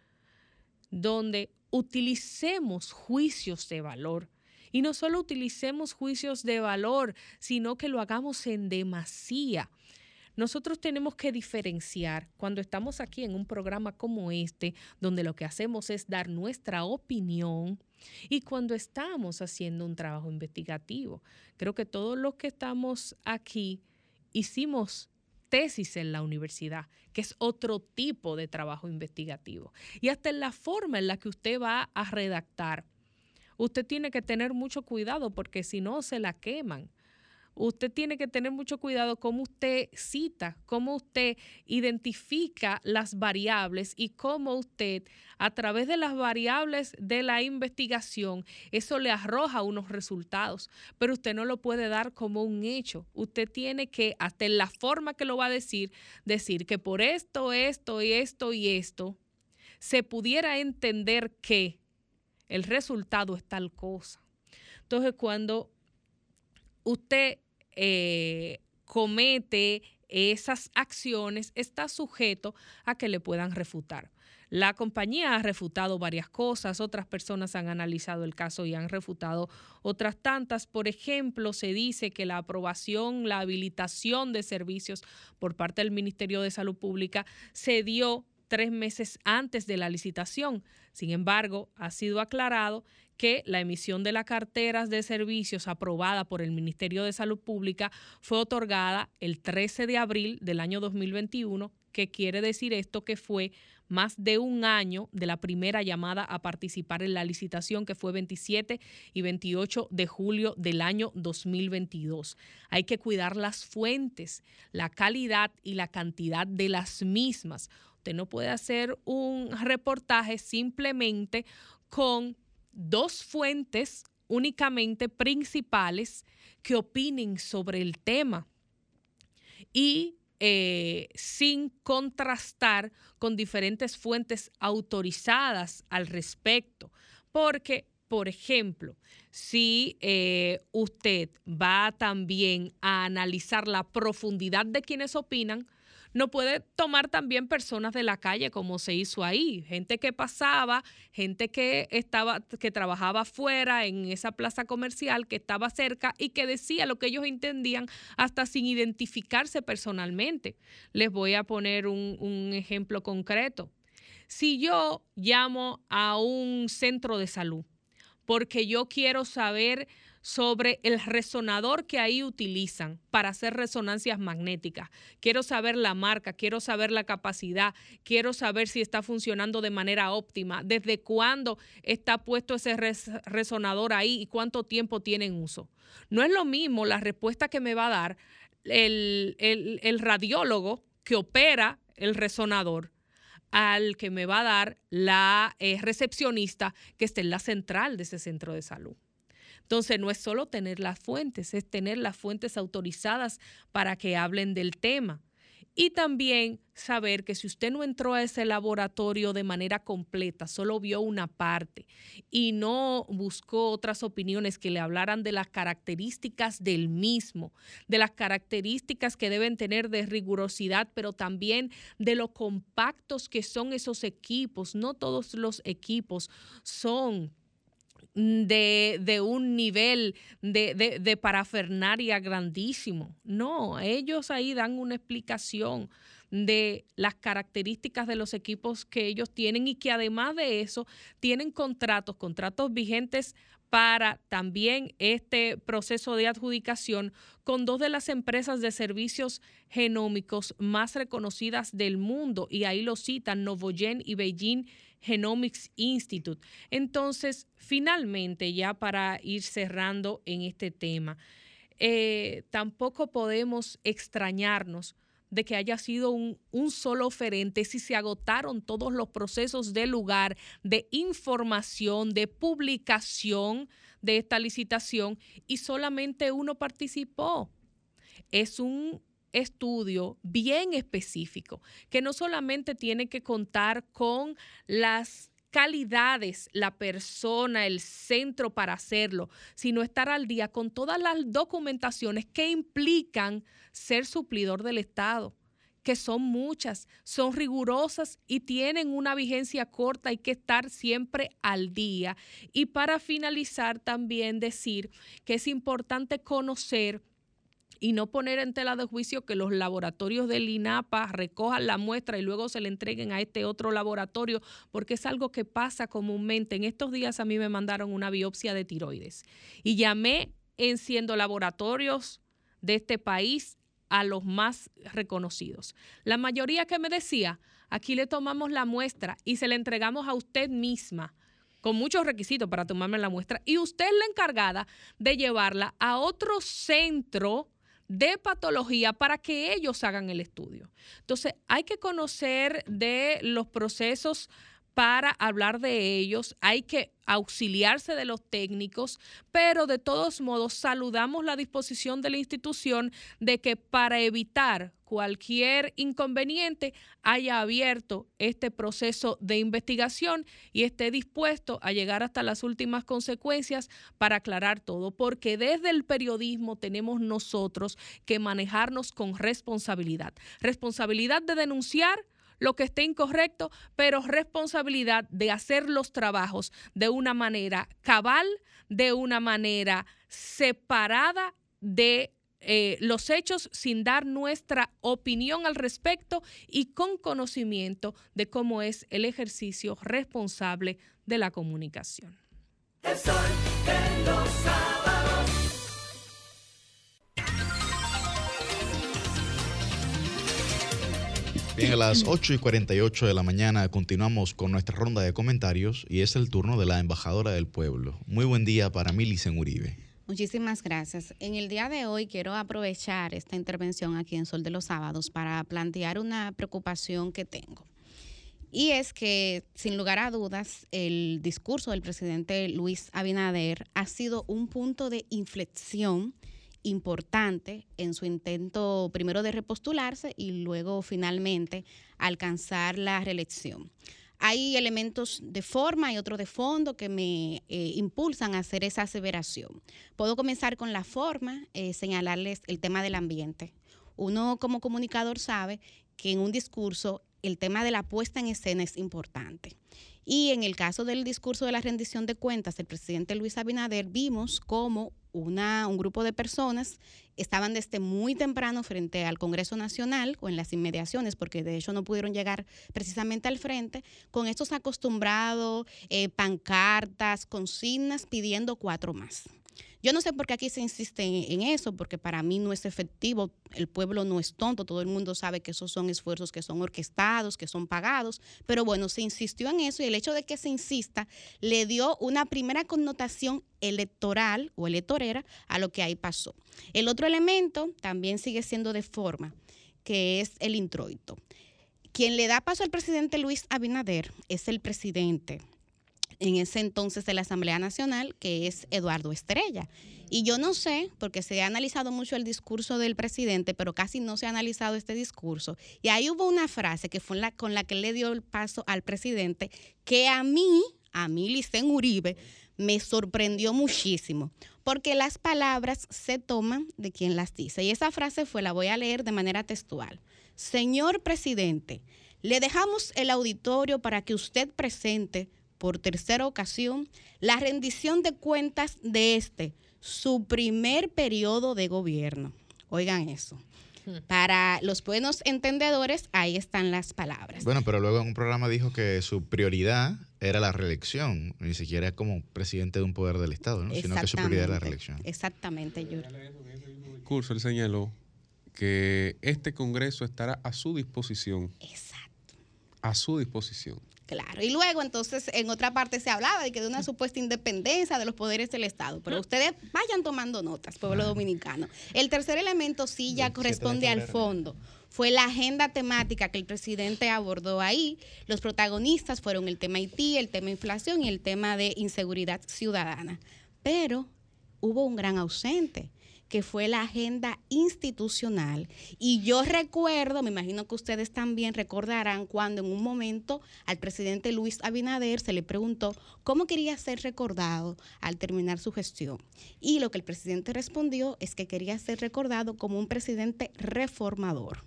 donde utilicemos juicios de valor y no solo utilicemos juicios de valor, sino que lo hagamos en demasía. Nosotros tenemos que diferenciar cuando estamos aquí en un programa como este, donde lo que hacemos es dar nuestra opinión, y cuando estamos haciendo un trabajo investigativo. Creo que todos los que estamos aquí hicimos tesis en la universidad, que es otro tipo de trabajo investigativo. Y hasta en la forma en la que usted va a redactar usted tiene que tener mucho cuidado porque si no se la queman. Usted tiene que tener mucho cuidado cómo usted cita, cómo usted identifica las variables y cómo usted, a través de las variables de la investigación, eso le arroja unos resultados, pero usted no lo puede dar como un hecho. Usted tiene que, hasta en la forma que lo va a decir, decir que por esto, esto y esto y esto, se pudiera entender que el resultado es tal cosa. Entonces, cuando usted eh, comete esas acciones, está sujeto a que le puedan refutar. La compañía ha refutado varias cosas, otras personas han analizado el caso y han refutado otras tantas. Por ejemplo, se dice que la aprobación, la habilitación de servicios por parte del Ministerio de Salud Pública se dio tres meses antes de la licitación. Sin embargo, ha sido aclarado que la emisión de las carteras de servicios aprobada por el Ministerio de Salud Pública fue otorgada el 13 de abril del año 2021. ¿Qué quiere decir esto? Que fue más de un año de la primera llamada a participar en la licitación, que fue 27 y 28 de julio del año 2022. Hay que cuidar las fuentes, la calidad y la cantidad de las mismas. Usted no puede hacer un reportaje simplemente con dos fuentes únicamente principales que opinen sobre el tema y eh, sin contrastar con diferentes fuentes autorizadas al respecto. Porque, por ejemplo, si eh, usted va también a analizar la profundidad de quienes opinan, no puede tomar también personas de la calle como se hizo ahí, gente que pasaba, gente que estaba que trabajaba afuera en esa plaza comercial que estaba cerca y que decía lo que ellos entendían hasta sin identificarse personalmente. Les voy a poner un, un ejemplo concreto. Si yo llamo a un centro de salud porque yo quiero saber sobre el resonador que ahí utilizan para hacer resonancias magnéticas. Quiero saber la marca, quiero saber la capacidad, quiero saber si está funcionando de manera óptima, desde cuándo está puesto ese resonador ahí y cuánto tiempo tiene en uso. No es lo mismo la respuesta que me va a dar el, radiólogo que opera el resonador al que me va a dar la eh, recepcionista que está en la central de ese centro de salud. Entonces, no es solo tener las fuentes, es tener las fuentes autorizadas para que hablen del tema. Y también saber que si usted no entró a ese laboratorio de manera completa, solo vio una parte y no buscó otras opiniones que le hablaran de las características del mismo, de las características que deben tener de rigurosidad, pero también de lo compactos que son esos equipos. No todos los equipos son de, un nivel de, de, parafernaria grandísimo. No, ellos ahí dan una explicación de las características de los equipos que ellos tienen y que además de eso tienen contratos, contratos vigentes para también este proceso de adjudicación con dos de las empresas de servicios genómicos más reconocidas del mundo y ahí lo citan Novogen y Beijing Genomics Institute. Entonces, finalmente, ya para ir cerrando en este tema, eh, tampoco podemos extrañarnos de que haya sido un, solo oferente si se agotaron todos los procesos de lugar, de información, de publicación de esta licitación y solamente uno participó. Es un estudio bien específico, que no solamente tiene que contar con las calidades, la persona, el centro para hacerlo, sino estar al día con todas las documentaciones que implican ser suplidor del Estado que son muchas, son rigurosas y tienen una vigencia corta, hay que estar siempre al día. Y para finalizar, también decir que es importante conocer y no poner en tela de juicio que los laboratorios del INAPA recojan la muestra y luego se le entreguen a este otro laboratorio, porque es algo que pasa comúnmente. En estos días a mí me mandaron una biopsia de tiroides y llamé en siendo laboratorios de este país a los más reconocidos. La mayoría que me decía, aquí le tomamos la muestra y se la entregamos a usted misma con muchos requisitos para tomarme la muestra y usted es la encargada de llevarla a otro centro de patología para que ellos hagan el estudio. Entonces, hay que conocer de los procesos para hablar de ellos, hay que auxiliarse de los técnicos, pero de todos modos saludamos la disposición de la institución de que para evitar cualquier inconveniente haya abierto este proceso de investigación y esté dispuesto a llegar hasta las últimas consecuencias para aclarar todo, porque desde el periodismo tenemos nosotros que manejarnos con responsabilidad. Responsabilidad de denunciar lo que esté incorrecto, pero responsabilidad de hacer los trabajos de una manera cabal, de una manera separada de eh, los hechos sin dar nuestra opinión al respecto y con conocimiento de cómo es el ejercicio responsable de la comunicación. Los sábados. Bien, a las 8 y 48 de la mañana continuamos con nuestra ronda de comentarios y es el turno de la embajadora del pueblo. Muy buen día para Milicen Uribe. Muchísimas gracias. En el día de hoy quiero aprovechar esta intervención aquí en Sol de los Sábados para plantear una preocupación que tengo. Y es que, sin lugar a dudas, el discurso del presidente Luis Abinader ha sido un punto de inflexión importante en su intento primero de repostularse y luego finalmente alcanzar la reelección. Hay elementos de forma y otros de fondo que me eh, impulsan a hacer esa aseveración. Puedo comenzar con la forma, eh, señalarles el tema del ambiente. Uno como comunicador sabe que en un discurso el tema de la puesta en escena es importante. Y en el caso del discurso de la rendición de cuentas del presidente Luis Abinader, vimos cómo una, un grupo de personas estaban desde muy temprano frente al Congreso Nacional o en las inmediaciones, porque de hecho no pudieron llegar precisamente al frente, con estos acostumbrados, eh, pancartas, consignas pidiendo cuatro más. Yo no sé por qué aquí se insiste en, eso, porque para mí no es efectivo, el pueblo no es tonto, todo el mundo sabe que esos son esfuerzos que son orquestados, que son pagados, pero bueno, se insistió en eso y el hecho de que se insista le dio una primera connotación electoral o electorera a lo que ahí pasó. El otro elemento también sigue siendo de forma, que es el introito. Quien le da paso al presidente Luis Abinader es el presidente en ese entonces de la Asamblea Nacional, que es Eduardo Estrella. Y yo no sé, porque se ha analizado mucho el discurso del presidente, pero casi no se ha analizado este discurso. Y ahí hubo una frase que fue con la que le dio el paso al presidente, que a mí, a mí, Licen Uribe, me sorprendió muchísimo, porque las palabras se toman de quien las dice. Y esa frase fue, la voy a leer de manera textual. Señor presidente, le dejamos el auditorio para que usted presente por tercera ocasión la rendición de cuentas de este, su primer periodo de gobierno. Oigan eso. Para los buenos entendedores, ahí están las palabras. Bueno, pero luego en un programa dijo que su prioridad era la reelección, ni siquiera como presidente de un poder del Estado, ¿no? sino que su prioridad era la reelección. Exactamente, Yuri. Curso, él señaló que este Congreso estará a su disposición. Exacto. A su disposición. Claro. Y luego, entonces, en otra parte se hablaba de que de una supuesta independencia de los poderes del Estado. Pero ustedes vayan tomando notas, pueblo dominicano. El tercer elemento sí ya corresponde al fondo. Fue la agenda temática que el presidente abordó ahí. Los protagonistas fueron el tema Haití, el tema inflación y el tema de inseguridad ciudadana. Pero hubo un gran ausente que fue la agenda institucional. Y yo recuerdo, me imagino que ustedes también recordarán cuando en un momento al presidente Luis Abinader se le preguntó cómo quería ser recordado al terminar su gestión. Y lo que el presidente respondió es que quería ser recordado como un presidente reformador.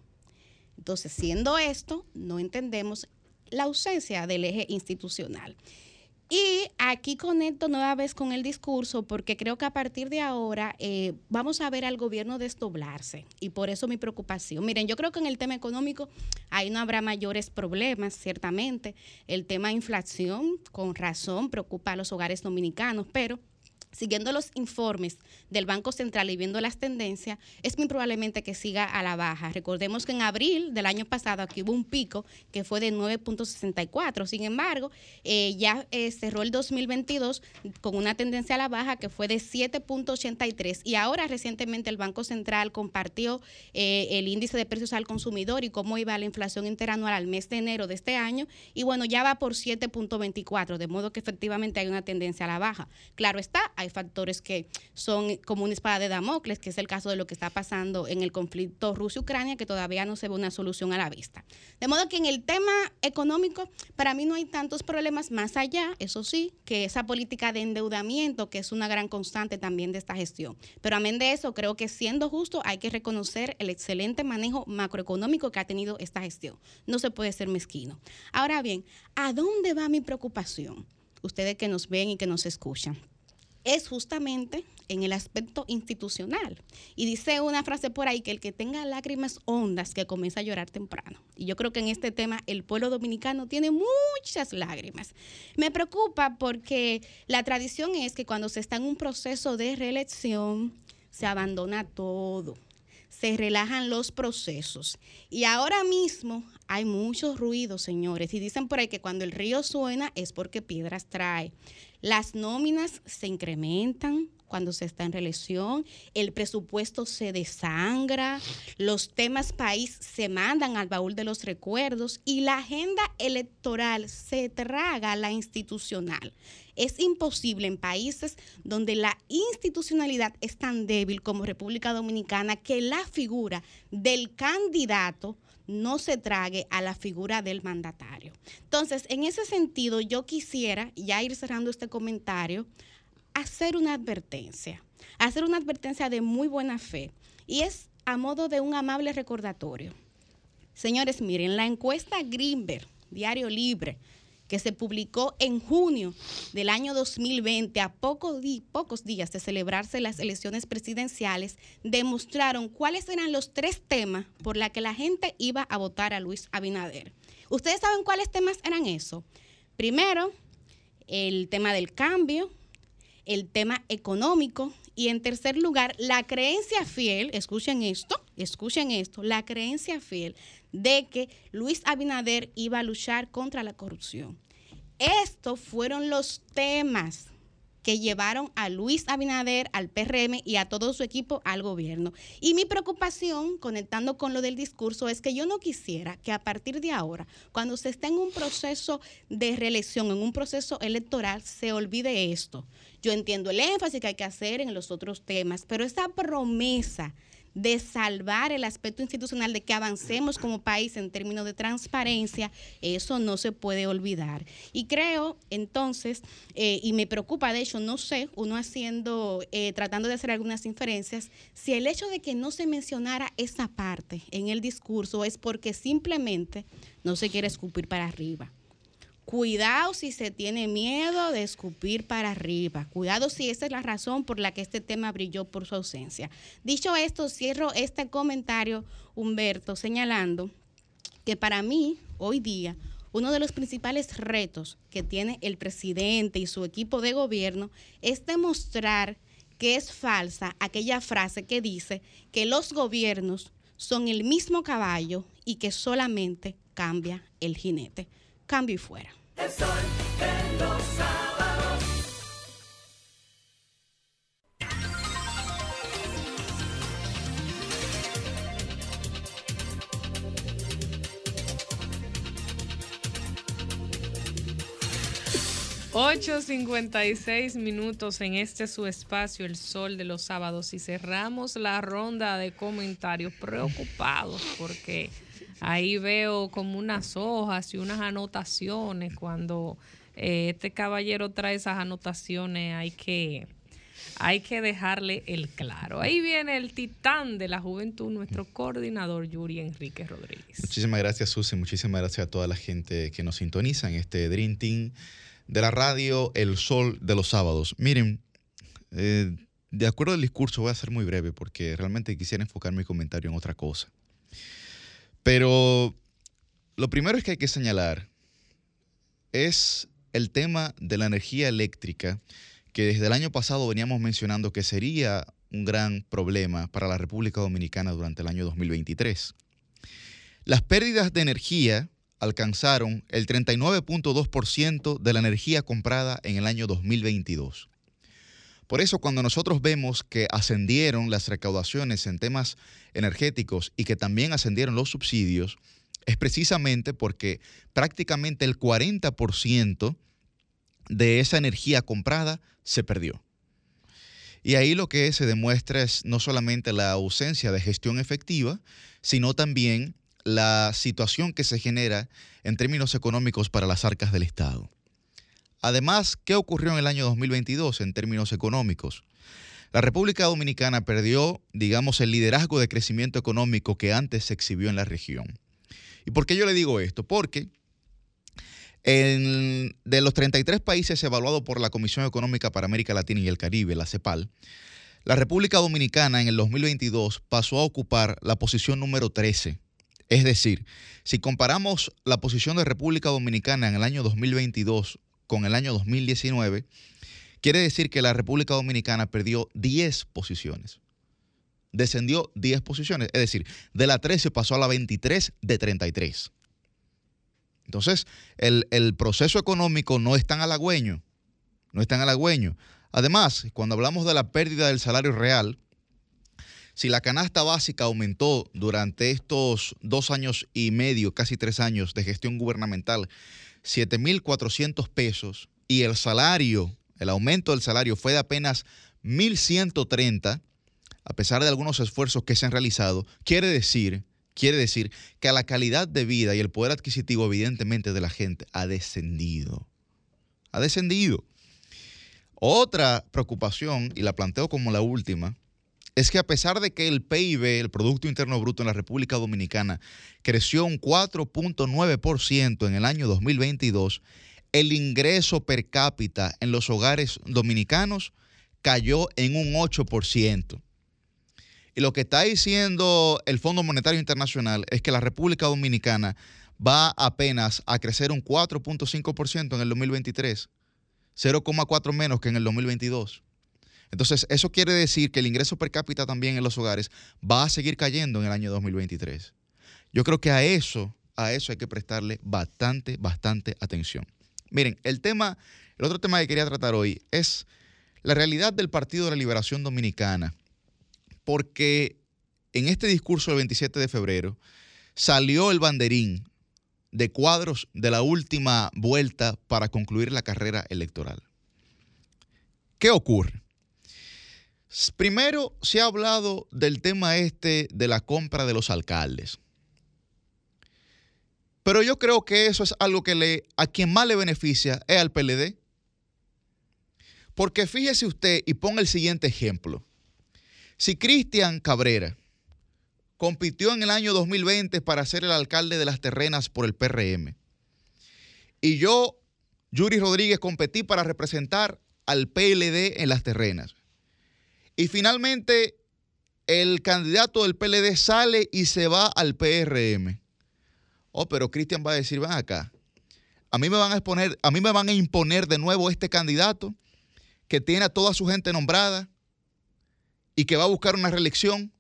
Entonces, siendo esto, no entendemos la ausencia del eje institucional. Y aquí conecto nueva vez con el discurso porque creo que a partir de ahora eh, vamos a ver al gobierno desdoblarse y por eso mi preocupación. Miren, yo creo que en el tema económico ahí no habrá mayores problemas, ciertamente. El tema inflación, con razón, preocupa a los hogares dominicanos, pero siguiendo los informes del Banco Central y viendo las tendencias, es muy probablemente que siga a la baja. Recordemos que en abril del año pasado aquí hubo un pico que fue de 9.64. Sin embargo, eh, ya eh, cerró el 2022 con una tendencia a la baja que fue de 7.83. Y ahora recientemente el Banco Central compartió eh, el índice de precios al consumidor y cómo iba la inflación interanual al mes de enero de este año. Y bueno, ya va por 7.24, de modo que efectivamente hay una tendencia a la baja. Claro está, hay factores que son como una espada de Damocles, que es el caso de lo que está pasando en el conflicto Rusia-Ucrania, que todavía no se ve una solución a la vista. De modo que en el tema económico, para mí no hay tantos problemas más allá, eso sí, que esa política de endeudamiento, que es una gran constante también de esta gestión. Pero amén de eso, creo que siendo justo, hay que reconocer el excelente manejo macroeconómico que ha tenido esta gestión. No se puede ser mezquino. Ahora bien, ¿a dónde va mi preocupación? Ustedes que nos ven y que nos escuchan es justamente en el aspecto institucional. Y dice una frase por ahí que el que tenga lágrimas hondas que comienza a llorar temprano. Y yo creo que en este tema el pueblo dominicano tiene muchas lágrimas. Me preocupa porque la tradición es que cuando se está en un proceso de reelección se abandona todo. Se relajan los procesos. Y ahora mismo hay mucho ruido, señores. Y dicen por ahí que cuando el río suena es porque piedras trae. Las nóminas se incrementan cuando se está en reelección, el presupuesto se desangra, los temas país se mandan al baúl de los recuerdos y la agenda electoral se traga a la institucional. Es imposible en países donde la institucionalidad es tan débil como República Dominicana que la figura del candidato no se trague a la figura del mandatario. Entonces, en ese sentido, yo quisiera, ya ir cerrando este comentario, hacer una advertencia, hacer una advertencia de muy buena fe, y es a modo de un amable recordatorio. Señores, miren, la encuesta Greenberg, Diario Libre, que se publicó en junio del año 2020, a pocos días de celebrarse las elecciones presidenciales, demostraron cuáles eran los tres temas por los que la gente iba a votar a Luis Abinader. ¿Ustedes saben cuáles temas eran esos? Primero, el tema del cambio, el tema económico y en tercer lugar, la creencia fiel, escuchen esto, escuchen esto, la creencia fiel de que Luis Abinader iba a luchar contra la corrupción. Estos fueron los temas que llevaron a Luis Abinader, al PRM y a todo su equipo al gobierno. Y mi preocupación, conectando con lo del discurso, es que yo no quisiera que a partir de ahora, cuando se esté en un proceso de reelección, en un proceso electoral, se olvide esto. Yo entiendo el énfasis que hay que hacer en los otros temas, pero esa promesa de salvar el aspecto institucional, de que avancemos como país en términos de transparencia, eso no se puede olvidar. Y creo, entonces, eh, y me preocupa, de hecho, no sé, uno haciendo, eh, tratando de hacer algunas inferencias, si el hecho de que no se mencionara esa parte en el discurso es porque simplemente no se quiere escupir para arriba. Cuidado si se tiene miedo de escupir para arriba. Cuidado si esa es la razón por la que este tema brilló por su ausencia. Dicho esto, cierro este comentario, Humberto, señalando que para mí, hoy día, uno de los principales retos que tiene el presidente y su equipo de gobierno es demostrar que es falsa aquella frase que dice que los gobiernos son el mismo caballo y que solamente cambia el jinete cambio y fuera. El sol de los sábados. ...8.56 minutos en este su espacio, El Sol de los Sábados... ...y cerramos la ronda de comentarios preocupados... ...porque ahí veo como unas hojas y unas anotaciones. Cuando eh, este caballero trae esas anotaciones hay que, hay que dejarle el claro. Ahí viene el titán de la juventud, nuestro coordinador Yuri Enrique Rodríguez. Muchísimas gracias, Susi. Muchísimas gracias a toda la gente que nos sintoniza en este Dream Team de la radio El Sol de los Sábados. Miren, eh, de acuerdo al discurso, voy a ser muy breve porque realmente quisiera enfocar mi comentario en otra cosa. Pero lo primero es que hay que señalar es el tema de la energía eléctrica que desde el año pasado veníamos mencionando que sería un gran problema para la República Dominicana durante el año 2023. Las pérdidas de energía alcanzaron el 39.2% de la energía comprada en el año 2022. Por eso cuando nosotros vemos que ascendieron las recaudaciones en temas energéticos y que también ascendieron los subsidios, es precisamente porque prácticamente el 40% de esa energía comprada se perdió. Y ahí lo que se demuestra es no solamente la ausencia de gestión efectiva, sino también la situación que se genera en términos económicos para las arcas del Estado. Además, ¿qué ocurrió en el año 2022 en términos económicos? La República Dominicana perdió, digamos, el liderazgo de crecimiento económico que antes se exhibió en la región. ¿Y por qué yo le digo esto? Porque en- de los 33 países evaluados por la Comisión Económica para América Latina y el Caribe, la CEPAL, la República Dominicana en el 2022 pasó a ocupar la posición número 13. Es decir, si comparamos la posición de República Dominicana en el año 2022 con el año 2019, quiere decir que la República Dominicana perdió 10 posiciones. Descendió 10 posiciones. Es decir, de la 13 pasó a la 23 de 33. Entonces, el, el proceso económico no es tan halagüeño. No es tan halagüeño. Además, cuando hablamos de la pérdida del salario real, si la canasta básica aumentó durante estos dos años y medio, casi tres años de gestión gubernamental, 7.400 pesos y el salario, el aumento del salario fue de apenas 1.130, a pesar de algunos esfuerzos que se han realizado, quiere decir, quiere decir que la calidad de vida y el poder adquisitivo evidentemente de la gente ha descendido. Ha descendido. Otra preocupación, y la planteo como la última, es que a pesar de que el PIB, el Producto Interno Bruto en la República Dominicana, creció un 4.9% en el año 2022, el ingreso per cápita en los hogares dominicanos cayó en un 8%. Y lo que está diciendo el Fondo Monetario Internacional es que la República Dominicana va apenas a crecer un 4.5% en el 2023, 0,4 menos que en el 2022. Entonces, eso quiere decir que el ingreso per cápita también en los hogares va a seguir cayendo en el año 2023. Yo creo que a eso, a eso hay que prestarle bastante, bastante atención. Miren, el tema, el otro tema que quería tratar hoy es la realidad del Partido de la Liberación Dominicana, porque en este discurso del 27 de febrero salió el banderín de cuadros de la última vuelta para concluir la carrera electoral. ¿Qué ocurre? Primero se ha hablado del tema este de la compra de los alcaldes. Pero yo creo que eso es algo que le, a quien más le beneficia es al PLD. Porque fíjese usted y ponga el siguiente ejemplo. Si Cristian Cabrera compitió en el año 2020 para ser el alcalde de las terrenas por el PRM, y yo, Yuri Rodríguez, competí para representar al PLD en las terrenas, y finalmente el candidato del PLD sale y se va al PRM. Oh, pero Cristian va a decir, ven acá, a mí me van a exponer, a mí me van a imponer de nuevo este candidato que tiene a toda su gente nombrada y que va a buscar una reelección.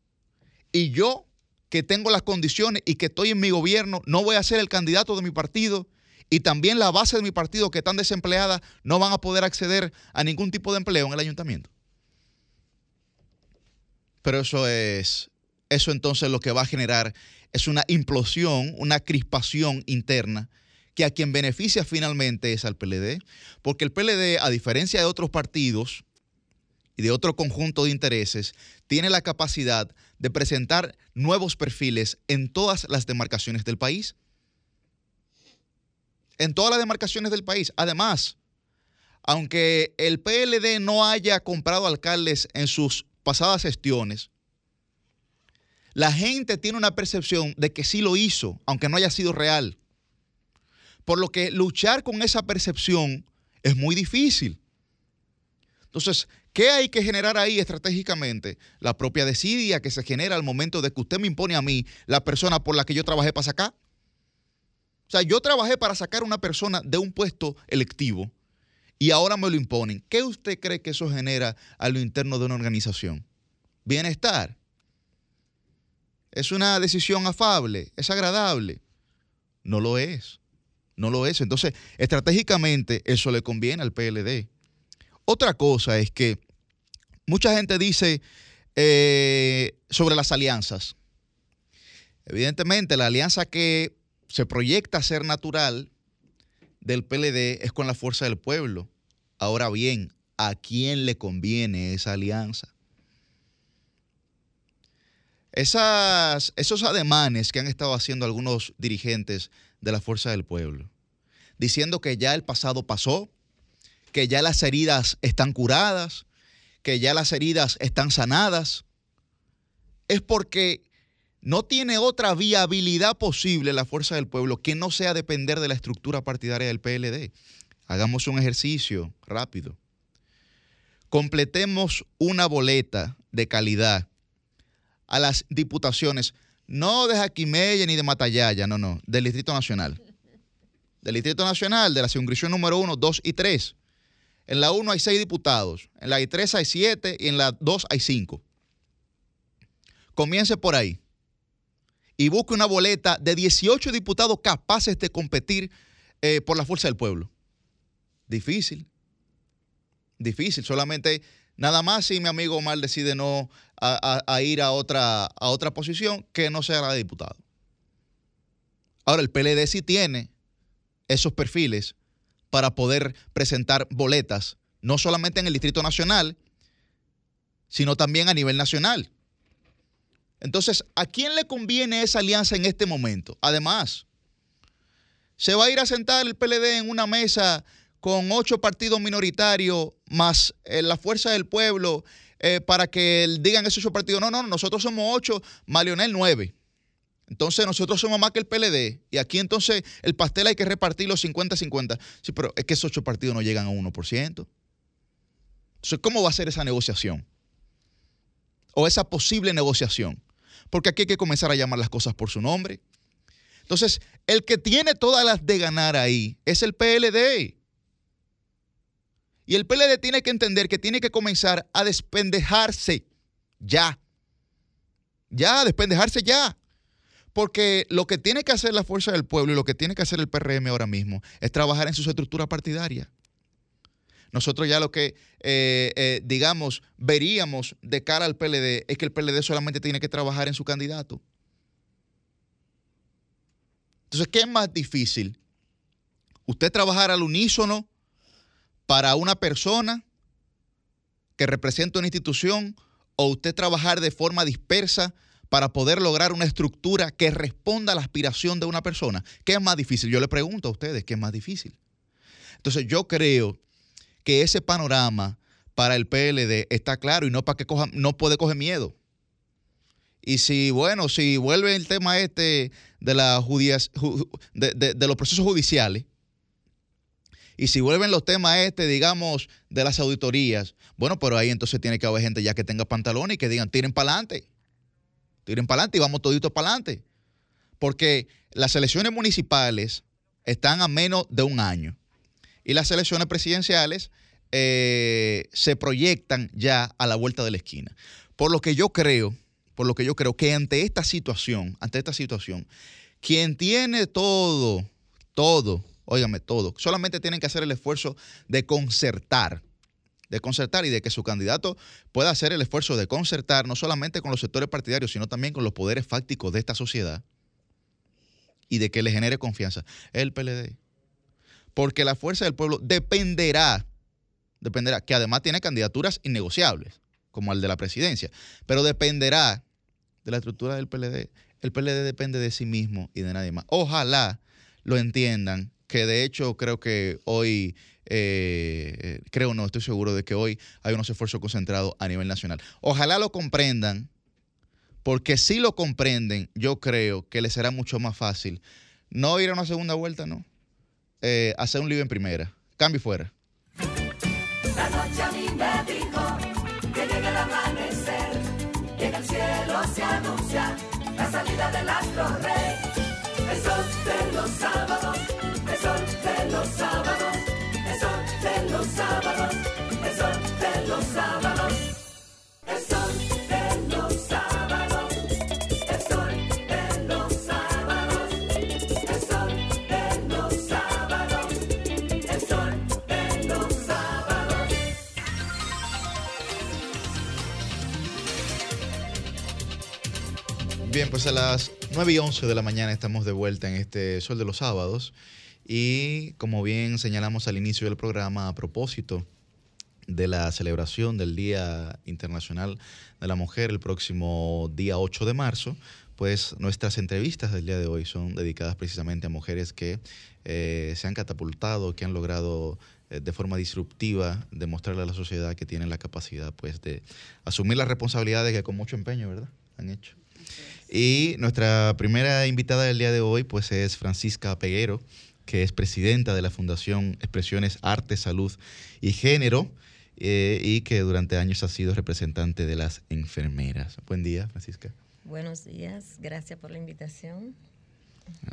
Y yo, que tengo las condiciones y que estoy en mi gobierno, no voy a ser el candidato de mi partido. Y también la base de mi partido, que están desempleadas, no van a poder acceder a ningún tipo de empleo en el ayuntamiento. Pero eso es, eso entonces lo que va a generar es una implosión, una crispación interna que a quien beneficia finalmente es al PLD, porque el PLD, a diferencia de otros partidos y de otro conjunto de intereses, tiene la capacidad de presentar nuevos perfiles en todas las demarcaciones del país. En todas las demarcaciones del país. Además, aunque el PLD no haya comprado alcaldes en sus pasadas gestiones, la gente tiene una percepción de que sí lo hizo, aunque no haya sido real. Por lo que luchar con esa percepción es muy difícil. Entonces, ¿qué hay que generar ahí estratégicamente? La propia desidia que se genera al momento de que usted me impone a mí la persona por la que yo trabajé para sacar. O sea, yo trabajé para sacar a una persona de un puesto electivo y ahora me lo imponen. ¿Qué usted cree que eso genera a lo interno de una organización? Bienestar. ¿Es una decisión afable? ¿Es agradable? No lo es. No lo es. Entonces, estratégicamente, eso le conviene al PLD. Otra cosa es que mucha gente dice eh, sobre las alianzas. Evidentemente, la alianza que se proyecta ser natural del PLD es con la fuerza del pueblo. Ahora bien, ¿a quién le conviene esa alianza? Esas, esos ademanes que han estado haciendo algunos dirigentes de la fuerza del pueblo, diciendo que ya el pasado pasó, que ya las heridas están curadas, que ya las heridas están sanadas, es porque no tiene otra viabilidad posible la fuerza del pueblo que no sea depender de la estructura partidaria del PLD. Hagamos un ejercicio rápido. Completemos una boleta de calidad a las diputaciones, no de Jaquimella ni de Matallaya, no, no, del Distrito Nacional. Del Distrito Nacional, de la circunscripción número 1, 2 y 3. En la 1 hay 6 diputados, en la 3 hay 7 y en la 2 hay 5. Comience por ahí y busque una boleta de 18 diputados capaces de competir eh, por la fuerza del pueblo. Difícil. Difícil. Solamente nada más si mi amigo Omar decide no a, ir a otra, a otra posición que no sea la de diputado. Ahora, el PLD sí tiene esos perfiles para poder presentar boletas, no solamente en el Distrito Nacional, sino también a nivel nacional. Entonces, ¿a quién le conviene esa alianza en este momento? Además, se va a ir a sentar el PLD en una mesa con ocho partidos minoritarios más eh, la fuerza del pueblo eh, para que digan esos ocho partidos, no, no, nosotros somos ocho, más Leonel nueve. Entonces nosotros somos más que el PLD y aquí entonces el pastel hay que repartir los 50-50. Sí, pero es que esos ocho partidos no llegan a 1%. Entonces, ¿cómo va a ser esa negociación? O esa posible negociación porque aquí hay que comenzar a llamar las cosas por su nombre. Entonces, el que tiene todas las de ganar ahí es el PLD. Y el PLD tiene que entender que tiene que comenzar a despendejarse ya. Ya, despendejarse ya. Porque lo que tiene que hacer la fuerza del pueblo y lo que tiene que hacer el PRM ahora mismo es trabajar en su estructura partidaria. Nosotros ya lo que, eh, eh, digamos, veríamos de cara al PLD es que el PLD solamente tiene que trabajar en su candidato. Entonces, ¿qué es más difícil? ¿Usted trabajar al unísono para una persona que representa una institución o usted trabajar de forma dispersa para poder lograr una estructura que responda a la aspiración de una persona? ¿Qué es más difícil? Yo le pregunto a ustedes, ¿qué es más difícil? Entonces yo creo que ese panorama para el PLD está claro y no para que coja, no puede coger miedo. Y si, bueno, si vuelve el tema este de, la de, de, los procesos judiciales, y si vuelven los temas este, digamos, de las auditorías, bueno, pero ahí entonces tiene que haber gente ya que tenga pantalones y que digan, tiren para adelante. Tiren para adelante y vamos toditos para adelante. Porque las elecciones municipales están a menos de un año y las elecciones presidenciales eh, se proyectan ya a la vuelta de la esquina. Por lo que yo creo, por lo que yo creo que ante esta situación, ante esta situación, quien tiene todo, todo, óigame, todo, solamente tienen que hacer el esfuerzo de concertar, de concertar y de que su candidato pueda hacer el esfuerzo de concertar no solamente con los sectores partidarios, sino también con los poderes fácticos de esta sociedad y de que le genere confianza. El PLD porque la fuerza del pueblo dependerá, dependerá, que además tiene candidaturas innegociables, como el de la presidencia, pero dependerá de la estructura del PLD. El PLD depende de sí mismo y de nadie más. Ojalá lo entiendan, que de hecho creo que hoy, eh, creo no, estoy seguro de que hoy hay unos esfuerzos concentrados a nivel nacional. Ojalá lo comprendan, porque si lo comprenden, yo creo que les será mucho más fácil no ir a una segunda vuelta, no eh, hacer un lío en primera. Cambio y fuera. La noche a mí me dijo que llega el amanecer, que en el cielo se anuncia la salida del astro rey. El sol de los sábados, el sol de los sábados, el sol de los sábados, el sol de los sábados. Bien, pues a las 9 y 11 de la mañana estamos de vuelta en este Sol de los Sábados. Y como bien señalamos al inicio del programa, a propósito de la celebración del Día Internacional de la Mujer el próximo día 8 de marzo, pues nuestras entrevistas del día de hoy son dedicadas precisamente a mujeres que eh, se han catapultado, que han logrado eh, de forma disruptiva demostrarle a la sociedad que tienen la capacidad pues de asumir las responsabilidades que con mucho empeño, ¿verdad? Han hecho. Y nuestra primera invitada del día de hoy pues es Francisca Peguero, que es presidenta de la Fundación Expresiones Arte, Salud y Género eh, y que durante años ha sido representante de las enfermeras. Buen día, Francisca. Buenos días, gracias por la invitación.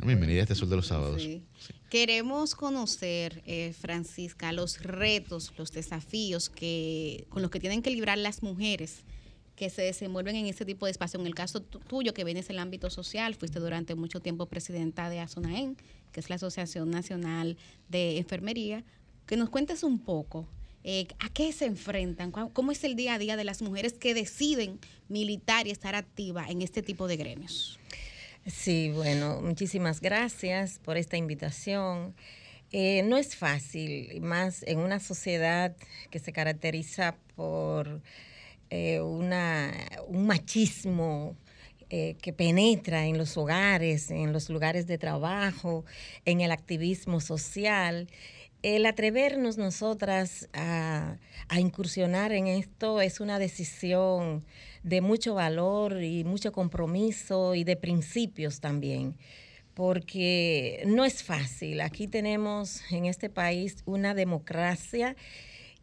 Bienvenida a este Sol de los Sábados. Sí. Queremos conocer, eh, Francisca, los retos, los desafíos que, con los que tienen que librar las mujeres que se desenvuelven en este tipo de espacio. En el caso tu- tuyo, que vienes del ámbito social, fuiste durante mucho tiempo presidenta de ASONAEN, que es la Asociación Nacional de Enfermería. Que nos cuentes un poco eh, a qué se enfrentan, cómo es el día a día de las mujeres que deciden militar y estar activa en este tipo de gremios. Sí, bueno, muchísimas gracias por esta invitación. Eh, no es fácil, más en una sociedad que se caracteriza por eh, una, un machismo eh, que penetra en los hogares, en los lugares de trabajo, en el activismo social. El atrevernos nosotras a, a incursionar en esto es una decisión de mucho valor y mucho compromiso y de principios también, porque no es fácil. Aquí tenemos en este país una democracia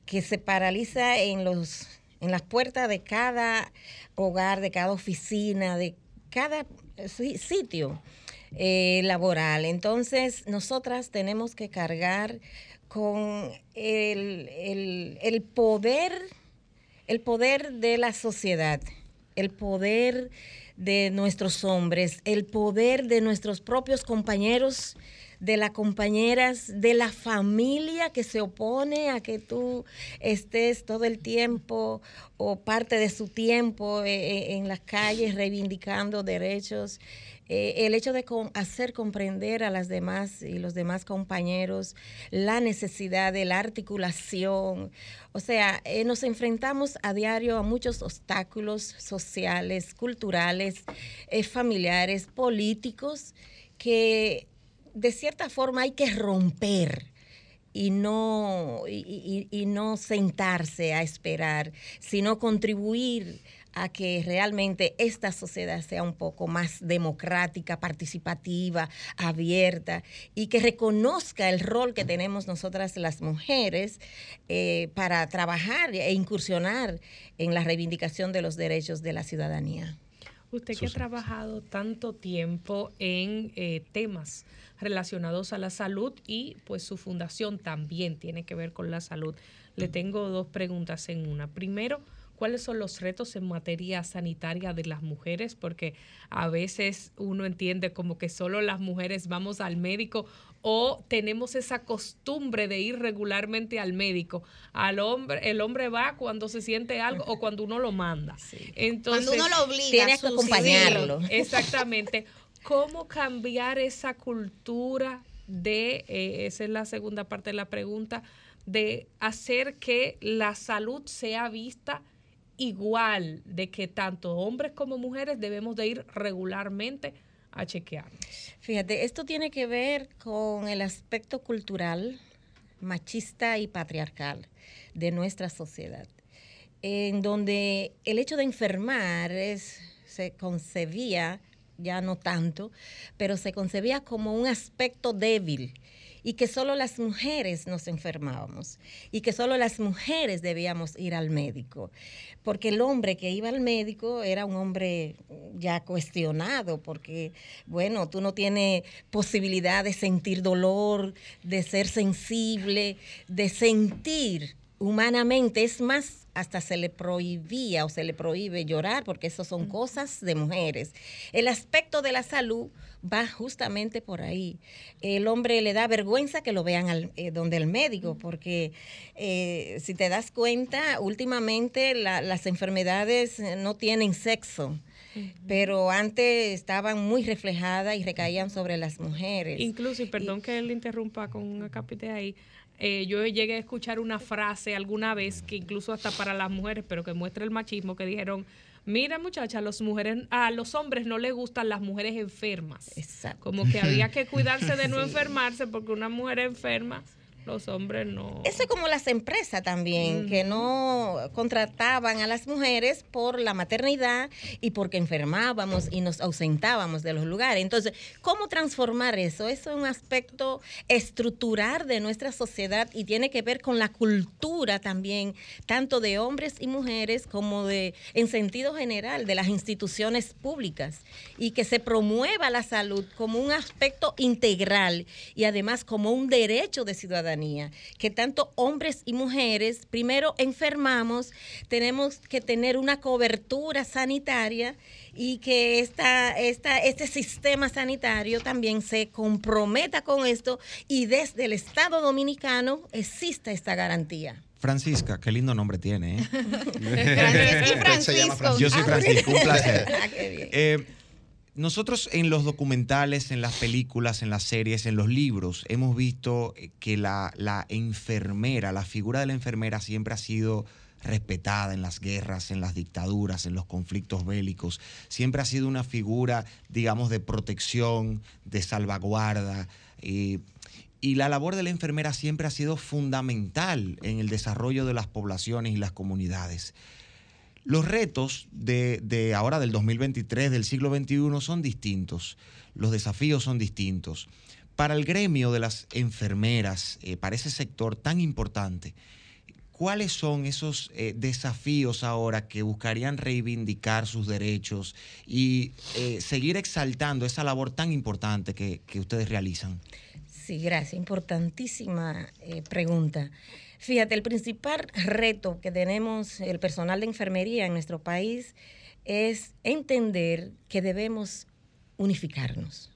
que se paraliza en los en las puertas de cada hogar, de cada oficina, de cada si- sitio eh, laboral. Entonces, nosotras tenemos que cargar con el, el- el poder, el poder de la sociedad, el poder de nuestros hombres, el poder de nuestros propios compañeros, de las compañeras, de la familia que se opone a que tú estés todo el tiempo o parte de su tiempo eh, eh, en las calles reivindicando derechos. Eh, el hecho de hacer comprender a las demás y los demás compañeros la necesidad de la articulación. O sea, nos enfrentamos a diario a muchos obstáculos sociales, culturales, familiares, políticos, que de cierta forma hay que romper y no, y, no sentarse a esperar, sino contribuir a que realmente esta sociedad sea un poco más democrática, participativa, abierta y que reconozca el rol que tenemos nosotras las mujeres eh, para trabajar e incursionar en la reivindicación de los derechos de la ciudadanía. Usted que ha trabajado tanto tiempo en eh, temas relacionados a la salud y pues su fundación también tiene que ver con la salud. Le tengo dos preguntas en una. Primero, ¿cuáles son los retos en materia sanitaria de las mujeres? Porque a veces uno entiende como que solo las mujeres vamos al médico o tenemos esa costumbre de ir regularmente al médico. Al hombre, el hombre va cuando se siente algo o cuando uno lo manda. Entonces, Cuando uno lo obliga, Tienes que acompañarlo. Sí, exactamente. ¿Cómo cambiar esa cultura de, eh, esa es la segunda parte de la pregunta, de hacer que la salud sea vista igual, de que tanto hombres como mujeres debemos de ir regularmente a chequearnos? Fíjate, esto tiene que ver con el aspecto cultural, machista y patriarcal de nuestra sociedad, en donde el hecho de enfermar es, se concebía, ya no tanto, pero se concebía como un aspecto débil y que solo las mujeres nos enfermábamos y que solo las mujeres debíamos ir al médico, porque el hombre que iba al médico era un hombre ya cuestionado, porque bueno, tú no tienes posibilidad de sentir dolor, de ser sensible, de sentir humanamente, es más, hasta se le prohibía o se le prohíbe llorar porque eso son cosas de mujeres. El aspecto de la salud va justamente por ahí. El hombre le da vergüenza que lo vean al, eh, donde el médico, porque eh, si te das cuenta, últimamente la- las enfermedades eh, no tienen sexo. Pero antes estaban muy reflejadas y recaían sobre las mujeres. Incluso, y perdón que le interrumpa con un acápite ahí, eh, yo llegué a escuchar una frase alguna vez que incluso hasta para las mujeres, pero que muestra el machismo, que dijeron, mira muchacha, los mujeres, a los hombres no les gustan las mujeres enfermas. Exacto. Como que había que cuidarse de no Sí. enfermarse porque una mujer enferma, los hombres no. Eso es como las empresas también, que no contrataban a las mujeres por la maternidad y porque enfermábamos y nos ausentábamos de los lugares. Entonces, ¿cómo transformar eso? Eso es un aspecto estructural de nuestra sociedad y tiene que ver con la cultura también, tanto de hombres y mujeres como de, en sentido general, de las instituciones públicas y que se promueva la salud como un aspecto integral y además como un derecho de ciudadanía, que tanto hombres y mujeres, primero enfermamos, tenemos que tener una cobertura sanitaria y que esta, esta, este sistema sanitario también se comprometa con esto y desde el Estado dominicano exista esta garantía. Francisca, qué lindo nombre tiene. ¿eh? Francisco. Yo soy Ah, Francisco, un placer. Ah, qué bien. Eh, nosotros en los documentales, en las películas, en las series, en los libros, hemos visto eh, que la, enfermera, la figura de la enfermera siempre ha sido respetada en las guerras, en las dictaduras, en los conflictos bélicos. Siempre ha sido una figura, digamos, de protección, de salvaguarda. eh, y la labor de la enfermera siempre ha sido fundamental en el desarrollo de las poblaciones y las comunidades. Los retos de, ahora, del 2023, del siglo XXI, son distintos. Los desafíos son distintos. Para el gremio de las enfermeras, eh, para ese sector tan importante, ¿cuáles son esos eh, desafíos ahora que buscarían reivindicar sus derechos y eh, seguir exaltando esa labor tan importante que, ustedes realizan? Sí, gracias. Importantísima pregunta. Fíjate, el principal reto que tenemos el personal de enfermería en nuestro país es entender que debemos unificarnos,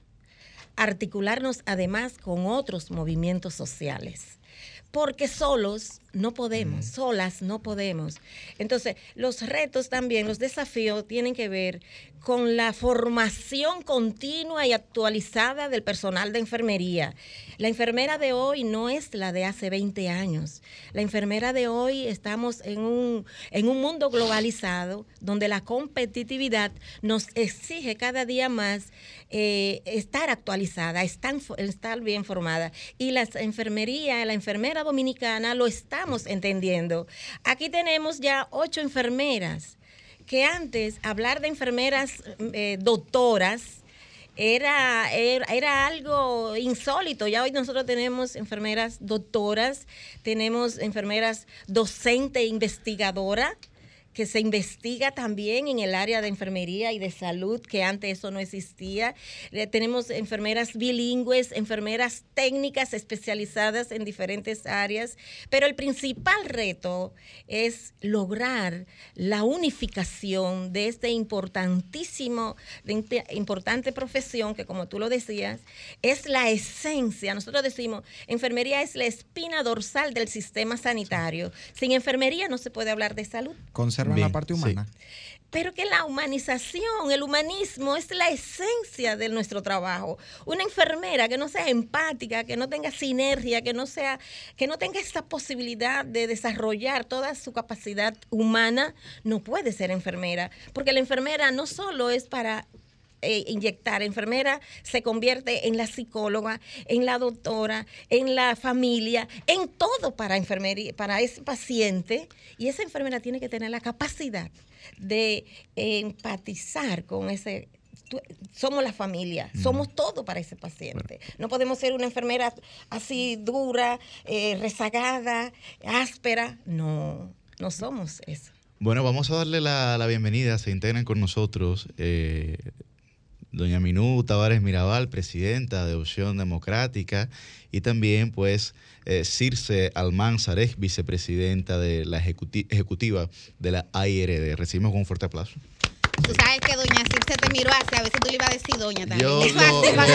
articularnos además con otros movimientos sociales, porque solos no podemos, solas no podemos. Entonces, los retos también, los desafíos tienen que ver con la formación continua y actualizada del personal de enfermería. La enfermera de hoy no es la de hace 20 años. La enfermera de hoy estamos en un, en un mundo globalizado donde la competitividad nos exige cada día más eh, estar actualizada, estar, estar bien formada. Y la enfermería, la enfermera dominicana lo entendiendo. Aquí tenemos ya ocho enfermeras que antes hablar de enfermeras eh, doctoras era, era, era algo insólito. Ya hoy nosotros tenemos enfermeras doctoras, tenemos enfermeras docente investigadora que se investiga también en el área de enfermería y de salud, que antes eso no existía. Eh, tenemos enfermeras bilingües, enfermeras técnicas especializadas en diferentes áreas, pero el principal reto es lograr la unificación de este importantísimo, importante profesión que como tú lo decías, es la esencia. Nosotros decimos, enfermería es la espina dorsal del sistema sanitario. Sin enfermería no se puede hablar de salud. Conservan Bien, la parte sí. humana. Pero que la humanización, el humanismo es la esencia de nuestro trabajo. Una enfermera que no sea empática, que no tenga sinergia, que no sea, que no tenga esa posibilidad de desarrollar toda su capacidad humana, no puede ser enfermera. Porque la enfermera no solo es para eh, inyectar. Enfermera se convierte en la psicóloga, en la doctora, en la familia, en todo para enfermería, para ese paciente. Y esa enfermera tiene que tener la capacidad de eh, empatizar con ese. Somos la familia, somos todo para ese paciente. No podemos ser una enfermera así dura, eh, rezagada, áspera. No, no somos eso. Bueno, vamos a darle la, la bienvenida. Se integran con nosotros eh, doña Minú Tavares Mirabal, presidenta de Opción Democrática, y también pues eh, Circe Almanzarez, vicepresidenta de la ejecuti- ejecutiva de la AIRD. Recibimos con un fuerte aplauso. Tú sabes que doña Circe miró así, a veces tú le ibas a decir doña también. Yo Eso lo- para sí,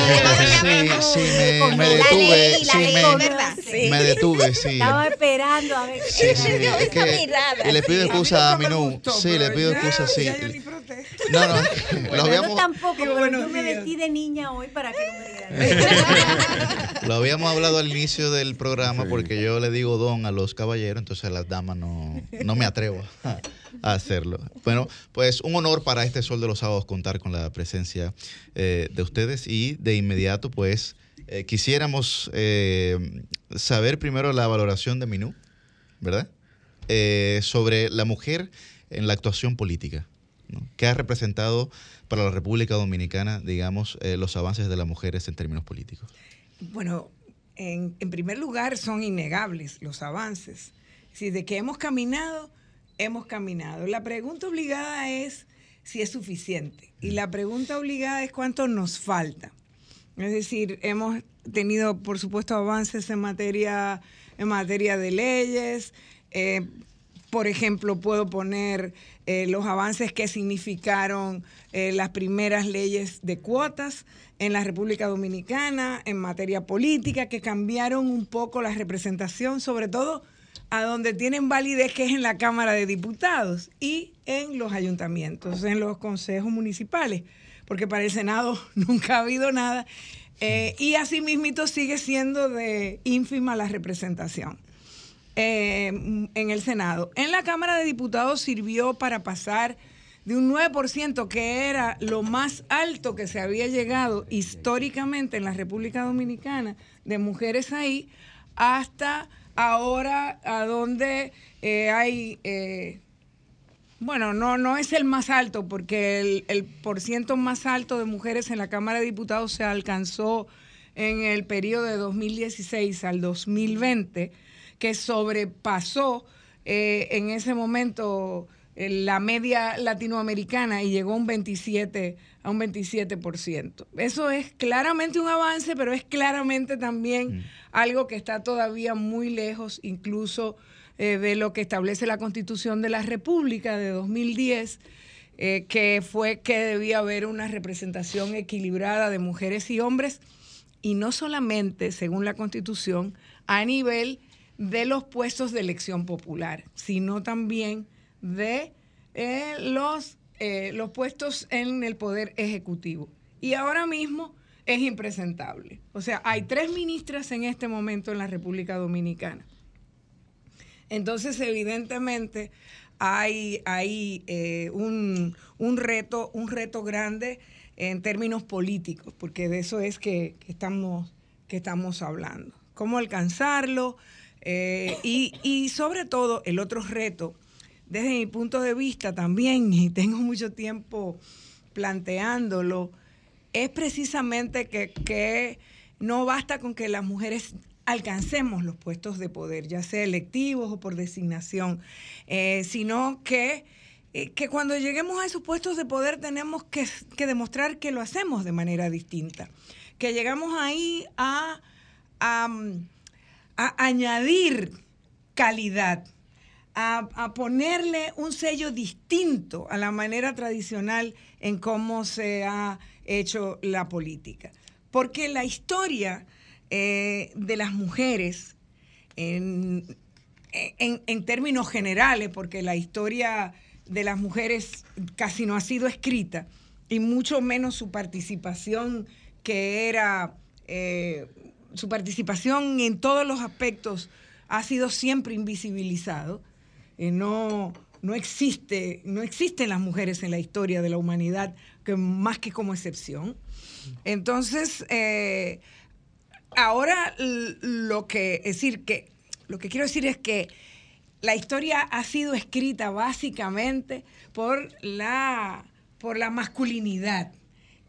sí, me, la detuve, ley, la sí, ley, me, ¿verdad? Sí. me detuve, sí. Estaba esperando a ver. Sí, sí, es que- y le pido excusa a Minú. Sí, le pido excusa, sí. No, no, lo habíamos, yo tampoco, pero yo me vestí de niña hoy para que no me dieran. lo habíamos hablado al inicio del programa porque yo le digo don a los caballeros, entonces a las damas no, no me atrevo a, a hacerlo. Bueno, pues un honor para este Sol de los Sábados contar con la presencia eh, de ustedes y de inmediato pues eh, quisiéramos eh, saber primero la valoración de Minú, ¿verdad? Eh, sobre la mujer en la actuación política. ¿no? ¿Qué ha representado para la República Dominicana, digamos, eh, los avances de las mujeres en términos políticos? Bueno, en, en primer lugar son innegables los avances. Si de que hemos caminado, hemos caminado. La pregunta obligada es si es suficiente. Y la pregunta obligada es cuánto nos falta. Es decir, hemos tenido, por supuesto, avances en materia, en materia de leyes. eh, por ejemplo, puedo poner eh, los avances que significaron eh, las primeras leyes de cuotas en la República Dominicana en materia política, que cambiaron un poco la representación, sobre todo a donde tienen validez, que es en la Cámara de Diputados y en los ayuntamientos, en los consejos municipales, porque para el Senado nunca ha habido nada. Eh, y asimismo sigue siendo de ínfima la representación eh, en el Senado. En la Cámara de Diputados sirvió para pasar de un 9%, que era lo más alto que se había llegado históricamente en la República Dominicana, de mujeres ahí, hasta ahora a donde eh, hay... eh, bueno, no, no es el más alto, porque el, por ciento más alto de mujeres en la Cámara de Diputados se alcanzó en el periodo de 2016 al 2020, que sobrepasó eh, en ese momento la media latinoamericana y llegó a un 27 a un 27%. Eso es claramente un avance, pero es claramente también algo que está todavía muy lejos incluso eh, de lo que establece la Constitución de la República de 2010, eh, que fue que debía haber una representación equilibrada de mujeres y hombres, y no solamente, según la Constitución, a nivel de los puestos de elección popular, sino también de eh, los, eh, los puestos en el Poder Ejecutivo. Y ahora mismo es impresentable. O sea, hay tres ministras en este momento en la República Dominicana. Entonces, evidentemente, hay, hay eh, un, un reto, un reto grande en términos políticos, porque de eso es que, que estamos, que estamos hablando. ¿Cómo alcanzarlo? Y, y sobre todo, el otro reto, desde mi punto de vista también, y tengo mucho tiempo planteándolo, es precisamente que, que no basta con que las mujeres alcancemos los puestos de poder, ya sea electivos o por designación, eh, sino que, eh, que cuando lleguemos a esos puestos de poder tenemos que, que demostrar que lo hacemos de manera distinta, que llegamos ahí a, a, a añadir calidad, a, ponerle un sello distinto a la manera tradicional en cómo se ha hecho la política. Porque la historia eh, de las mujeres, en, en, en, términos generales, porque la historia de las mujeres casi no ha sido escrita, y mucho menos su participación, que era eh, su participación en todos los aspectos, ha sido siempre invisibilizado. No, no, existe, no existen las mujeres en la historia de la humanidad que, más que como excepción. Entonces, eh, ahora lo que decir que lo que quiero decir es que la historia ha sido escrita básicamente por la por la masculinidad,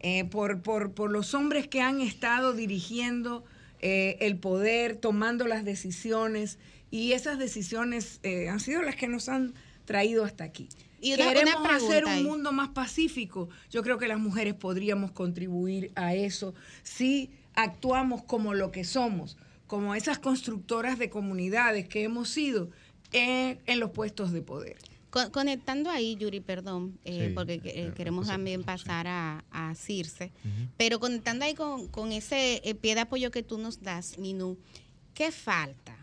eh, por, por, por, los hombres que han estado dirigiendo eh, el poder, tomando las decisiones, y esas decisiones eh, han sido las que nos han traído hasta aquí. Y una- una queremos hacer un mundo más pacífico, yo creo que las mujeres podríamos contribuir a eso si actuamos como lo que somos, como esas constructoras de comunidades que hemos sido en, en los puestos de poder. Con- conectando ahí, Yuri, perdón, eh, Sí, porque eh, queremos también pasar a, a Circe, pero conectando ahí con, con ese eh, pie de apoyo que tú nos das, Minú, ¿qué falta?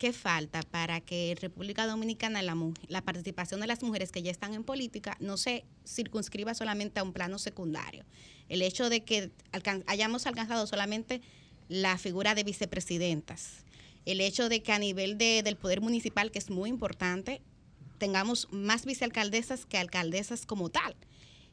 ¿Qué falta para que en República Dominicana la, la participación de las mujeres que ya están en política no se circunscriba solamente a un plano secundario? El hecho de que hayamos alcanzado solamente la figura de vicepresidentas, el hecho de que a nivel de- del poder municipal, que es muy importante, tengamos más vicealcaldesas que alcaldesas como tal.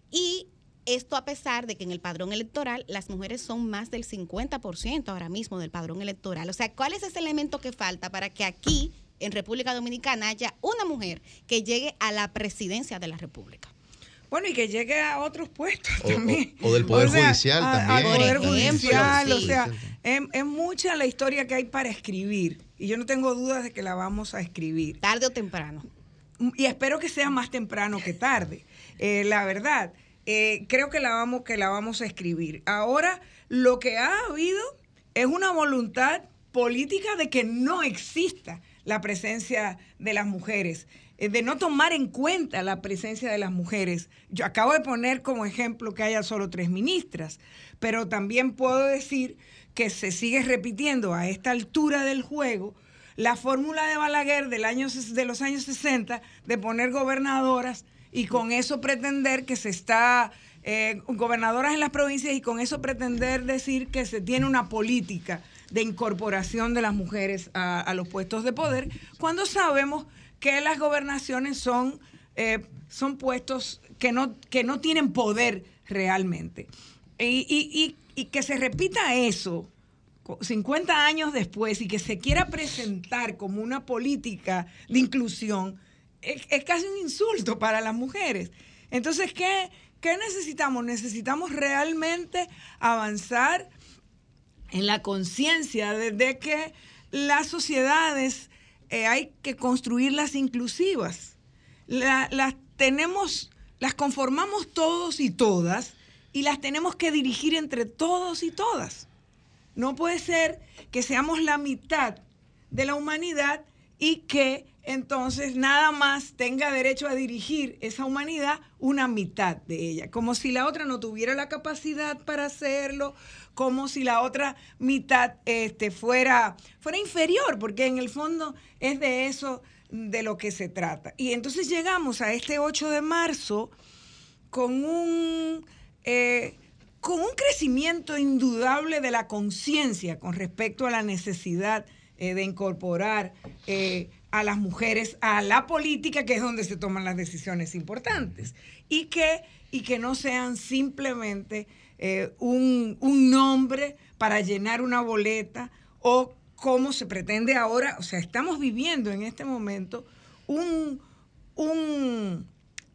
Y esto a pesar de que en el padrón electoral las mujeres son más del 50% ahora mismo del padrón electoral. O sea, ¿cuál es ese elemento que falta para que aquí, en República Dominicana, haya una mujer que llegue a la presidencia de la República? Bueno, y que llegue a otros puestos O- también. o- o del Poder sea, Judicial a- también. Al Poder Judicial, o sea, es, es mucha la historia que hay para escribir. Y yo no tengo dudas de que la vamos a escribir. Tarde o temprano. Y espero que sea más temprano que tarde. Eh, la verdad, eh, creo que la, vamos, que la vamos a escribir. Ahora, lo que ha habido es una voluntad política de que no exista la presencia de las mujeres, eh, de no tomar en cuenta la presencia de las mujeres. Yo acabo de poner como ejemplo que haya solo tres ministras, pero también puedo decir que se sigue repitiendo a esta altura del juego la fórmula de Balaguer del año, de los años 60 de poner gobernadoras y con eso pretender que se está, eh, gobernadoras en las provincias y con eso pretender decir que se tiene una política de incorporación de las mujeres a, los puestos de poder, cuando sabemos que las gobernaciones son, eh, son puestos que no, que no tienen poder realmente. Y, y- que se repita eso co- 50 años después y que se quiera presentar como una política de inclusión, es, es casi un insulto para las mujeres. Entonces, ¿qué, qué necesitamos? Necesitamos realmente avanzar en la conciencia de, que las sociedades eh, hay que construirlas inclusivas. La- las tenemos, las conformamos todos y todas y las tenemos que dirigir entre todos y todas. No puede ser que seamos la mitad de la humanidad y que entonces nada más tenga derecho a dirigir esa humanidad una mitad de ella, como si la otra no tuviera la capacidad para hacerlo, como si la otra mitad este, fuera, fuera inferior, porque en el fondo es de eso de lo que se trata. Y entonces llegamos a este 8 de marzo con un, eh, con un crecimiento indudable de la conciencia con respecto a la necesidad eh, de incorporar eh, a las mujeres a la política, que es donde se toman las decisiones importantes, y que, y que no sean simplemente eh, un, un nombre para llenar una boleta o como se pretende ahora, o sea, estamos viviendo en este momento un, un,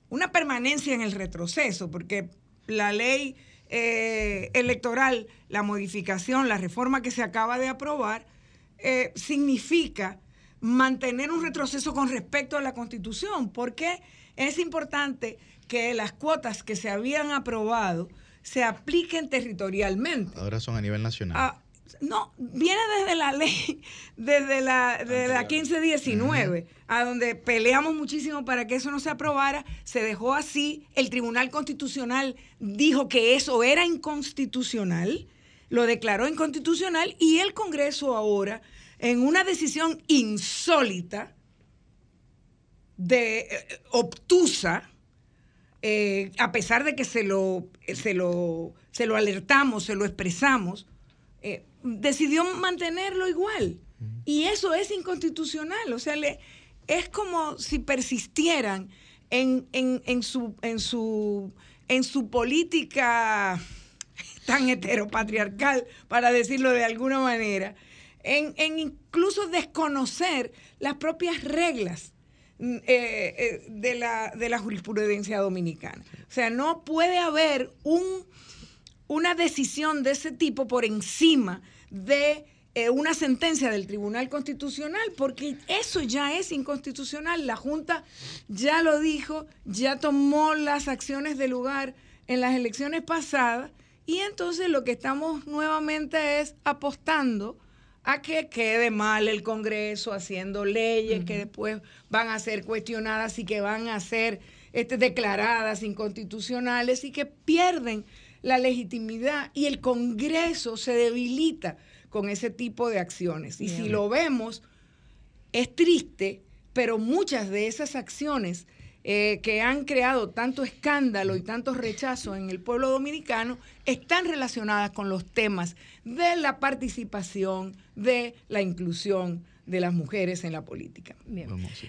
una permanencia en el retroceso, porque la ley eh, electoral, la modificación, la reforma que se acaba de aprobar, eh, significa mantener un retroceso con respecto a la Constitución, porque es importante que las cuotas que se habían aprobado se apliquen territorialmente. Ahora son a nivel nacional. Ah, no, viene desde la ley, desde la, de la 1519, a donde peleamos muchísimo para que eso no se aprobara, se dejó así, el Tribunal Constitucional dijo que eso era inconstitucional, lo declaró inconstitucional y el Congreso ahora, en una decisión insólita, de eh, obtusa, eh, a pesar de que se lo, se lo, se lo alertamos, se lo expresamos, eh, decidió mantenerlo igual. Y eso es inconstitucional. O sea, le, es como si persistieran en, en- en su, en, su, en su política tan heteropatriarcal, para decirlo de alguna manera, en, incluso desconocer las propias reglas mm, eh, eh, de, la, de la jurisprudencia dominicana. O sea, no puede haber un, una decisión de ese tipo por encima de eh, una sentencia del Tribunal Constitucional, porque eso ya es inconstitucional. La Junta ya lo dijo, ya tomó las acciones de lugar en las elecciones pasadas y entonces lo que estamos nuevamente es apostando a que quede mal el Congreso haciendo leyes que después van a ser cuestionadas y que van a ser este, declaradas inconstitucionales y que pierden la legitimidad y el Congreso se debilita con ese tipo de acciones. Y si lo vemos, es triste, pero muchas de esas acciones eh, que han creado tanto escándalo y tanto rechazo en el pueblo dominicano están relacionadas con los temas de la participación, de la inclusión de las mujeres en la política.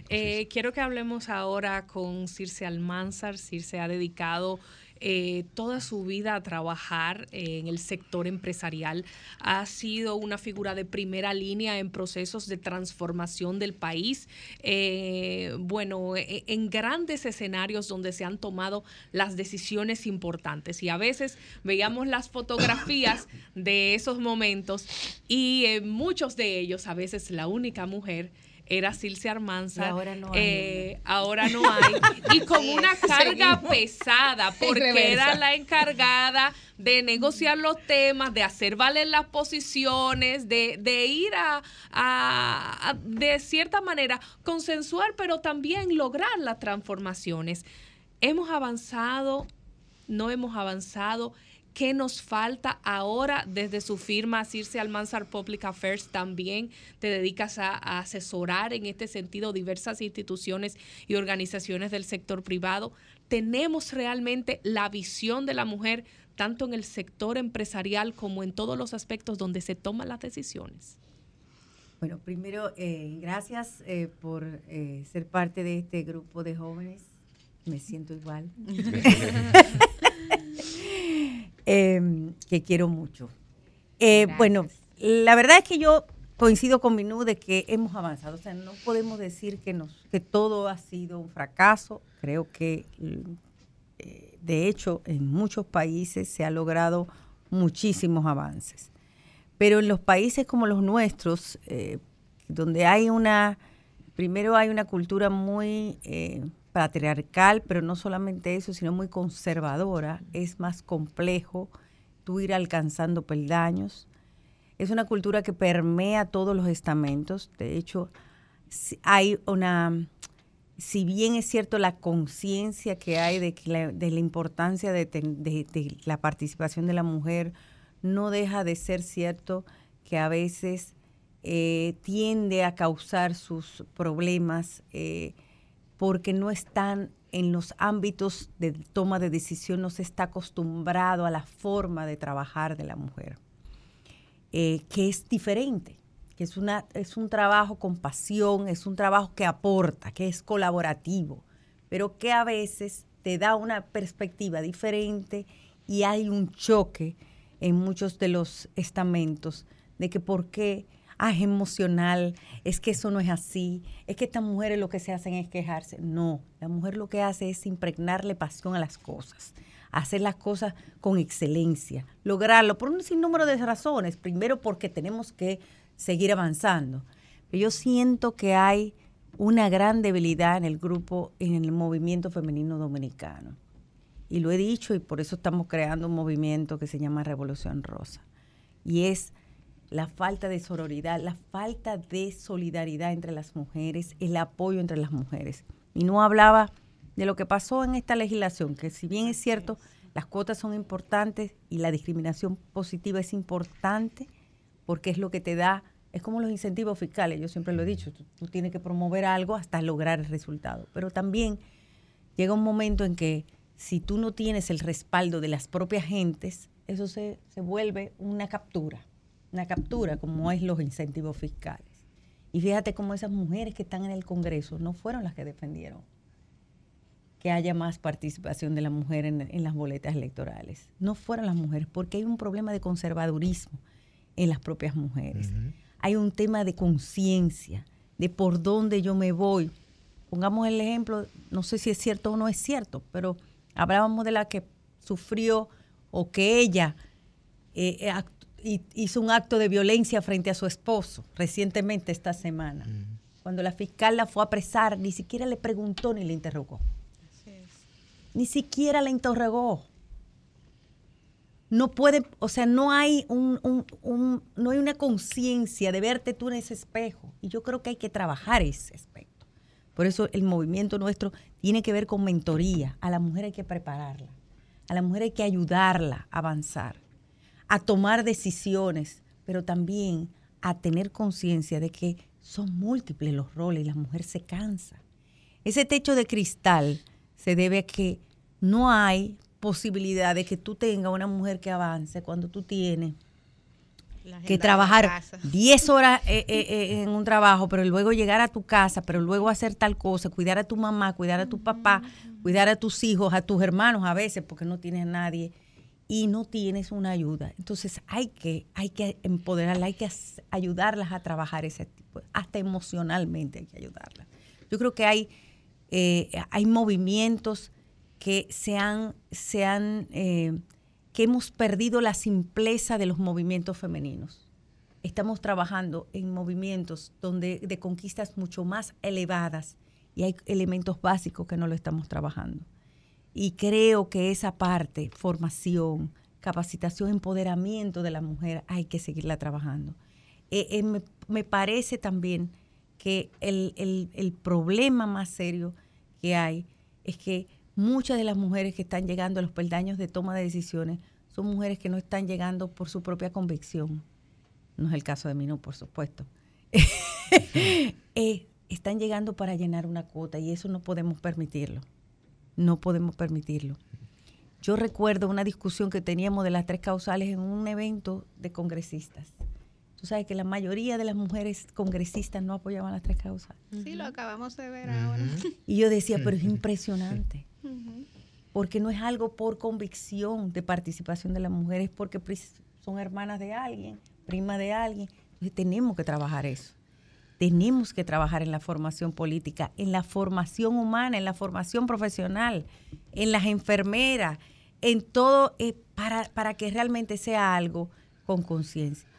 Eh, quiero que hablemos ahora con Circe Almanzar. Circe ha dedicado eh, toda su vida a trabajar eh, en el sector empresarial. Ha sido una figura de primera línea en procesos de transformación del país. Eh, bueno, e- en grandes escenarios donde se han tomado las decisiones importantes. Y a veces veíamos las fotografías de esos momentos y muchos de ellos, a veces la única mujer era Silcia Armanza. Y ahora no hay, Eh, ahora no hay. Y con una carga Seguimos. pesada, porque era la encargada de negociar los temas, de hacer valer las posiciones, de, de ir a, a- a, de cierta manera, consensuar, pero también lograr las transformaciones. Hemos avanzado, no hemos avanzado. ¿Qué nos falta ahora desde su firma Circe Almanzar Public Affairs? También te dedicas a, a asesorar en este sentido diversas instituciones y organizaciones del sector privado. ¿Tenemos realmente la visión de la mujer tanto en el sector empresarial como en todos los aspectos donde se toman las decisiones? Bueno, primero, eh, gracias eh, por eh, ser parte de este grupo de jóvenes. Me siento igual. Em, que quiero mucho. Eh, bueno, la verdad es que yo coincido con Minú de que hemos avanzado. O sea, no podemos decir que, nos, que todo ha sido un fracaso. Creo que, eh, de hecho, en muchos países se ha logrado muchísimos avances. Pero en los países como los nuestros, eh, donde hay una, primero hay una cultura muy patriarcal, pero no solamente eso, sino muy conservadora, es más complejo tú ir alcanzando peldaños. Es una cultura que permea todos los estamentos. De hecho, si- hay una, si bien es cierto la conciencia que hay de, que la, de la importancia de, ten- de- de la participación de la mujer, no deja de ser cierto que a veces eh, tiende a causar sus problemas eh, porque no están en los ámbitos de toma de decisión, no se está acostumbrado a la forma de trabajar de la mujer, eh, que es diferente, que es, una, es un trabajo con pasión, es un trabajo que aporta, que es colaborativo, pero que a veces te da una perspectiva diferente y hay un choque en muchos de los estamentos de que por qué ah, es emocional, es que eso no es así, es que estas mujeres lo que se hacen es quejarse. No, la mujer lo que hace es impregnarle pasión a las cosas, hacer las cosas con excelencia, lograrlo por un sinnúmero de razones. Primero porque tenemos que seguir avanzando. Pero yo siento que hay una gran debilidad en el grupo, en el movimiento femenino dominicano. Y lo he dicho y por eso estamos creando un movimiento que se llama Revolución Rosa. Y es la falta de sororidad, la falta de solidaridad entre las mujeres, el apoyo entre las mujeres. Y no hablaba de lo que pasó en esta legislación, que si bien es cierto, las cuotas son importantes y la discriminación positiva es importante, porque es lo que te da, es como los incentivos fiscales, yo siempre lo he dicho, tú, tú tienes que promover algo hasta lograr el resultado. Pero también llega un momento en que si tú no tienes el respaldo de las propias gentes, eso se, se vuelve una captura, una captura como es los incentivos fiscales. Y fíjate cómo esas mujeres que están en el Congreso no fueron las que defendieron que haya más participación de la mujer en, en las boletas electorales. No fueron las mujeres, porque hay un problema de conservadurismo en las propias mujeres. Hay un tema de conciencia, de por dónde yo me voy. Pongamos el ejemplo, no sé si es cierto o no es cierto, pero hablábamos de la que sufrió o que ella eh, eh, hizo un acto de violencia frente a su esposo recientemente esta semana. Cuando la fiscal la fue a apresar, ni siquiera le preguntó ni le interrogó. Ni siquiera la interrogó. No puede, o sea, no hay un, un- un- no hay una conciencia de verte tú en ese espejo. Y yo creo que hay que trabajar ese aspecto. Por eso el movimiento nuestro tiene que ver con mentoría. A la mujer hay que prepararla. A la mujer hay que ayudarla a avanzar, a tomar decisiones, pero también a tener conciencia de que son múltiples los roles y la mujer se cansa. Ese techo de cristal se debe a que no hay posibilidad de que tú tengas una mujer que avance cuando tú tienes que trabajar casa. 10 horas eh, eh, eh, en un trabajo, pero luego llegar a tu casa, pero luego hacer tal cosa, cuidar a tu mamá, cuidar a tu papá, cuidar a tus hijos, a tus hermanos a veces, porque no tienes a nadie y no tienes una ayuda. Entonces hay que, hay que empoderarla, hay que as- ayudarlas a trabajar ese tipo, hasta emocionalmente hay que ayudarlas. Yo creo que hay, eh, hay movimientos que se han, se han eh, que hemos perdido la simpleza de los movimientos femeninos. Estamos trabajando en movimientos donde de conquistas mucho más elevadas y hay elementos básicos que no lo estamos trabajando. Y creo que esa parte, formación, capacitación, empoderamiento de la mujer, hay que seguirla trabajando. Eh, eh, me, me parece también que el, el- el problema más serio que hay es que muchas de las mujeres que están llegando a los peldaños de toma de decisiones son mujeres que no están llegando por su propia convicción. No es el caso de mí, no, por supuesto. Eh, están llegando para llenar una cuota y eso no podemos permitirlo. No podemos permitirlo. Yo recuerdo una discusión que teníamos de las tres causales en un evento de congresistas. Tú sabes que la mayoría de las mujeres congresistas no apoyaban las tres causales. Sí, lo acabamos de ver ahora. Y yo decía, pero es impresionante, porque no es algo por convicción de participación de las mujeres, porque son hermanas de alguien, primas de alguien. Entonces tenemos que trabajar eso. Tenemos que trabajar en la formación política, en la formación humana, en la formación profesional, en las enfermeras, en todo, eh, para, para que realmente sea algo con conciencia.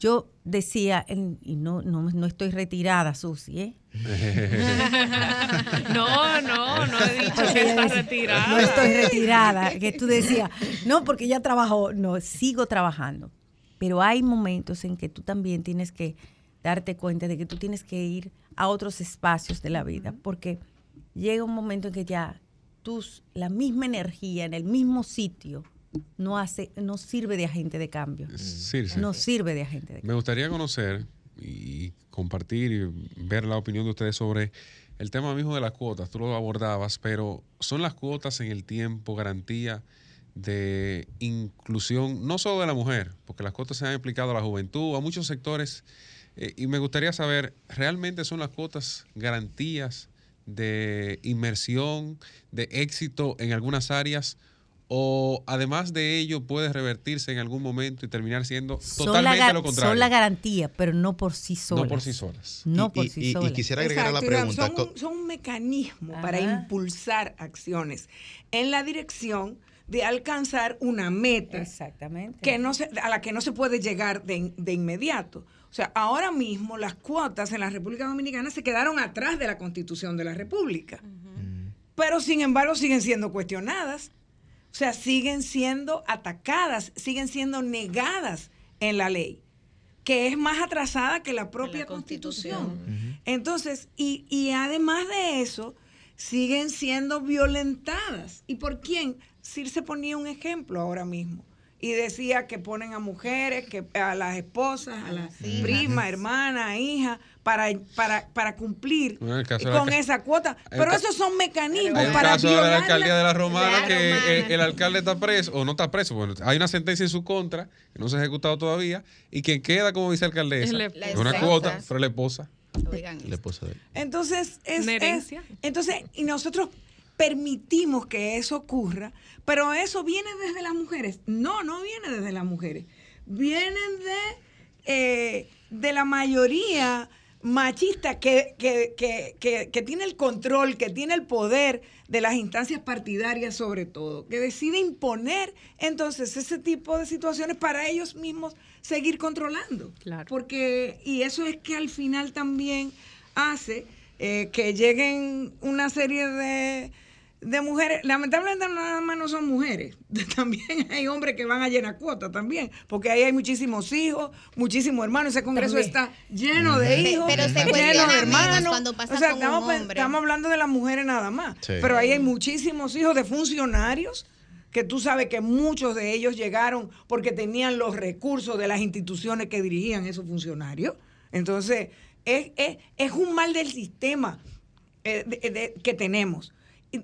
Yo decía, en- y no, no, no estoy retirada, Susi, ¿eh? No, no, no he dicho que ella está dice, retirada. No estoy retirada, que tú decías, no, porque ya trabajó, no, sigo trabajando. Pero hay momentos en que tú también tienes que darte cuenta de que tú tienes que ir a otros espacios de la vida, porque llega un momento en que ya tus, la misma energía en el mismo sitio no hace, no sirve de agente de cambio. Circe. No sirve de agente de cambio. Me gustaría conocer y compartir y ver la opinión de ustedes sobre el tema mismo de las cuotas. Tú lo abordabas, pero ¿son las cuotas en el tiempo garantía de inclusión, no solo de la mujer, porque las cuotas se han aplicado a la juventud, a muchos sectores, eh, y me gustaría saber, ¿realmente son las cuotas garantías de inmersión, de éxito en algunas áreas? ¿O además de ello puede revertirse en algún momento y terminar siendo Son totalmente lo contrario? son la garantía, pero no por sí solas. No por sí solas. No Y- por y- sí y- y solas. quisiera agregar a la pregunta, Son un, son un mecanismo para impulsar acciones en la dirección de alcanzar una meta Exactamente. que no se, a la que no se puede llegar de, de inmediato. O sea, ahora mismo las cuotas en la República Dominicana se quedaron atrás de la Constitución de la República. Pero sin embargo siguen siendo cuestionadas. O sea, siguen siendo atacadas, siguen siendo negadas en la ley, que es más atrasada que la propia Constitución. Entonces, y, y además de eso, siguen siendo violentadas. ¿Y por quién? Circe ponía un ejemplo ahora mismo. Y decía que ponen a mujeres, que a las esposas, a las hijas. primas, hermanas, hijas, para, para, para cumplir la con esa cuota. Pero esos son mecanismos Hay un para caso de la alcaldía de la Romana la que Romana. el alcalde está preso, o no está preso, bueno, hay una sentencia en su contra, que no se ha ejecutado todavía, y quien queda como vicealcaldesa, Es una La cuota, pero la esposa. La esposa de él. Entonces, es, Una es- herencia. entonces, y nosotros permitimos que eso ocurra, pero eso viene desde las mujeres. No, no viene desde las mujeres. Vienen de, eh, de la mayoría machista que, que, que, que, que tiene el control, que tiene el poder de las instancias partidarias sobre todo, que decide imponer entonces ese tipo de situaciones para ellos mismos seguir controlando. Porque, y eso es que al final también hace eh, que lleguen una serie de, de mujeres, lamentablemente nada más no son mujeres, también hay hombres que van a llenar cuotas también, porque ahí hay muchísimos hijos, muchísimos hermanos, ese congreso También. está lleno de hijos, pero se lleno de hermanos, cuando pasa o sea, con estamos, estamos hablando de las mujeres nada más, Sí. pero ahí hay muchísimos hijos de funcionarios que tú sabes que muchos de ellos llegaron porque tenían los recursos de las instituciones que dirigían esos funcionarios. Entonces, es, es- es un mal del sistema eh, de- de- que tenemos,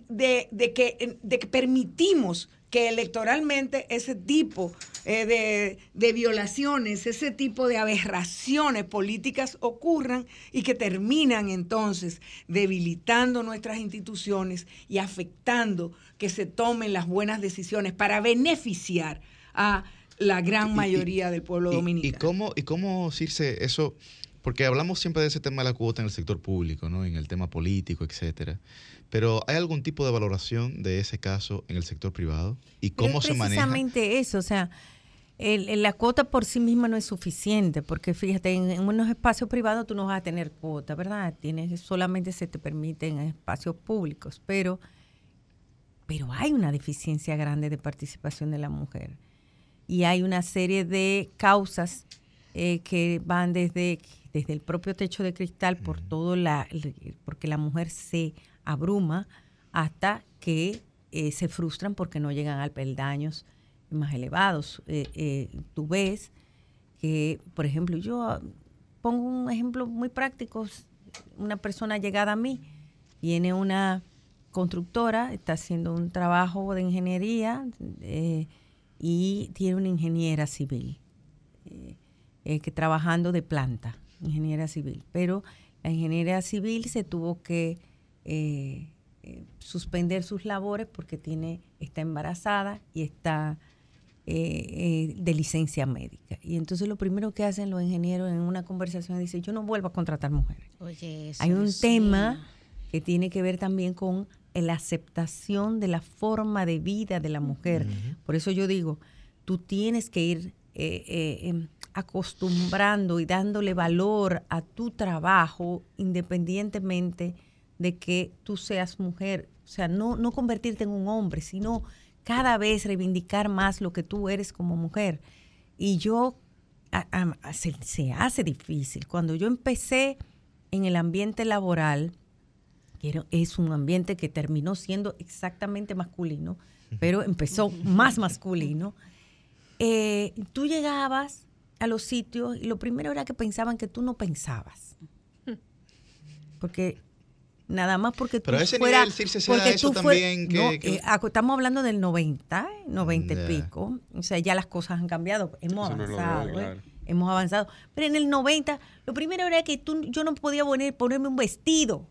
de, de que, de que permitimos que electoralmente ese tipo eh, de, de violaciones, ese tipo de aberraciones políticas ocurran y que terminan entonces debilitando nuestras instituciones y afectando que se tomen las buenas decisiones para beneficiar a la gran mayoría del pueblo ¿Y dominicano. cómo, y cómo Circe, eso? Porque hablamos siempre de ese tema de la cuota en el sector público, ¿no? En el tema político, etcétera. Pero ¿hay algún tipo de valoración de ese caso en el sector privado? ¿Y Pero cómo es se maneja? precisamente eso, o sea, el- el- la cuota por sí misma no es suficiente, porque fíjate, en, en unos espacios privados tú no vas a tener cuota, ¿verdad? Tienes, solamente se te permite en espacios públicos, pero, pero hay una deficiencia grande de participación de la mujer. Y hay una serie de causas eh, que van desde, desde el propio techo de cristal por todo la, porque la mujer se abruma hasta que eh, se frustran porque no llegan a peldaños más elevados. Eh, eh, tú ves que, por ejemplo, yo ah, pongo un ejemplo muy práctico. Una persona llegada a mí viene una constructora, está haciendo un trabajo de ingeniería eh, y tiene una ingeniera civil que trabajando de planta, ingeniera civil. Pero la ingeniera civil se tuvo que eh, eh, suspender sus labores porque tiene está embarazada y está eh, eh, de licencia médica. Y entonces lo primero que hacen los ingenieros en una conversación es decir, yo no vuelvo a contratar mujeres. Oye, eso Hay un sí. tema que tiene que ver también con la aceptación de la forma de vida de la mujer. Por eso yo digo, tú tienes que ir eh, eh, em, acostumbrando y dándole valor a tu trabajo independientemente de que tú seas mujer. O sea, no, no convertirte en un hombre, sino cada vez reivindicar más lo que tú eres como mujer. Y yo, a- a- se, se hace difícil. Cuando yo empecé en el ambiente laboral, que es un ambiente que terminó siendo exactamente masculino, pero empezó más masculino, eh, tú llegabas a los sitios y lo primero era que pensaban que tú no pensabas. Porque nada más porque tú Pero ese fuera, nivel, Circe, se da porque eso tú fue- también que- no, que- eh, acu- estamos hablando del 90, 90 Ya. y pico. O sea, ya las cosas han cambiado, hemos Eso avanzado. ¿eh? claro. Hemos avanzado. Pero en el 90, lo primero era que tú, yo no podía poner, ponerme un vestido.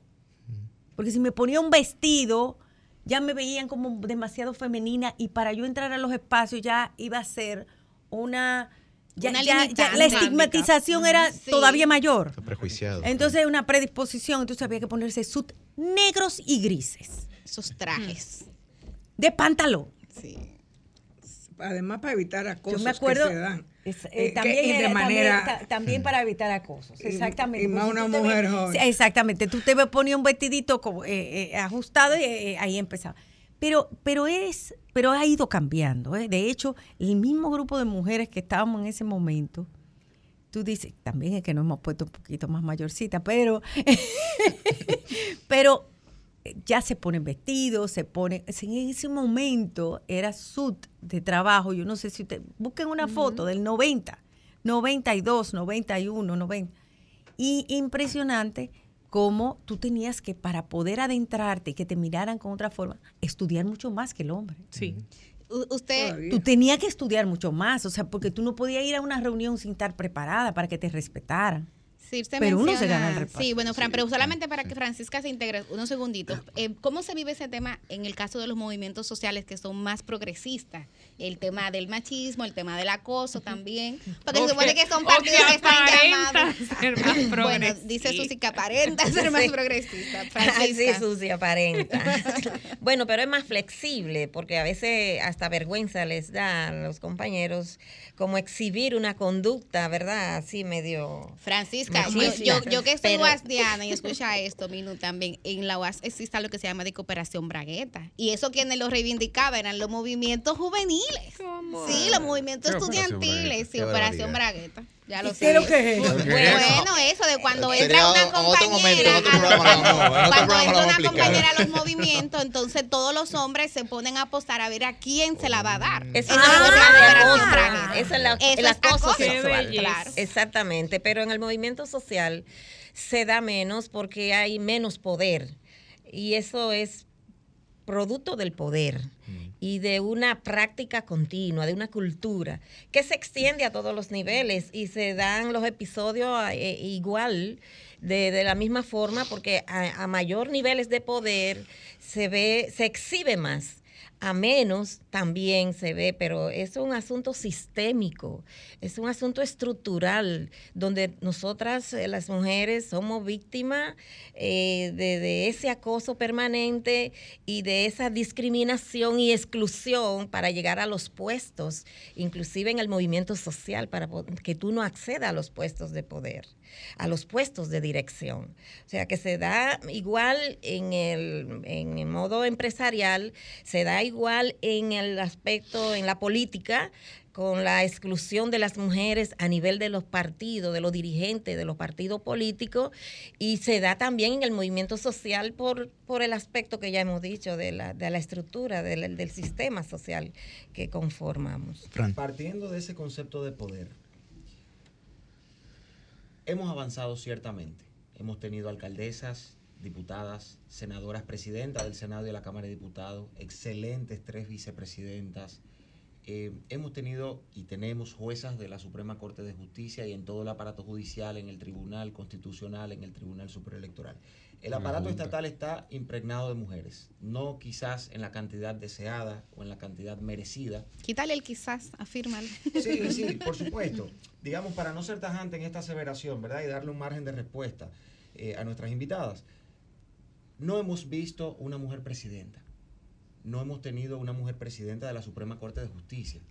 Porque si me ponía un vestido, ya me veían como demasiado femenina y para yo entrar a los espacios ya iba a ser una... Ya, ya- ya la estigmatización era Sí. todavía mayor. Prejuiciado. Entonces una predisposición, entonces había que ponerse sut negros y grises. Esos trajes. De pantalón. Además, para evitar acosos Yo me acuerdo que se dan. es- eh, Eh, que- también, y de era- manera- también, ta- también para evitar acosos, Y- exactamente. y más Porque una mujer ves- joven. sí, exactamente, tú te ves- ponías un vestidito como, eh, eh, ajustado y eh, ahí empezaba. Pero, pero es, pero ha ido cambiando. ¿eh? De hecho, el mismo grupo de mujeres que estábamos en ese momento, tú dices, también es que nos hemos puesto un poquito más mayorcita, pero, pero eh, ya se ponen vestidos, se ponen, en ese momento era suit de trabajo, yo no sé si usted, busquen una foto del 90, 92, 91, 90. Y impresionante cómo tú tenías que, para poder adentrarte y que te miraran con otra forma, estudiar mucho más que el hombre. Sí. Usted, Tú tenías que estudiar mucho más, o sea, porque tú no podías ir a una reunión sin estar preparada para que te respetaran. Sí, se pero uno se gana el reparto. Sí, bueno, Fran, pero solamente para que Francisca se integre, unos segunditos. Eh, ¿Cómo se vive ese tema en el caso de los movimientos sociales que son más progresistas? El tema del machismo, el tema del acoso también. Porque se supone que- son partidos que que están llamados. ser más bueno, dice Susi que aparenta ser más Sí. progresista. Ay, sí. Susi, aparenta. bueno, pero es más flexible porque a veces hasta vergüenza les da a los compañeros como exhibir una conducta, ¿verdad? Así medio... Francisca, yo, yo, yo que soy guasdiana y escucha esto, Minu, también, en la UAS existe lo que se llama de cooperación bragueta. Y eso quienes lo reivindicaban eran los movimientos juveniles. Sí, los movimientos ¿Qué operación estudiantiles, Bragueta? sí, operación bragueta. Ya lo ¿Y sé. qué es Bueno, eso de cuando Sería entra una compañera, cuando entra una compañera a los movimientos, entonces todos los hombres se ponen a apostar a ver a quién se la va a dar. Es Eso es bragueta. Eso es la- Eso el es acoso acoso sexual. claro. Exactamente, pero en el movimiento social se da menos porque hay menos poder y eso es producto del poder y de una práctica continua, de una cultura que se extiende a todos los niveles y se dan los episodios eh, igual, de, de la misma forma, porque a, a mayor niveles de poder se ve, se exhibe más. A menos también se ve, pero es un asunto sistémico, es un asunto estructural, donde nosotras, eh, las mujeres, somos víctimas eh, de, ese acoso permanente y de esa discriminación y exclusión para llegar a los puestos, inclusive en el movimiento social, para que tú no accedas a los puestos de poder, a los puestos de dirección. O sea, que se da igual en el, en el modo empresarial, se da igual en el aspecto, en la política, con la exclusión de las mujeres a nivel de los partidos, de los dirigentes de los partidos políticos, y se da también en el movimiento social por, por el aspecto que ya hemos dicho de la, de la estructura, del, del sistema social que conformamos. Partiendo de ese concepto de poder, hemos avanzado ciertamente. Hemos tenido alcaldesas, diputadas, senadoras, presidentas del Senado y de la Cámara de Diputados, excelentes tres vicepresidentas. Eh, hemos tenido y tenemos juezas de la Suprema Corte de Justicia y en todo el aparato judicial, en el Tribunal Constitucional, en el Tribunal Superelectoral. El aparato estatal está impregnado de mujeres, no quizás en la cantidad deseada o en la cantidad merecida, Quítale el quizás, afírmale. Sí, sí, por supuesto. Digamos, para no ser tajante en esta aseveración, ¿verdad? Y darle un margen de respuesta eh, a nuestras invitadas. No hemos visto una mujer presidenta. No hemos tenido una mujer presidenta de la Suprema Corte de Justicia.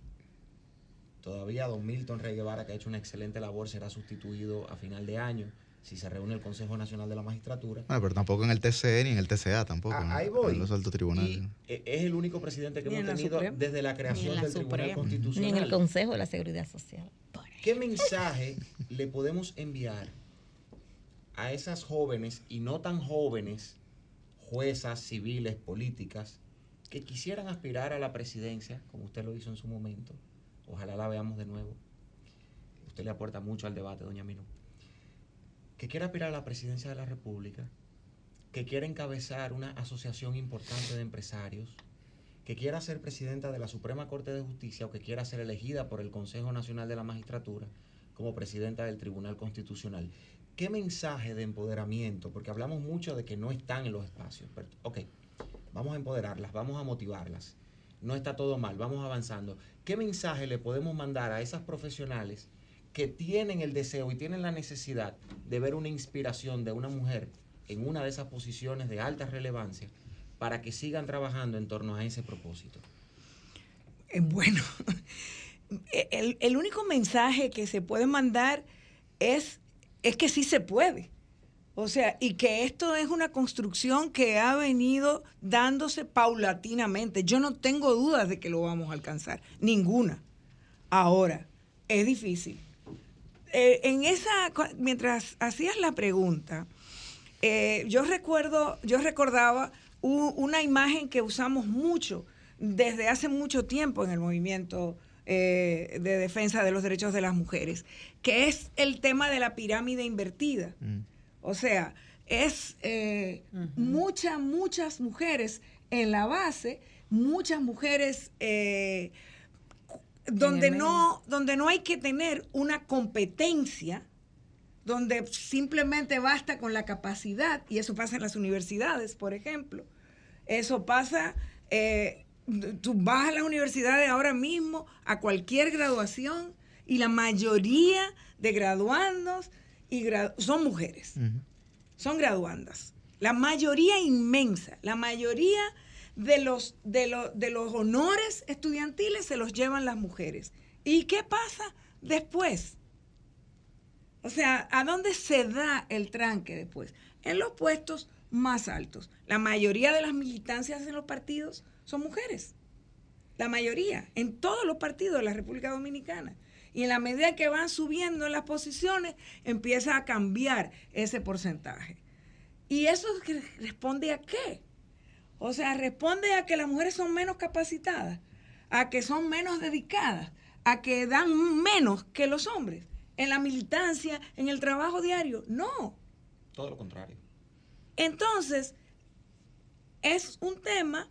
Todavía don Milton Rey Guevara, que ha hecho una excelente labor, será sustituido a final de año si se reúne el Consejo Nacional de la Magistratura. Bueno, pero tampoco en el TCE ni en el TCA tampoco. Ah, ahí voy. En los altos tribunales. Y, eh, es el único presidente que hemos tenido Suprema. desde la creación la del Tribunal Suprema. Constitucional. Ni en el Consejo de la Seguridad Social. ¿Qué mensaje le podemos enviar a esas jóvenes y no tan jóvenes, juezas, civiles, políticas, que quisieran aspirar a la presidencia, como usted lo hizo en su momento? Ojalá la veamos de nuevo. Usted le aporta mucho al debate, doña Minú. Que quiera aspirar a la presidencia de la República, que quiera encabezar una asociación importante de empresarios, que quiera ser presidenta de la Suprema Corte de Justicia o que quiera ser elegida por el Consejo Nacional de la Magistratura como presidenta del Tribunal Constitucional. ¿Qué mensaje de empoderamiento? Porque hablamos mucho de que no están en los espacios. Pero, ok, vamos a empoderarlas, vamos a motivarlas. No está todo mal, vamos avanzando. ¿Qué mensaje le podemos mandar a esas profesionales que tienen el deseo y tienen la necesidad de ver una inspiración de una mujer en una de esas posiciones de alta relevancia para que sigan trabajando en torno a ese propósito? Eh, Bueno, el, el único mensaje que se puede mandar es, es que sí se puede. O sea, y que esto es una construcción que ha venido dándose paulatinamente. Yo no tengo dudas de que lo vamos a alcanzar, ninguna. Ahora, es difícil. Eh, en esa, mientras hacías la pregunta, eh, yo recuerdo, yo recordaba una imagen que usamos mucho desde hace mucho tiempo en el movimiento eh, de defensa de los derechos de las mujeres, que es el tema de la pirámide invertida. O sea, es eh, muchas, muchas mujeres en la base, muchas mujeres eh, donde no, donde no hay que tener una competencia donde simplemente basta con la capacidad, y eso pasa en las universidades, por ejemplo. Eso pasa, eh, tú vas a las universidades ahora mismo, a cualquier graduación, y la mayoría de graduandos y son mujeres, son graduandas. La mayoría inmensa, la mayoría de los, de, lo- de los honores estudiantiles se los llevan las mujeres. ¿Y qué pasa después? O sea, ¿a dónde se da el tranque después? En los puestos más altos. La mayoría de las militancias en los partidos son mujeres. La mayoría, en todos los partidos de la República Dominicana. Y en la medida que van subiendo en las posiciones, empieza a cambiar ese porcentaje. ¿Y eso responde a qué? O sea, responde a que las mujeres son menos capacitadas, a que son menos dedicadas, a que dan menos que los hombres en la militancia, en el trabajo diario. No. Todo lo contrario. Entonces, es un tema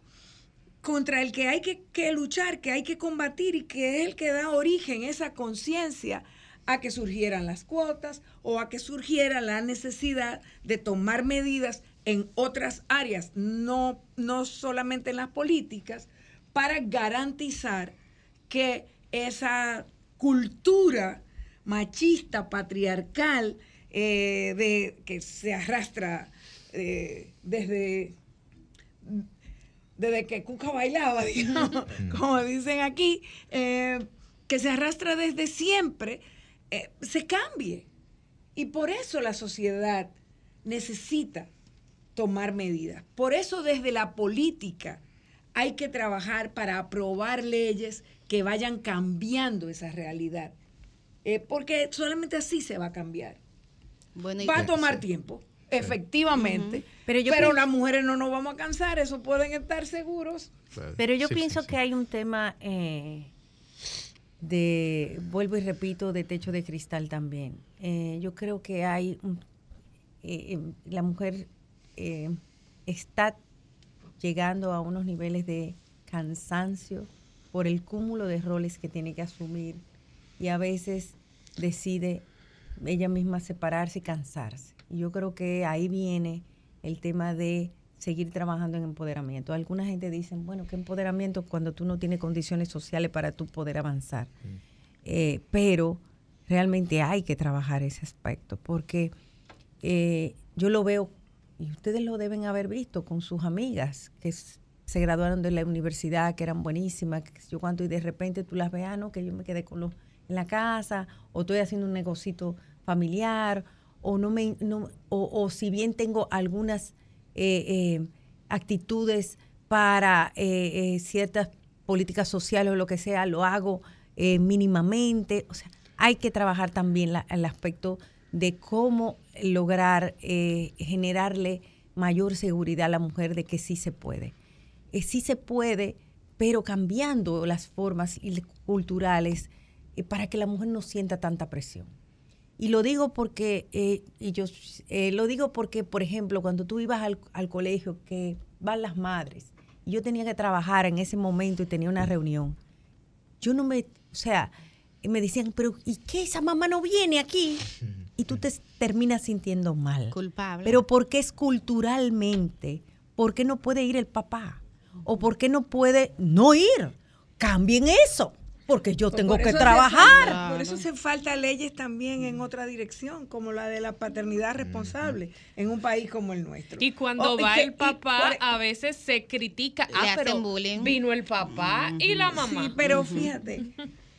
contra el que hay que, luchar, que hay que combatir y que es el que da origen, esa conciencia a que surgieran las cuotas o a que surgiera la necesidad de tomar medidas en otras áreas, no, no solamente en las políticas, para garantizar que esa cultura machista, patriarcal, eh, de, que se arrastra eh, desde, desde que Cuca bailaba, digamos, como dicen aquí, eh, que se arrastra desde siempre, eh, se cambie. Y por eso la sociedad necesita tomar medidas. Por eso desde la política hay que trabajar para aprobar leyes que vayan cambiando esa realidad. Eh, porque solamente así se va a cambiar. Bueno, y- va a tomar tiempo, efectivamente. Pero Pero, yo las mujeres no nos vamos a cansar, eso pueden estar seguros. Pero yo Sí, pienso sí, que hay un tema eh, de, vuelvo y repito, de techo de cristal también. Eh, yo creo que hay, eh, eh, la mujer eh, está llegando a unos niveles de cansancio por el cúmulo de roles que tiene que asumir y a veces decide ella misma separarse y cansarse. Y yo creo que ahí viene el tema de seguir trabajando en empoderamiento. Alguna gente dice, bueno, ¿qué empoderamiento cuando tú no tienes condiciones sociales para tú poder avanzar? Eh, pero realmente hay que trabajar ese aspecto porque eh, yo lo veo, y ustedes lo deben haber visto con sus amigas que se graduaron de la universidad, que eran buenísimas, que yo cuánto, y de repente tú las veas, "Ah, no, que yo me quedé con los en la casa, o estoy haciendo un negocito familiar, o no me, no- o, si bien tengo algunas eh, eh, actitudes para eh, ciertas políticas sociales o lo que sea, lo hago mínimamente. O sea, hay que trabajar también la- el aspecto de cómo lograr generarle mayor seguridad a la mujer de que sí se puede. Sí se puede, pero cambiando las formas culturales para que la mujer no sienta tanta presión. Y lo digo porque, eh, y yo eh, lo digo porque, por ejemplo, cuando tú ibas al, al colegio, que van las madres, y yo tenía que trabajar en ese momento y tenía una reunión, yo no me, o sea, me decían, pero ¿y qué? Esa mamá no viene aquí. Y tú te terminas sintiendo mal. Culpable. Pero porque es culturalmente, ¿por qué no puede ir el papá? ¿O por qué no puede no ir? Cambien eso, porque yo tengo Por que trabajar. falta- por eso hace falta leyes también en otra dirección, como la de la paternidad responsable en un país como el nuestro. Y cuando Oh, va el papá, a veces se critica. Le Ah, pero bullying. vino el papá y la mamá. Sí, pero fíjate,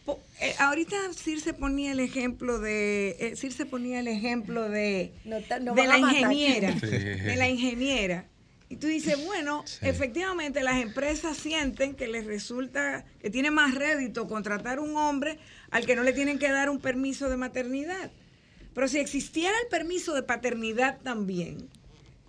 po- eh, ahorita Circe ponía el ejemplo de, eh, Circe ponía el ejemplo de, no de la ingeniera, Sí. de la ingeniera. Y tú dices, bueno, Sí. efectivamente las empresas sienten que les resulta, que tiene más rédito contratar un hombre al que no le tienen que dar un permiso de maternidad. Pero si existiera el permiso de paternidad también,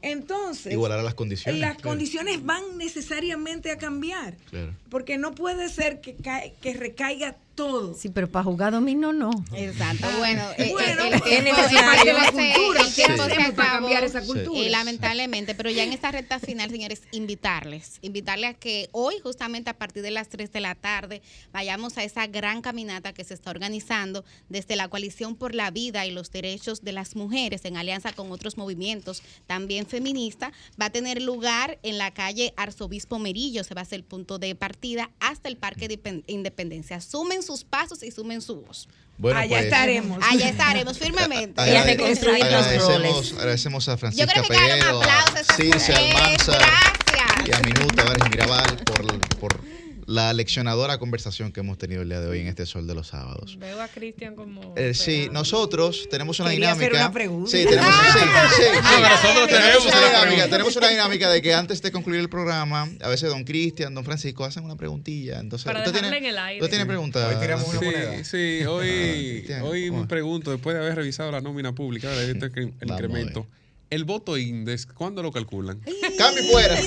entonces Igualar a las condiciones. las claro. condiciones van necesariamente a cambiar. Claro. Porque no puede ser que, cae- que recaiga todo. Sí, pero para jugar dominó no. Exacto. Bueno, eh, Bueno, el, es tiempo, necesario. el tiempo la se- cultura, el tiempo ¿qué se hacemos para acabó, cambiar esa cultura? eh, lamentablemente, pero ya en esta recta final, señores, invitarles, invitarles a que hoy, justamente a partir de las 3 de la tarde, vayamos a esa gran caminata que se está organizando desde la Coalición por la Vida y los Derechos de las Mujeres, en alianza con otros movimientos también feministas. Va a tener lugar en la calle Arzobispo Merillo, se va a hacer el punto de partida hasta el Parque de Independencia. Sumen sus pasos y sumen su voz. Bueno, Allá pues, estaremos. Allá estaremos firmemente. agrade- reconstruir los agradecemos, agradecemos a Francisca Yo creo que hay un Peguero, aplauso a a mujeres. Almanza Gracias. y a Minuta Vares Mirabal por, por la leccionadora conversación que hemos tenido el día de hoy en este Sol de los Sábados. Veo a Cristian como. Eh, sí, nosotros tenemos una Quería hacer dinámica. una pregunta. Sí, tenemos, sí, sí, sí. No, pero nosotros tenemos una dinámica, tenemos una dinámica de que antes de concluir el programa, a veces don Cristian, don Francisco hacen una preguntilla. Entonces, Para ¿usted tiene, en el aire. ¿usted tiene preguntas? Hoy tiramos una Sí, moneda. sí, hoy, Cristian, hoy me pregunto, después de haber revisado la nómina pública, haber visto el, Vamos incremento, el voto INDES, ¿cuándo lo calculan? Cambio fuera.